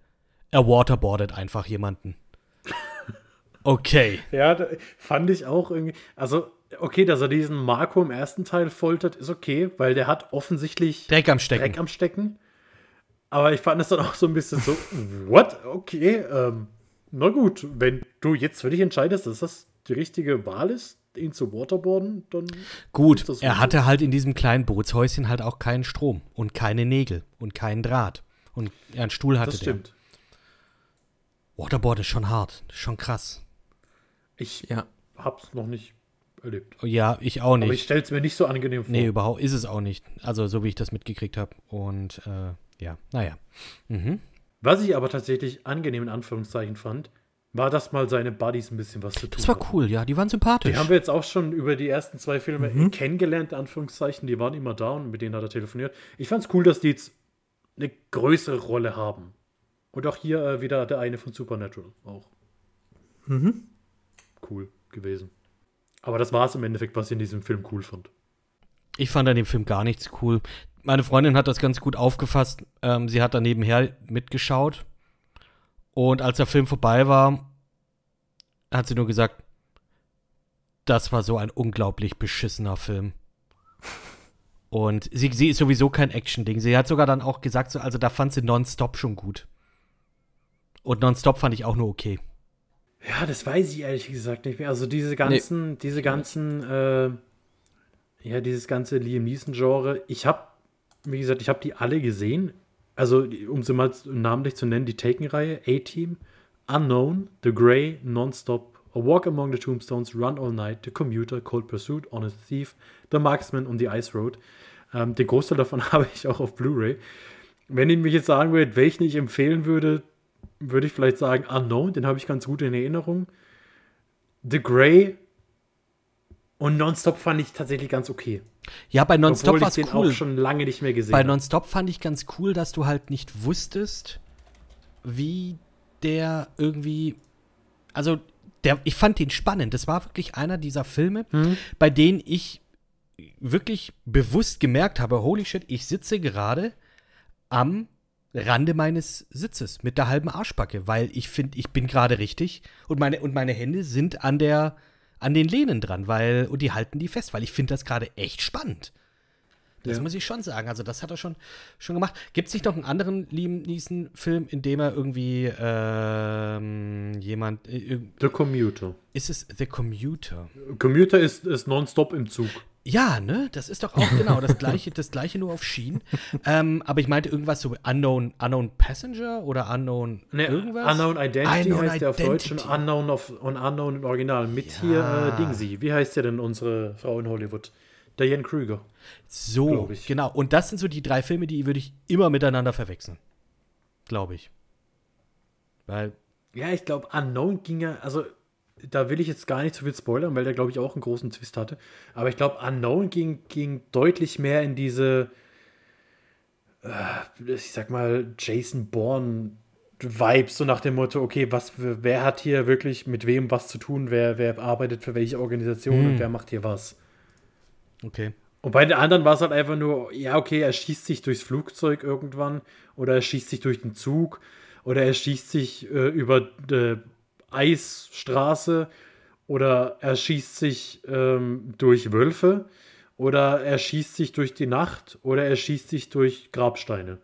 Er waterboardet einfach jemanden. Okay. Ja, fand ich auch irgendwie. Also, okay, dass er diesen Marco im ersten Teil foltert, ist okay, weil der hat offensichtlich Dreck am Stecken. Dreck am Stecken. Aber ich fand es dann auch so ein bisschen so, what? Okay, ähm, na gut, wenn du jetzt für dich entscheidest, dass das die richtige Wahl ist, ihn zu waterboarden, dann Gut, er hatte halt in diesem kleinen Bootshäuschen halt auch keinen Strom und keine Nägel und keinen Draht. Und einen Stuhl hatte das der. stimmt. Waterboard ist schon hart, ist schon krass. Ich Ja. hab's noch nicht erlebt. Ja, ich auch Aber ich nicht. stelle es mir nicht so angenehm vor. Nee, überhaupt ist es auch nicht. Also so wie ich das mitgekriegt habe. Und äh, ja, naja. Mhm. Was ich aber tatsächlich angenehm in Anführungszeichen fand, war, dass mal seine Buddies ein bisschen was zu tun Das war cool, ja, die waren sympathisch. Die haben wir jetzt auch schon über die ersten zwei Filme Mhm. kennengelernt, Anführungszeichen. Die waren immer da und mit denen hat er telefoniert. Ich fand es cool, dass die jetzt eine größere Rolle haben. Und auch hier äh, wieder der eine von Supernatural auch. Mhm. Cool gewesen. Aber das war es im Endeffekt, was ich in diesem Film cool fand. Ich fand an dem Film gar nichts cool. Meine Freundin hat das ganz gut aufgefasst. Ähm, sie hat da nebenher mitgeschaut. Und als der Film vorbei war, hat sie nur gesagt, das war so ein unglaublich beschissener Film. Und sie, sie ist sowieso kein Action-Ding. Sie hat sogar dann auch gesagt, so, also da fand sie Nonstop schon gut. Und Nonstop fand ich auch nur okay. Ja, das weiß ich ehrlich gesagt nicht mehr. Also diese ganzen, diese ganzen, äh, ja, dieses ganze Liam Neeson-Genre. Ich habe, wie gesagt, ich habe die alle gesehen. Also, um sie mal namentlich zu nennen, die Taken-Reihe, A-Team, Unknown, The Grey, Nonstop, A Walk Among the Tombstones, Run All Night, The Commuter, Cold Pursuit, Honest Thief, The Marksman und The Ice Road. Ähm, den Großteil davon habe ich auch auf Blu-ray. Wenn ihr mich jetzt sagen würdet, welchen ich empfehlen würde, würde ich vielleicht sagen Unknown, den habe ich ganz gut in Erinnerung. The Grey und Nonstop fand ich tatsächlich ganz okay. Ja, bei Nonstop war ich es den cool. auch schon lange nicht mehr gesehen Bei. Nonstop fand ich ganz cool, dass du halt nicht wusstest, wie der irgendwie. Also, der, ich fand den spannend. Das war wirklich einer dieser Filme, bei denen ich wirklich bewusst gemerkt habe: holy shit, ich sitze gerade am Rande meines Sitzes mit der halben Arschbacke, weil ich finde, ich bin gerade richtig und meine, und meine Hände sind an der an den Lehnen dran, weil und die halten die fest, weil ich finde das gerade echt spannend. Das Ja. muss ich schon sagen. Also, das hat er schon, schon gemacht. Gibt es nicht noch einen anderen Liam Neeson-Film, in dem er irgendwie ähm, jemand. Äh, The Commuter. ist es The Commuter? Commuter ist, ist nonstop im Zug. Ja, ne? Das ist doch auch genau das gleiche, das gleiche nur auf Schienen. ähm, aber ich meinte irgendwas so Unknown, Unknown Passenger oder Unknown irgendwas. Unknown Identity Unknown heißt der auf Deutsch und. Unknown auf, und Unknown im Original. Mit Ja. hier äh, Dingsy. Wie heißt der denn, unsere Frau in Hollywood? Diane Krüger. So, genau. Und das sind so die drei Filme, die würde ich immer miteinander verwechseln. Glaube ich. Weil, Ja, ich glaube, Unknown ging ja, also da will ich jetzt gar nicht so viel spoilern, weil der, glaube ich, auch einen großen Twist hatte. Aber ich glaube, Unknown ging, ging deutlich mehr in diese, äh, ich sag mal, Jason Bourne Vibes, so nach dem Motto, okay, was, wer hat hier wirklich mit wem was zu tun, wer, wer arbeitet für welche Organisation und wer macht hier was. Okay. Und bei den anderen war es halt einfach nur, ja, okay, er schießt sich durchs Flugzeug irgendwann oder er schießt sich durch den Zug oder er schießt sich äh, über die Eisstraße oder er schießt sich ähm, durch Wölfe oder er schießt sich durch die Nacht oder er schießt sich durch Grabsteine.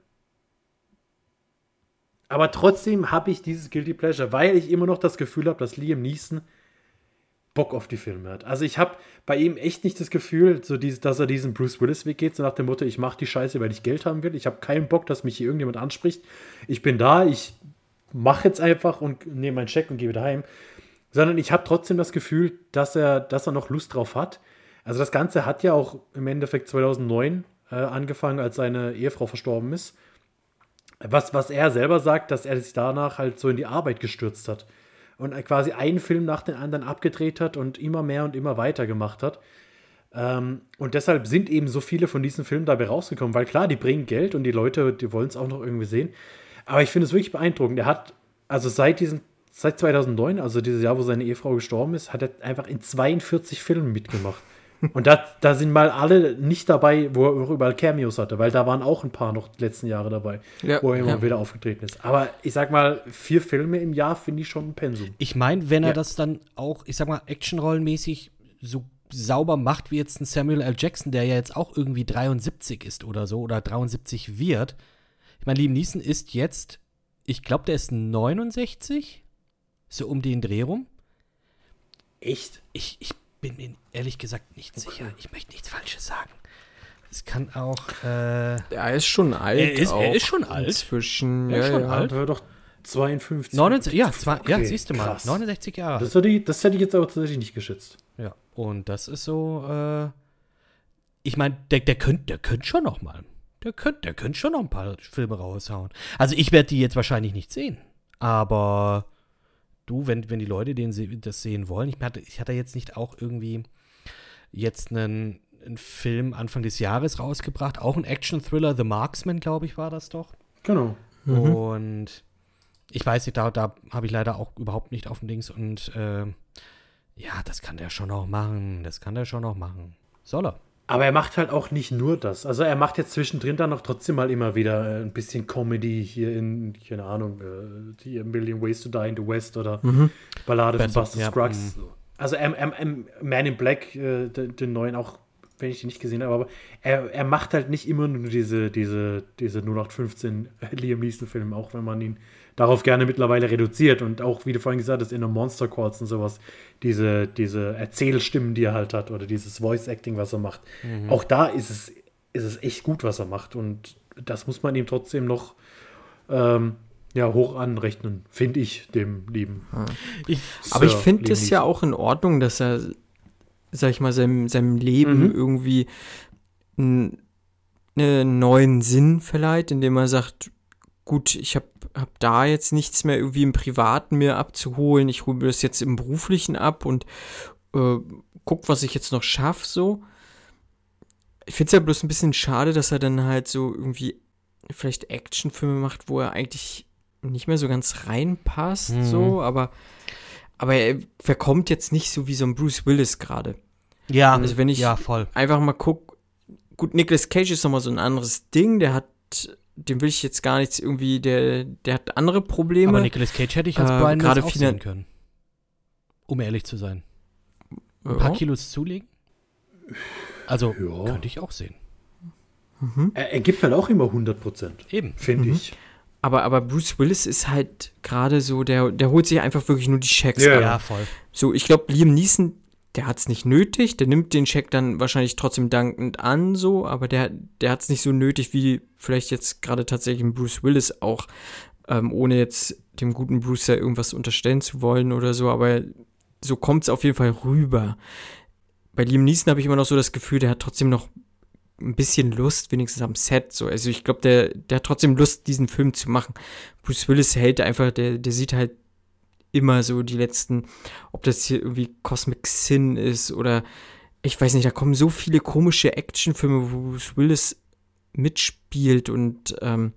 Aber trotzdem habe ich dieses Guilty Pleasure, weil ich immer noch das Gefühl habe, dass Liam Neeson Bock auf die Filme hat. Also ich habe bei ihm echt nicht das Gefühl, so dieses, dass er diesen Bruce Willis Weg geht, so nach dem Motto, ich mache die Scheiße, weil ich Geld haben will. Ich habe keinen Bock, dass mich hier irgendjemand anspricht. Ich bin da, ich mache jetzt einfach und nehme meinen Scheck und gehe wieder heim. Sondern ich habe trotzdem das Gefühl, dass er, dass er noch Lust drauf hat. Also das Ganze hat ja auch im Endeffekt 2009 äh, angefangen, als seine Ehefrau verstorben ist. Was, was er selber sagt, dass er sich danach halt so in die Arbeit gestürzt hat und quasi einen Film nach dem anderen abgedreht hat und immer mehr und immer weiter gemacht hat. Ähm, und deshalb sind eben so viele von diesen Filmen dabei rausgekommen, weil klar, die bringen Geld und die Leute, die wollen es auch noch irgendwie sehen. Aber ich finde es wirklich beeindruckend. Er hat, also seit diesen, seit 2009, also dieses Jahr, wo seine Ehefrau gestorben ist, hat er einfach in 42 Filmen mitgemacht. Und da, da sind mal alle nicht dabei, wo er auch überall Cameos hatte, weil da waren auch ein paar noch die letzten Jahre dabei, Ja, wo er immer ja. wieder aufgetreten ist. Aber ich sag mal, vier Filme im Jahr finde ich schon ein Pensum. Ich meine, wenn er Ja. das dann auch, ich sag mal, actionrollenmäßig so sauber macht wie jetzt ein Samuel L. Jackson, der ja jetzt auch irgendwie 73 ist oder so oder 73 wird. Ich meine, Liam Neeson ist jetzt, ich glaube, der ist 69, so um den Dreh rum. Echt? Ich, ich bin mir ehrlich gesagt nicht sicher. Ich möchte nichts Falsches sagen. Es kann auch, äh, Er ist schon alt. Er ist- er ist schon alt. Inzwischen, Er ist ja, schon ja. alt. War doch 52. 69, ja, zwei, ja, Okay, siehst du mal, krass. 69 Jahre. Das hätte, ich, das hätte ich jetzt aber tatsächlich nicht geschätzt. Ja, und das ist so, äh, ich meine, der, der könnte der könnt schon noch mal, der könnte der könnt schon noch ein paar Filme raushauen. Also ich werde die jetzt wahrscheinlich nicht sehen, aber du, wenn, wenn die Leute den, das sehen wollen, ich hatte, ich hatte jetzt nicht auch irgendwie jetzt einen, einen Film Anfang des Jahres rausgebracht, auch ein Action-Thriller, The Marksman, glaube ich, war das doch. Genau. Und ich weiß nicht, da, da habe ich leider auch überhaupt nicht auf dem Dings und äh, ja, das kann der schon noch machen. Das kann der schon noch machen. Soll er. Aber er macht halt auch nicht nur das. Also er macht jetzt zwischendrin dann noch trotzdem mal immer wieder äh, ein bisschen Comedy hier in, keine Ahnung, äh, die A Million Ways to Die in the West oder Ballade von Besser, Buster ja, Scruggs. Also ähm, ähm, ähm, Man in Black, äh, den, den neuen auch, wenn ich den nicht gesehen habe, aber er, er macht halt nicht immer nur diese, diese, diese 0815 Liam Neeson-Filme, auch wenn man ihn darauf gerne mittlerweile reduziert und auch, wie du vorhin gesagt hast, in der Monster Calls und sowas, diese, diese Erzählstimmen, die er halt hat oder dieses Voice-Acting, was er macht. Auch da ist es, ist es echt gut, was er macht und das muss man ihm trotzdem noch ähm, ja, hoch anrechnen, finde ich, dem lieben. Ich, Aber ich finde es ja auch in Ordnung, dass er, sag ich mal, seinem, seinem Leben Mhm. irgendwie einen, einen neuen Sinn verleiht, indem er sagt, gut, ich habe hab da jetzt nichts mehr irgendwie im Privaten mir abzuholen, ich hole mir das jetzt im Beruflichen ab und äh, guck, was ich jetzt noch schaffe, so. Ich finde es ja bloß ein bisschen schade, dass er dann halt so irgendwie vielleicht Actionfilme macht, wo er eigentlich nicht mehr so ganz reinpasst, Mhm. so, aber, aber er verkommt jetzt nicht so wie so ein Bruce Willis gerade. ja, Also wenn ich- ja, voll. Einfach mal guck, gut, Nicolas Cage ist nochmal so ein anderes Ding, der hat, dem will ich jetzt gar nichts irgendwie, der, der hat andere Probleme. Aber Nicolas Cage hätte ich als Äh, Brian gerade sehen können. Um ehrlich zu sein. Ein Ja. paar Kilos zulegen? Also, Ja. könnte ich auch sehen. Er, er gibt halt auch immer 100 Prozent, Eben. finde Mhm. ich. Aber, aber Bruce Willis ist halt gerade so, der, der holt sich einfach wirklich nur die Checks Ja. Ja, voll. So, ich glaube, Liam Neeson, der hat es nicht nötig, der nimmt den Check dann wahrscheinlich trotzdem dankend an, so, aber der, der hat es nicht so nötig wie vielleicht jetzt gerade tatsächlich Bruce Willis auch, ähm, ohne jetzt dem guten Bruce da irgendwas unterstellen zu wollen oder so, aber so kommt es auf jeden Fall rüber. Bei Liam Neeson habe ich immer noch so das Gefühl, der hat trotzdem noch ein bisschen Lust, wenigstens am Set. So. Also ich glaube, der, der hat trotzdem Lust, diesen Film zu machen. Bruce Willis hält einfach, der, der sieht halt immer so die letzten, ob das hier irgendwie Cosmic Sin ist oder ich weiß nicht, da kommen so viele komische Actionfilme, wo Bruce Willis mitspielt und ähm,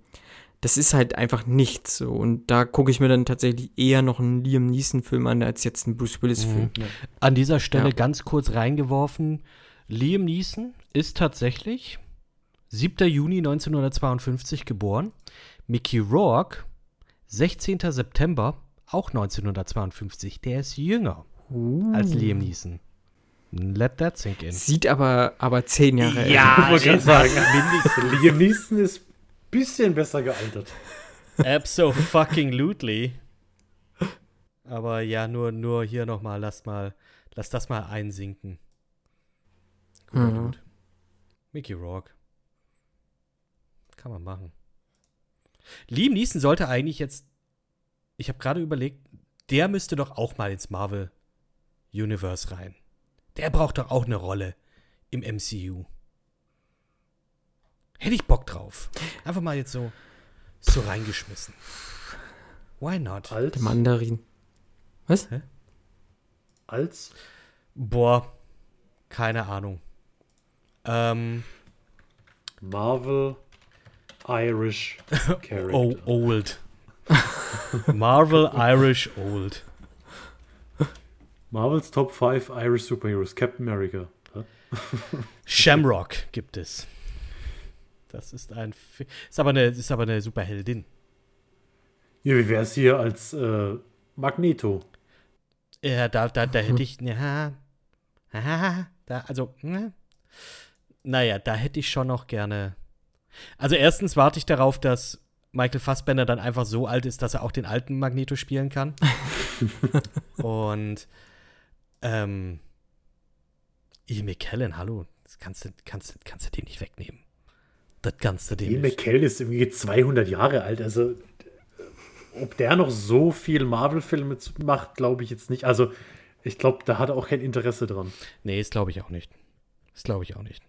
das ist halt einfach nichts so. Und da gucke ich mir dann tatsächlich eher noch einen Liam Neeson-Film an, als jetzt einen Bruce Willis-Film. An dieser Stelle Ja. ganz kurz reingeworfen. Liam Neeson ist tatsächlich 7. Juni 1952 geboren. Mickey Rourke 16. September auch 1952. Der ist jünger als Liam Neeson. Let that sink in. Sieht aber, aber zehn Jahre älter Ich wollte gerade sagen, Liam Neeson ist ein bisschen besser gealtert. Abso-fucking-lutely. Aber ja, nur, nur hier nochmal, lass mal, lass das mal einsinken. Guter Mhm. Dude. Mickey Rourke. Kann man machen. Liam Neeson sollte eigentlich jetzt, ich habe gerade überlegt, der müsste doch auch mal ins Marvel Universe rein. Der braucht doch auch eine Rolle im MCU. Hätte ich Bock drauf. Einfach mal jetzt so, so reingeschmissen. Why not? Als, Der Mandarin. Was? als Boah, keine Ahnung. Ähm, Marvel Irish Character. oh, old. Marvel Irish Old. Marvels Top 5 Irish Superheroes. Captain America. Shamrock gibt es. Das ist ein. Fi- Ist aber eine, ist aber eine Superheldin. Ja, wie wäre es hier als äh, Magneto? Ja, da, da, da hätte ich. Ja, da, also. Naja, da hätte ich schon noch gerne. Also, erstens warte ich darauf, dass Michael Fassbender dann einfach so alt ist, dass er auch den alten Magneto spielen kann. Und. Ähm. Ian McKellen, hallo. Das kannst du, kannst, kannst du den nicht wegnehmen. Das kannst du dem Ian nicht. McKellen ist irgendwie 200 Jahre alt. Also, äh, ob der noch so viel Marvel-Filme macht, glaube ich jetzt nicht. Also, ich glaube, da hat er auch kein Interesse dran. Nee, das glaube ich auch nicht. Das glaube ich auch nicht.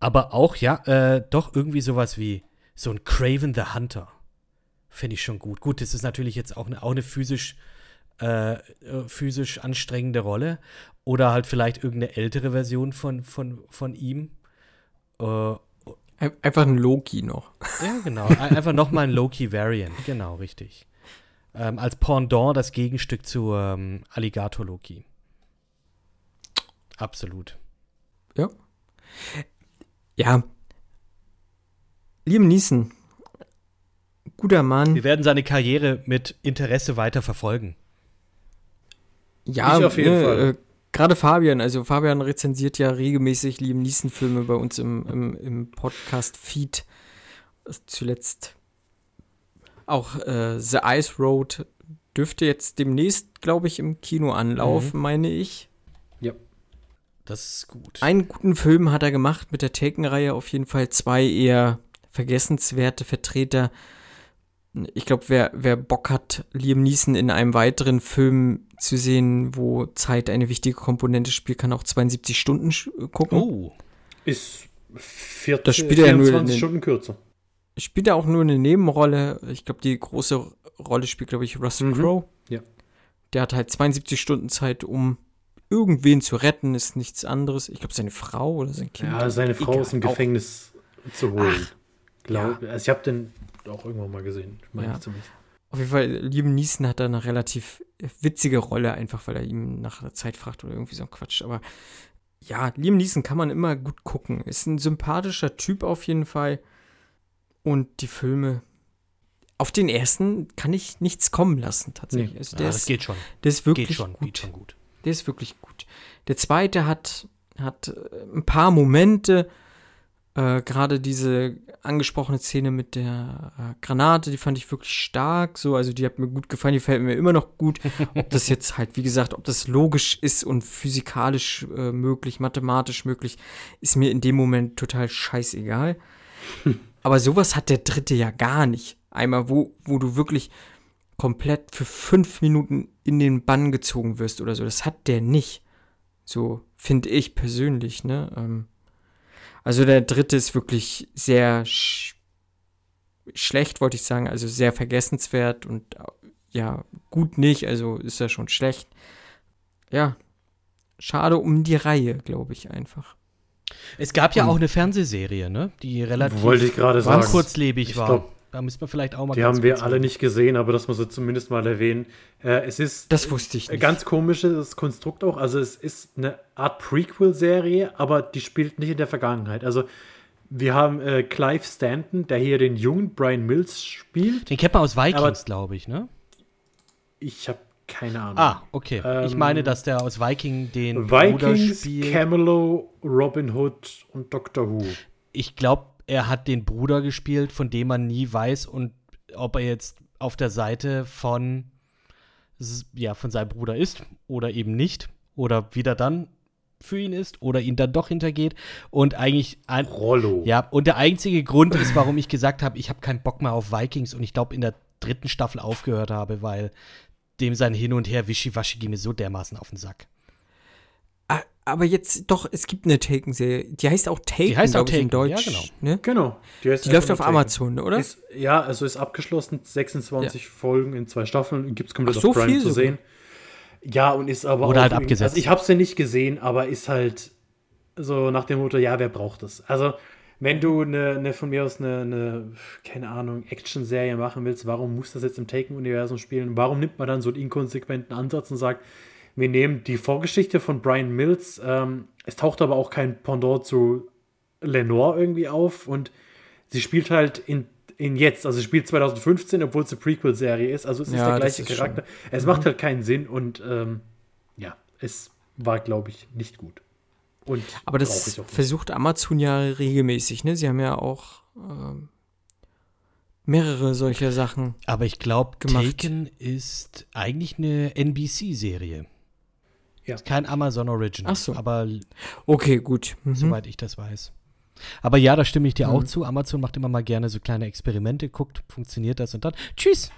Aber auch, ja, äh, doch irgendwie sowas wie so ein Craven the Hunter. Finde ich schon gut. Gut, das ist natürlich jetzt auch eine, auch eine physisch, äh, äh, physisch anstrengende Rolle. Oder halt vielleicht irgendeine ältere Version von, von, von ihm. Äh, Ein- Einfach ein Loki noch. ja, genau. Ein- Einfach nochmal ein Loki-Variant. Genau, richtig. Ähm, als Pendant das Gegenstück zu ähm, Alligator Loki. Absolut. Ja. Ja. Liam Neeson. Guter Mann. Wir werden seine Karriere mit Interesse weiter verfolgen. Ja, Ich auf jeden ne, Fall. Äh, Gerade Fabian, also Fabian rezensiert ja regelmäßig Liam Neeson-Filme bei uns im, im, im Podcast-Feed. Zuletzt auch äh, The Ice Road dürfte jetzt demnächst, glaube ich, im Kino anlaufen, meine ich. Ja. Das ist gut. Einen guten Film hat er gemacht mit der Taken-Reihe, auf jeden Fall zwei eher vergessenswerte Vertreter. ich glaube, wer, wer Bock hat, Liam Neeson in einem weiteren Film zu sehen, wo Zeit eine wichtige Komponente spielt, kann auch 72 Stunden gucken. Oh. Ist 40, Das spielt er ja nur 24 Stunden kürzer. Spielt er auch nur eine Nebenrolle. Ich glaube, die große Rolle spielt, glaube ich, Russell Mhm. Crowe. Ja. Der hat halt 72 Stunden Zeit, um irgendwen zu retten, ist nichts anderes. Ich glaube, seine Frau oder sein Kind. Ja, seine Frau Egal, aus dem auch- Gefängnis zu holen. Ach, Glaub, Also ich habe den auch irgendwann mal gesehen, meine Ja. ich zumindest. Auf jeden Fall, Liam Neeson hat da eine relativ witzige Rolle, einfach weil er ihm nach der Zeit fragt oder irgendwie so ein Quatsch. Aber ja, Liam Neeson kann man immer gut gucken. Ist ein sympathischer Typ auf jeden Fall. Und die Filme, auf den ersten kann ich nichts kommen lassen, tatsächlich. Nee. Also Ja, der, das ist, geht schon. der ist wirklich Geht schon, gut. geht schon gut. Der ist wirklich gut. Der zweite hat, hat äh, ein paar Momente, äh, gerade diese angesprochene Szene mit der äh, Granate, die fand ich wirklich stark. So, also die hat mir gut gefallen, die gefällt mir immer noch gut. Ob das jetzt halt, wie gesagt, ob das logisch ist und physikalisch äh, möglich, mathematisch möglich, ist mir in dem Moment total scheißegal. Aber sowas hat der dritte ja gar nicht. Einmal, wo, wo du wirklich komplett für fünf Minuten in den Bann gezogen wirst oder so. Das hat der nicht. So finde ich persönlich, ne? Ähm, also der dritte ist wirklich sehr sch schlecht, wollte ich sagen. Also sehr vergessenswert und äh, ja, gut nicht. Also ist er schon schlecht. Ja, schade um die Reihe, glaube ich einfach. Es gab ja Und- auch eine Fernsehserie, ne? Die relativ kurzlebig Ich war. glaub, da müssen wir vielleicht auch mal Die ganz haben wir alle nicht gesehen, aber das muss ich zumindest mal erwähnen. Äh, es ist Das wusste ich ein nicht. ganz komisches Konstrukt auch. Also es ist eine Art Prequel-Serie, aber die spielt nicht in der Vergangenheit. Also wir haben äh, Clive Stanton, der hier den jungen Brian Mills spielt. Den kennt man aus Vikings, glaube ich, ne? Ich habe keine Ahnung. Ah, okay. ich Ähm, meine, dass der aus Viking den Bruder Vikings, spielt. Camelot, Robin Hood und Doctor Who. ich glaube, er hat den Bruder gespielt, von dem man nie weiß und ob er jetzt auf der Seite von ja, von seinem Bruder ist oder eben nicht oder wieder dann für ihn ist oder ihn dann doch hintergeht und eigentlich ein, Rollo. ja, und der einzige Grund ist, warum ich gesagt habe, ich habe keinen Bock mehr auf Vikings und ich glaube in der dritten Staffel aufgehört habe, weil dem sein Hin und Her Wischiwaschi ging mir so dermaßen auf den Sack. Aber jetzt doch, es gibt eine Taken-Serie. Die heißt auch Taken, Die heißt auch ich, in Taken, ja, Deutsch. genau. Ne? Genau. Die, heißt Die läuft auf nur Amazon, oder? Ist, ja, also ist abgeschlossen, 26 Folgen in zwei Staffeln, gibt es komplett Ach, so auf Prime viel zu sogar. sehen. Ja, und ist aber Oder auch halt abgesetzt. Also ich habe sie nicht gesehen, aber ist halt so nach dem Motto, ja, wer braucht das? Also, wenn du eine, eine von mir aus eine, eine keine Ahnung, Action-Serie machen willst, warum muss das jetzt im Taken-Universum spielen? Warum nimmt man dann so einen inkonsequenten Ansatz und sagt, wir nehmen die Vorgeschichte von Brian Mills, ähm, es taucht aber auch kein Pendant zu Lenore irgendwie auf und sie spielt halt in, in jetzt, also sie spielt 2015, obwohl es eine Prequel-Serie ist, also es ist Ja, der das gleiche ist Charakter. Es macht halt keinen Sinn und ähm, ja, es war, glaube ich, nicht gut. Und Aber das versucht Amazon ja regelmäßig, ne? Sie haben ja auch ähm, mehrere solcher Sachen. Aber ich glaube. Taken ist eigentlich eine NBC-Serie. Ja. Ist kein Amazon Original. Ach so. Aber Okay, gut. Mhm. soweit ich das weiß. Aber ja, da stimme ich dir auch Mhm. zu. Amazon macht immer mal gerne so kleine Experimente, guckt, funktioniert das und dann. Tschüss!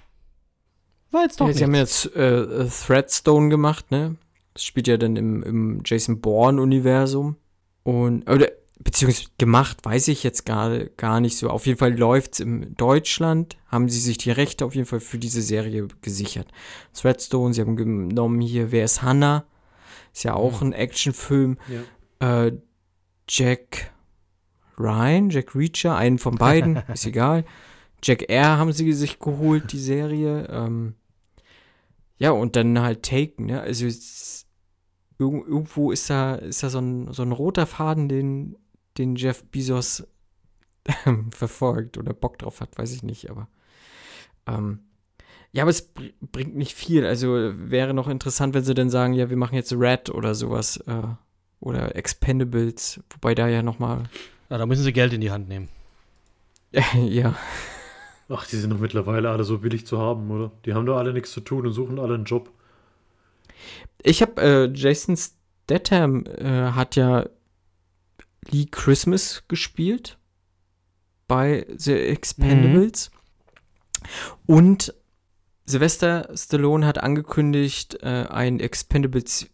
War jetzt doch Ja, sie haben jetzt äh, Threadstone gemacht, ne? Das spielt ja dann im, im Jason Bourne-Universum. Und, oder, beziehungsweise gemacht, weiß ich jetzt gar, gar nicht so. Auf jeden Fall läuft's in Deutschland, haben sie sich die Rechte auf jeden Fall für diese Serie gesichert. Threadstone, sie haben genommen hier, wer ist Hannah? Ist ja auch ein Actionfilm. Ja. Äh, Jack Ryan, Jack Reacher, einen von beiden, ist egal. Jack R haben sie sich geholt, die Serie. Ähm, ja, und dann halt Taken, ne? Also es, irg irgendwo ist da, ist da so ein, so ein roter Faden, den, den Jeff Bezos verfolgt oder Bock drauf hat, weiß ich nicht, aber ähm, ja, aber es br bringt nicht viel. Also wäre noch interessant, wenn sie dann sagen, ja, wir machen jetzt Red oder sowas äh, oder Expendables, wobei da ja noch mal Ja, da müssen sie Geld in die Hand nehmen. ja, Ach, die sind doch mittlerweile alle so billig zu haben, oder? Die haben doch alle nichts zu tun und suchen alle einen Job. Ich habe äh, Jason Statham äh, hat ja Lee Christmas gespielt bei The Expendables. Und Sylvester Stallone hat angekündigt, äh, ein Expendables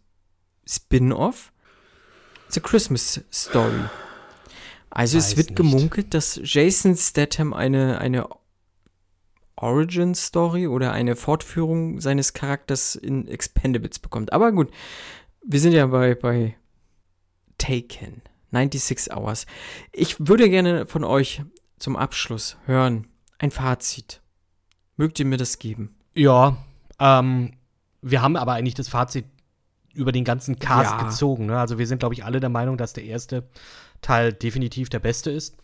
Spin-off. The Christmas Story. Also Weiß es wird nicht. gemunkelt, dass Jason Statham eine, eine Origin Story oder eine Fortführung seines Charakters in Expendables bekommt. Aber gut, wir sind ja bei, bei Taken. 96 Hours. Ich würde gerne von euch zum Abschluss hören. Ein Fazit. Mögt ihr mir das geben? Ja, ähm, wir haben aber eigentlich das Fazit über den ganzen Cast Ja. gezogen. Ne? Also wir sind, glaube ich, alle der Meinung, dass der erste Teil definitiv der beste ist.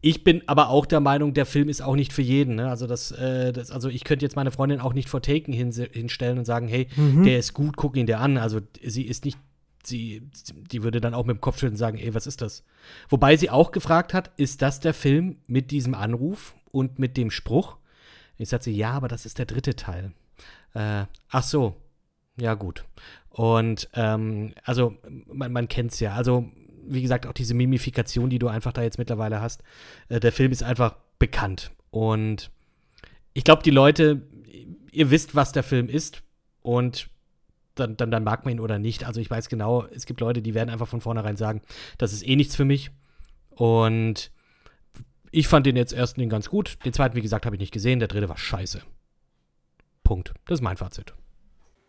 Ich bin aber auch der Meinung, der Film ist auch nicht für jeden. Ne? Also, das, äh, das, also ich könnte jetzt meine Freundin auch nicht vor Taken hinse- hinstellen und sagen, hey, der ist gut, guck ihn dir an. Also sie ist nicht, sie, die würde dann auch mit dem Kopf schütteln und sagen, ey, was ist das? Wobei sie auch gefragt hat, ist das der Film mit diesem Anruf und mit dem Spruch? Ich sagte ja, aber das ist der dritte Teil. Äh, ach so, ja gut. Und ähm, also man, man kennt es ja. Also wie gesagt, auch diese Mimifikation, die du einfach da jetzt mittlerweile hast. Äh, der Film ist einfach bekannt. Und ich glaube, die Leute, ihr wisst, was der Film ist. Und dann, dann, dann mag man ihn oder nicht. Also ich weiß genau, es gibt Leute, die werden einfach von vornherein sagen, das ist eh nichts für mich. Und ich fand den jetzt ersten den ganz gut. Den zweiten, wie gesagt, habe ich nicht gesehen. Der dritte war scheiße. Punkt. Das ist mein Fazit.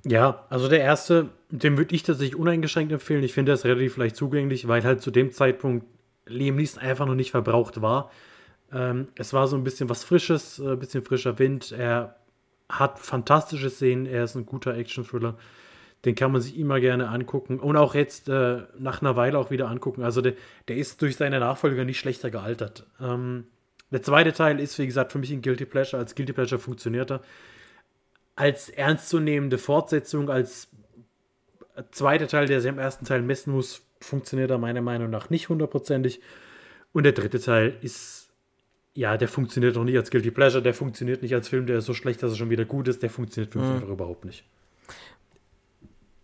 Ja, also der erste, den würde ich tatsächlich uneingeschränkt empfehlen. Ich finde, der ist relativ leicht zugänglich, weil halt zu dem Zeitpunkt Liam Neeson einfach noch nicht verbraucht war. Ähm, es war so ein bisschen was Frisches, ein bisschen frischer Wind. Er hat fantastische Szenen, er ist ein guter Action-Thriller. Den kann man sich immer gerne angucken und auch jetzt äh, nach einer Weile auch wieder angucken. Also der, der ist durch seine Nachfolger nicht schlechter gealtert. Ähm, der zweite Teil ist, wie gesagt, für mich ein Guilty Pleasure. Als Guilty Pleasure funktioniert er als ernstzunehmende Fortsetzung, als zweiter Teil, der sich am ersten Teil messen muss, funktioniert er meiner Meinung nach nicht hundertprozentig. Und der dritte Teil ist, ja, der funktioniert auch nicht als Guilty Pleasure, der funktioniert nicht als Film, der ist so schlecht, dass er schon wieder gut ist, der funktioniert für mich einfach überhaupt nicht.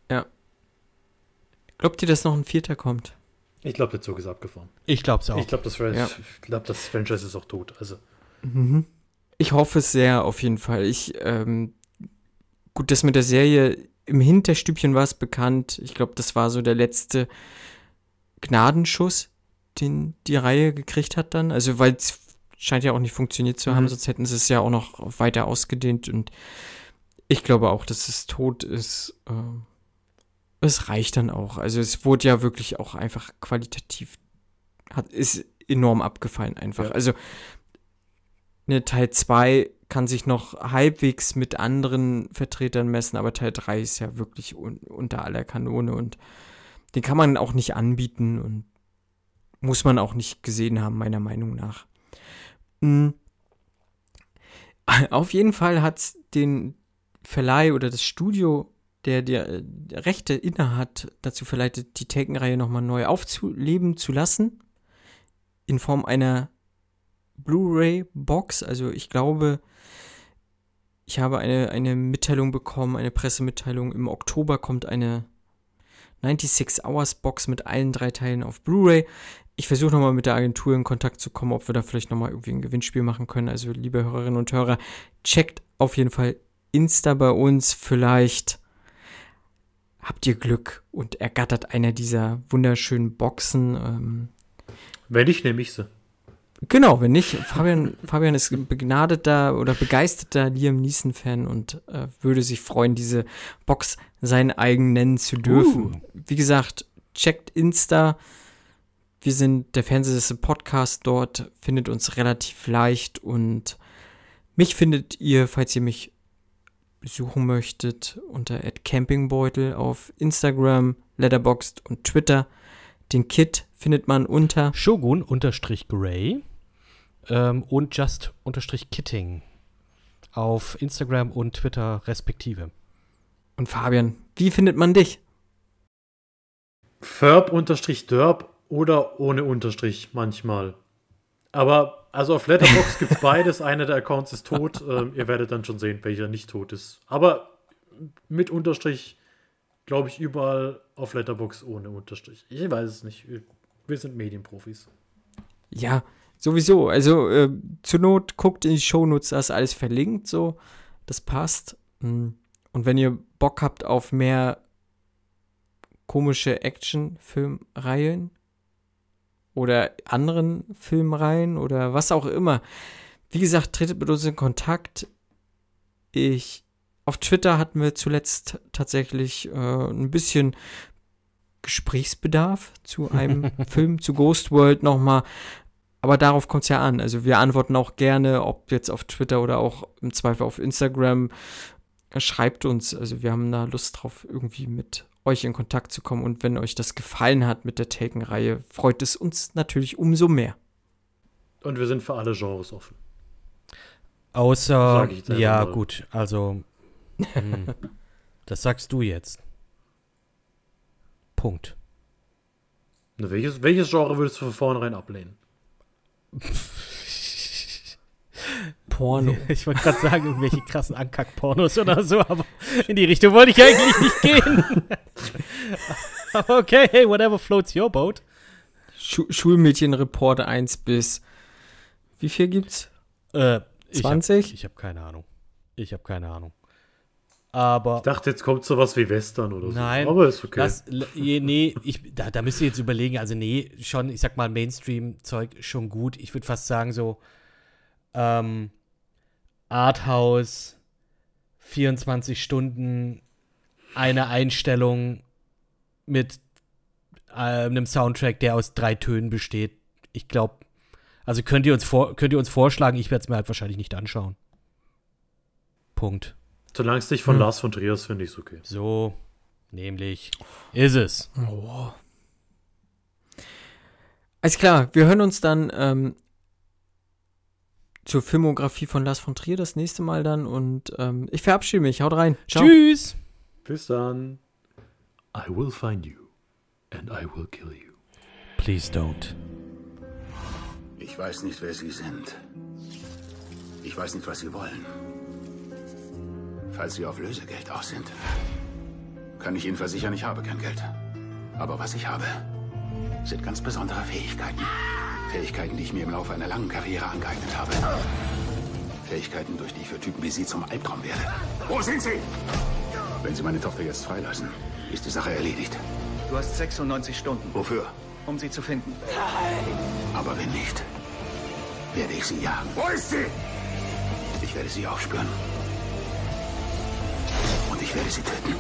Ja. Glaubt ihr, dass noch ein vierter kommt? Ich glaube, der Zug ist abgefahren. Ich glaube es auch. Ich glaube, das, Ja. ich glaub, das Franchise ist auch tot. Also, Ich hoffe es sehr, auf jeden Fall. Ich, ähm, gut, das mit der Serie, im Hinterstübchen war es bekannt. Ich glaube, das war so der letzte Gnadenschuss, den die Reihe gekriegt hat dann. Also, weil es scheint ja auch nicht funktioniert zu haben, Mhm. sonst hätten sie es ja auch noch weiter ausgedehnt. Und ich glaube auch, dass es tot ist. Ähm, es reicht dann auch. Also, es wurde ja wirklich auch einfach qualitativ, hat, ist enorm abgefallen einfach. Ja. Also, ne, Teil 2 kann sich noch halbwegs mit anderen Vertretern messen, aber Teil 3 ist ja wirklich un unter aller Kanone und den kann man auch nicht anbieten und muss man auch nicht gesehen haben, meiner Meinung nach. Mm. Auf jeden Fall hat den Verleih oder das Studio, der die äh, Rechte innehat, dazu verleitet, die Taken-Reihe nochmal neu aufzuleben zu lassen. In Form einer Blu-ray-Box. Also ich glaube, ich habe eine, eine Mitteilung bekommen, eine Pressemitteilung. Im Oktober kommt eine 96 Hours Box mit allen drei Teilen auf Blu-ray. Ich versuche nochmal mit der Agentur in Kontakt zu kommen, ob wir da vielleicht nochmal irgendwie ein Gewinnspiel machen können. Also liebe Hörerinnen und Hörer, checkt auf jeden Fall Insta bei uns. Vielleicht habt ihr Glück und ergattert einer dieser wunderschönen Boxen. Ähm, wenn nicht, nehme ich sie. Genau, wenn nicht, Fabian, Fabian ist begnadeter oder begeisterter Liam Neeson-Fan und äh, würde sich freuen, diese Box sein eigen nennen zu dürfen. Wie gesagt, checkt Insta. Wir sind der Fernsehsessel Podcast dort, findet uns relativ leicht und mich findet ihr, falls ihr mich besuchen möchtet, unter @campingbeutel auf Instagram, Letterboxd und Twitter. Den Kit findet man unter Shogun-Gray ähm, und Just-Kitting auf Instagram und Twitter respektive. Und Fabian, wie findet man dich? Ferb-Derb oder ohne Unterstrich manchmal. Aber also auf Letterbox gibt es beides. Einer der Accounts ist tot. Ähm, ihr werdet dann schon sehen, welcher nicht tot ist. Aber mit Unterstrich, glaube ich, überall auf Letterbox ohne Unterstrich. Ich weiß es nicht. Wir sind Medienprofis. Ja, Sowieso, also äh, zur Not guckt in die Shownotes, da ist alles verlinkt, so. Das passt. Mm. Und wenn ihr Bock habt auf mehr komische Action-Filmreihen oder anderen Filmreihen oder was auch immer, wie gesagt, tretet mit uns in Kontakt. Ich auf Twitter hatten wir zuletzt tatsächlich äh, ein bisschen Gesprächsbedarf zu einem Film, zu Ghost World nochmal. Aber darauf kommt es ja an. Also wir antworten auch gerne, ob jetzt auf Twitter oder auch im Zweifel auf Instagram. Schreibt uns. Also wir haben da Lust drauf, irgendwie mit euch in Kontakt zu kommen. Und wenn euch das gefallen hat mit der Taken-Reihe, freut es uns natürlich umso mehr. Und wir sind für alle Genres offen. Außer, ja mal. gut, also hm, das sagst du jetzt. Punkt. Na, welches, welches Genre würdest du von vornherein ablehnen? Porno. Ich wollte gerade sagen, irgendwelche krassen Ankack-Pornos oder so, aber in die Richtung wollte ich eigentlich nicht gehen. okay, hey, whatever floats your boat. Schu Schulmädchenreport 1 bis. Wie viel gibt's? Äh, 20? Ich habe hab keine Ahnung. Ich habe keine Ahnung. Aber. Ich dachte, jetzt kommt sowas wie Western oder so. Nein. Aber ist okay. Das, nee, ich, da, da müsst ihr jetzt überlegen. Also, nee, schon, ich sag mal, Mainstream-Zeug schon gut. Ich würde fast sagen, so. Ähm, Arthouse, 24 Stunden, eine Einstellung mit äh, einem Soundtrack, der aus drei Tönen besteht. Ich glaube, also könnt ihr uns vor, könnt ihr uns vorschlagen, ich werde es mir halt wahrscheinlich nicht anschauen. Punkt. Solange es nicht von hm. Lars von Trier ist, finde ich es okay. So, nämlich ist es. Oh. Alles klar, wir hören uns dann ähm, zur Filmografie von Lars von Trier das nächste Mal dann und ähm, ich verabschiede mich. Haut rein. Ciao. Tschüss. Bis dann. I will find you and I will kill you. Please don't. Ich weiß nicht, wer Sie sind. Ich weiß nicht, was Sie wollen. Falls Sie auf Lösegeld aus sind, kann ich Ihnen versichern, ich habe kein Geld. Aber was ich habe, sind ganz besondere Fähigkeiten. Fähigkeiten, die ich mir im Laufe einer langen Karriere angeeignet habe. Fähigkeiten, durch die ich für Typen wie Sie zum Albtraum werde. Wo sind Sie? Wenn Sie meine Tochter jetzt freilassen, ist die Sache erledigt. Du hast 96 Stunden. Wofür? Um sie zu finden. Nein. Aber wenn nicht, werde ich sie jagen. Wo ist sie? Ich werde sie aufspüren. Und ich werde sie töten.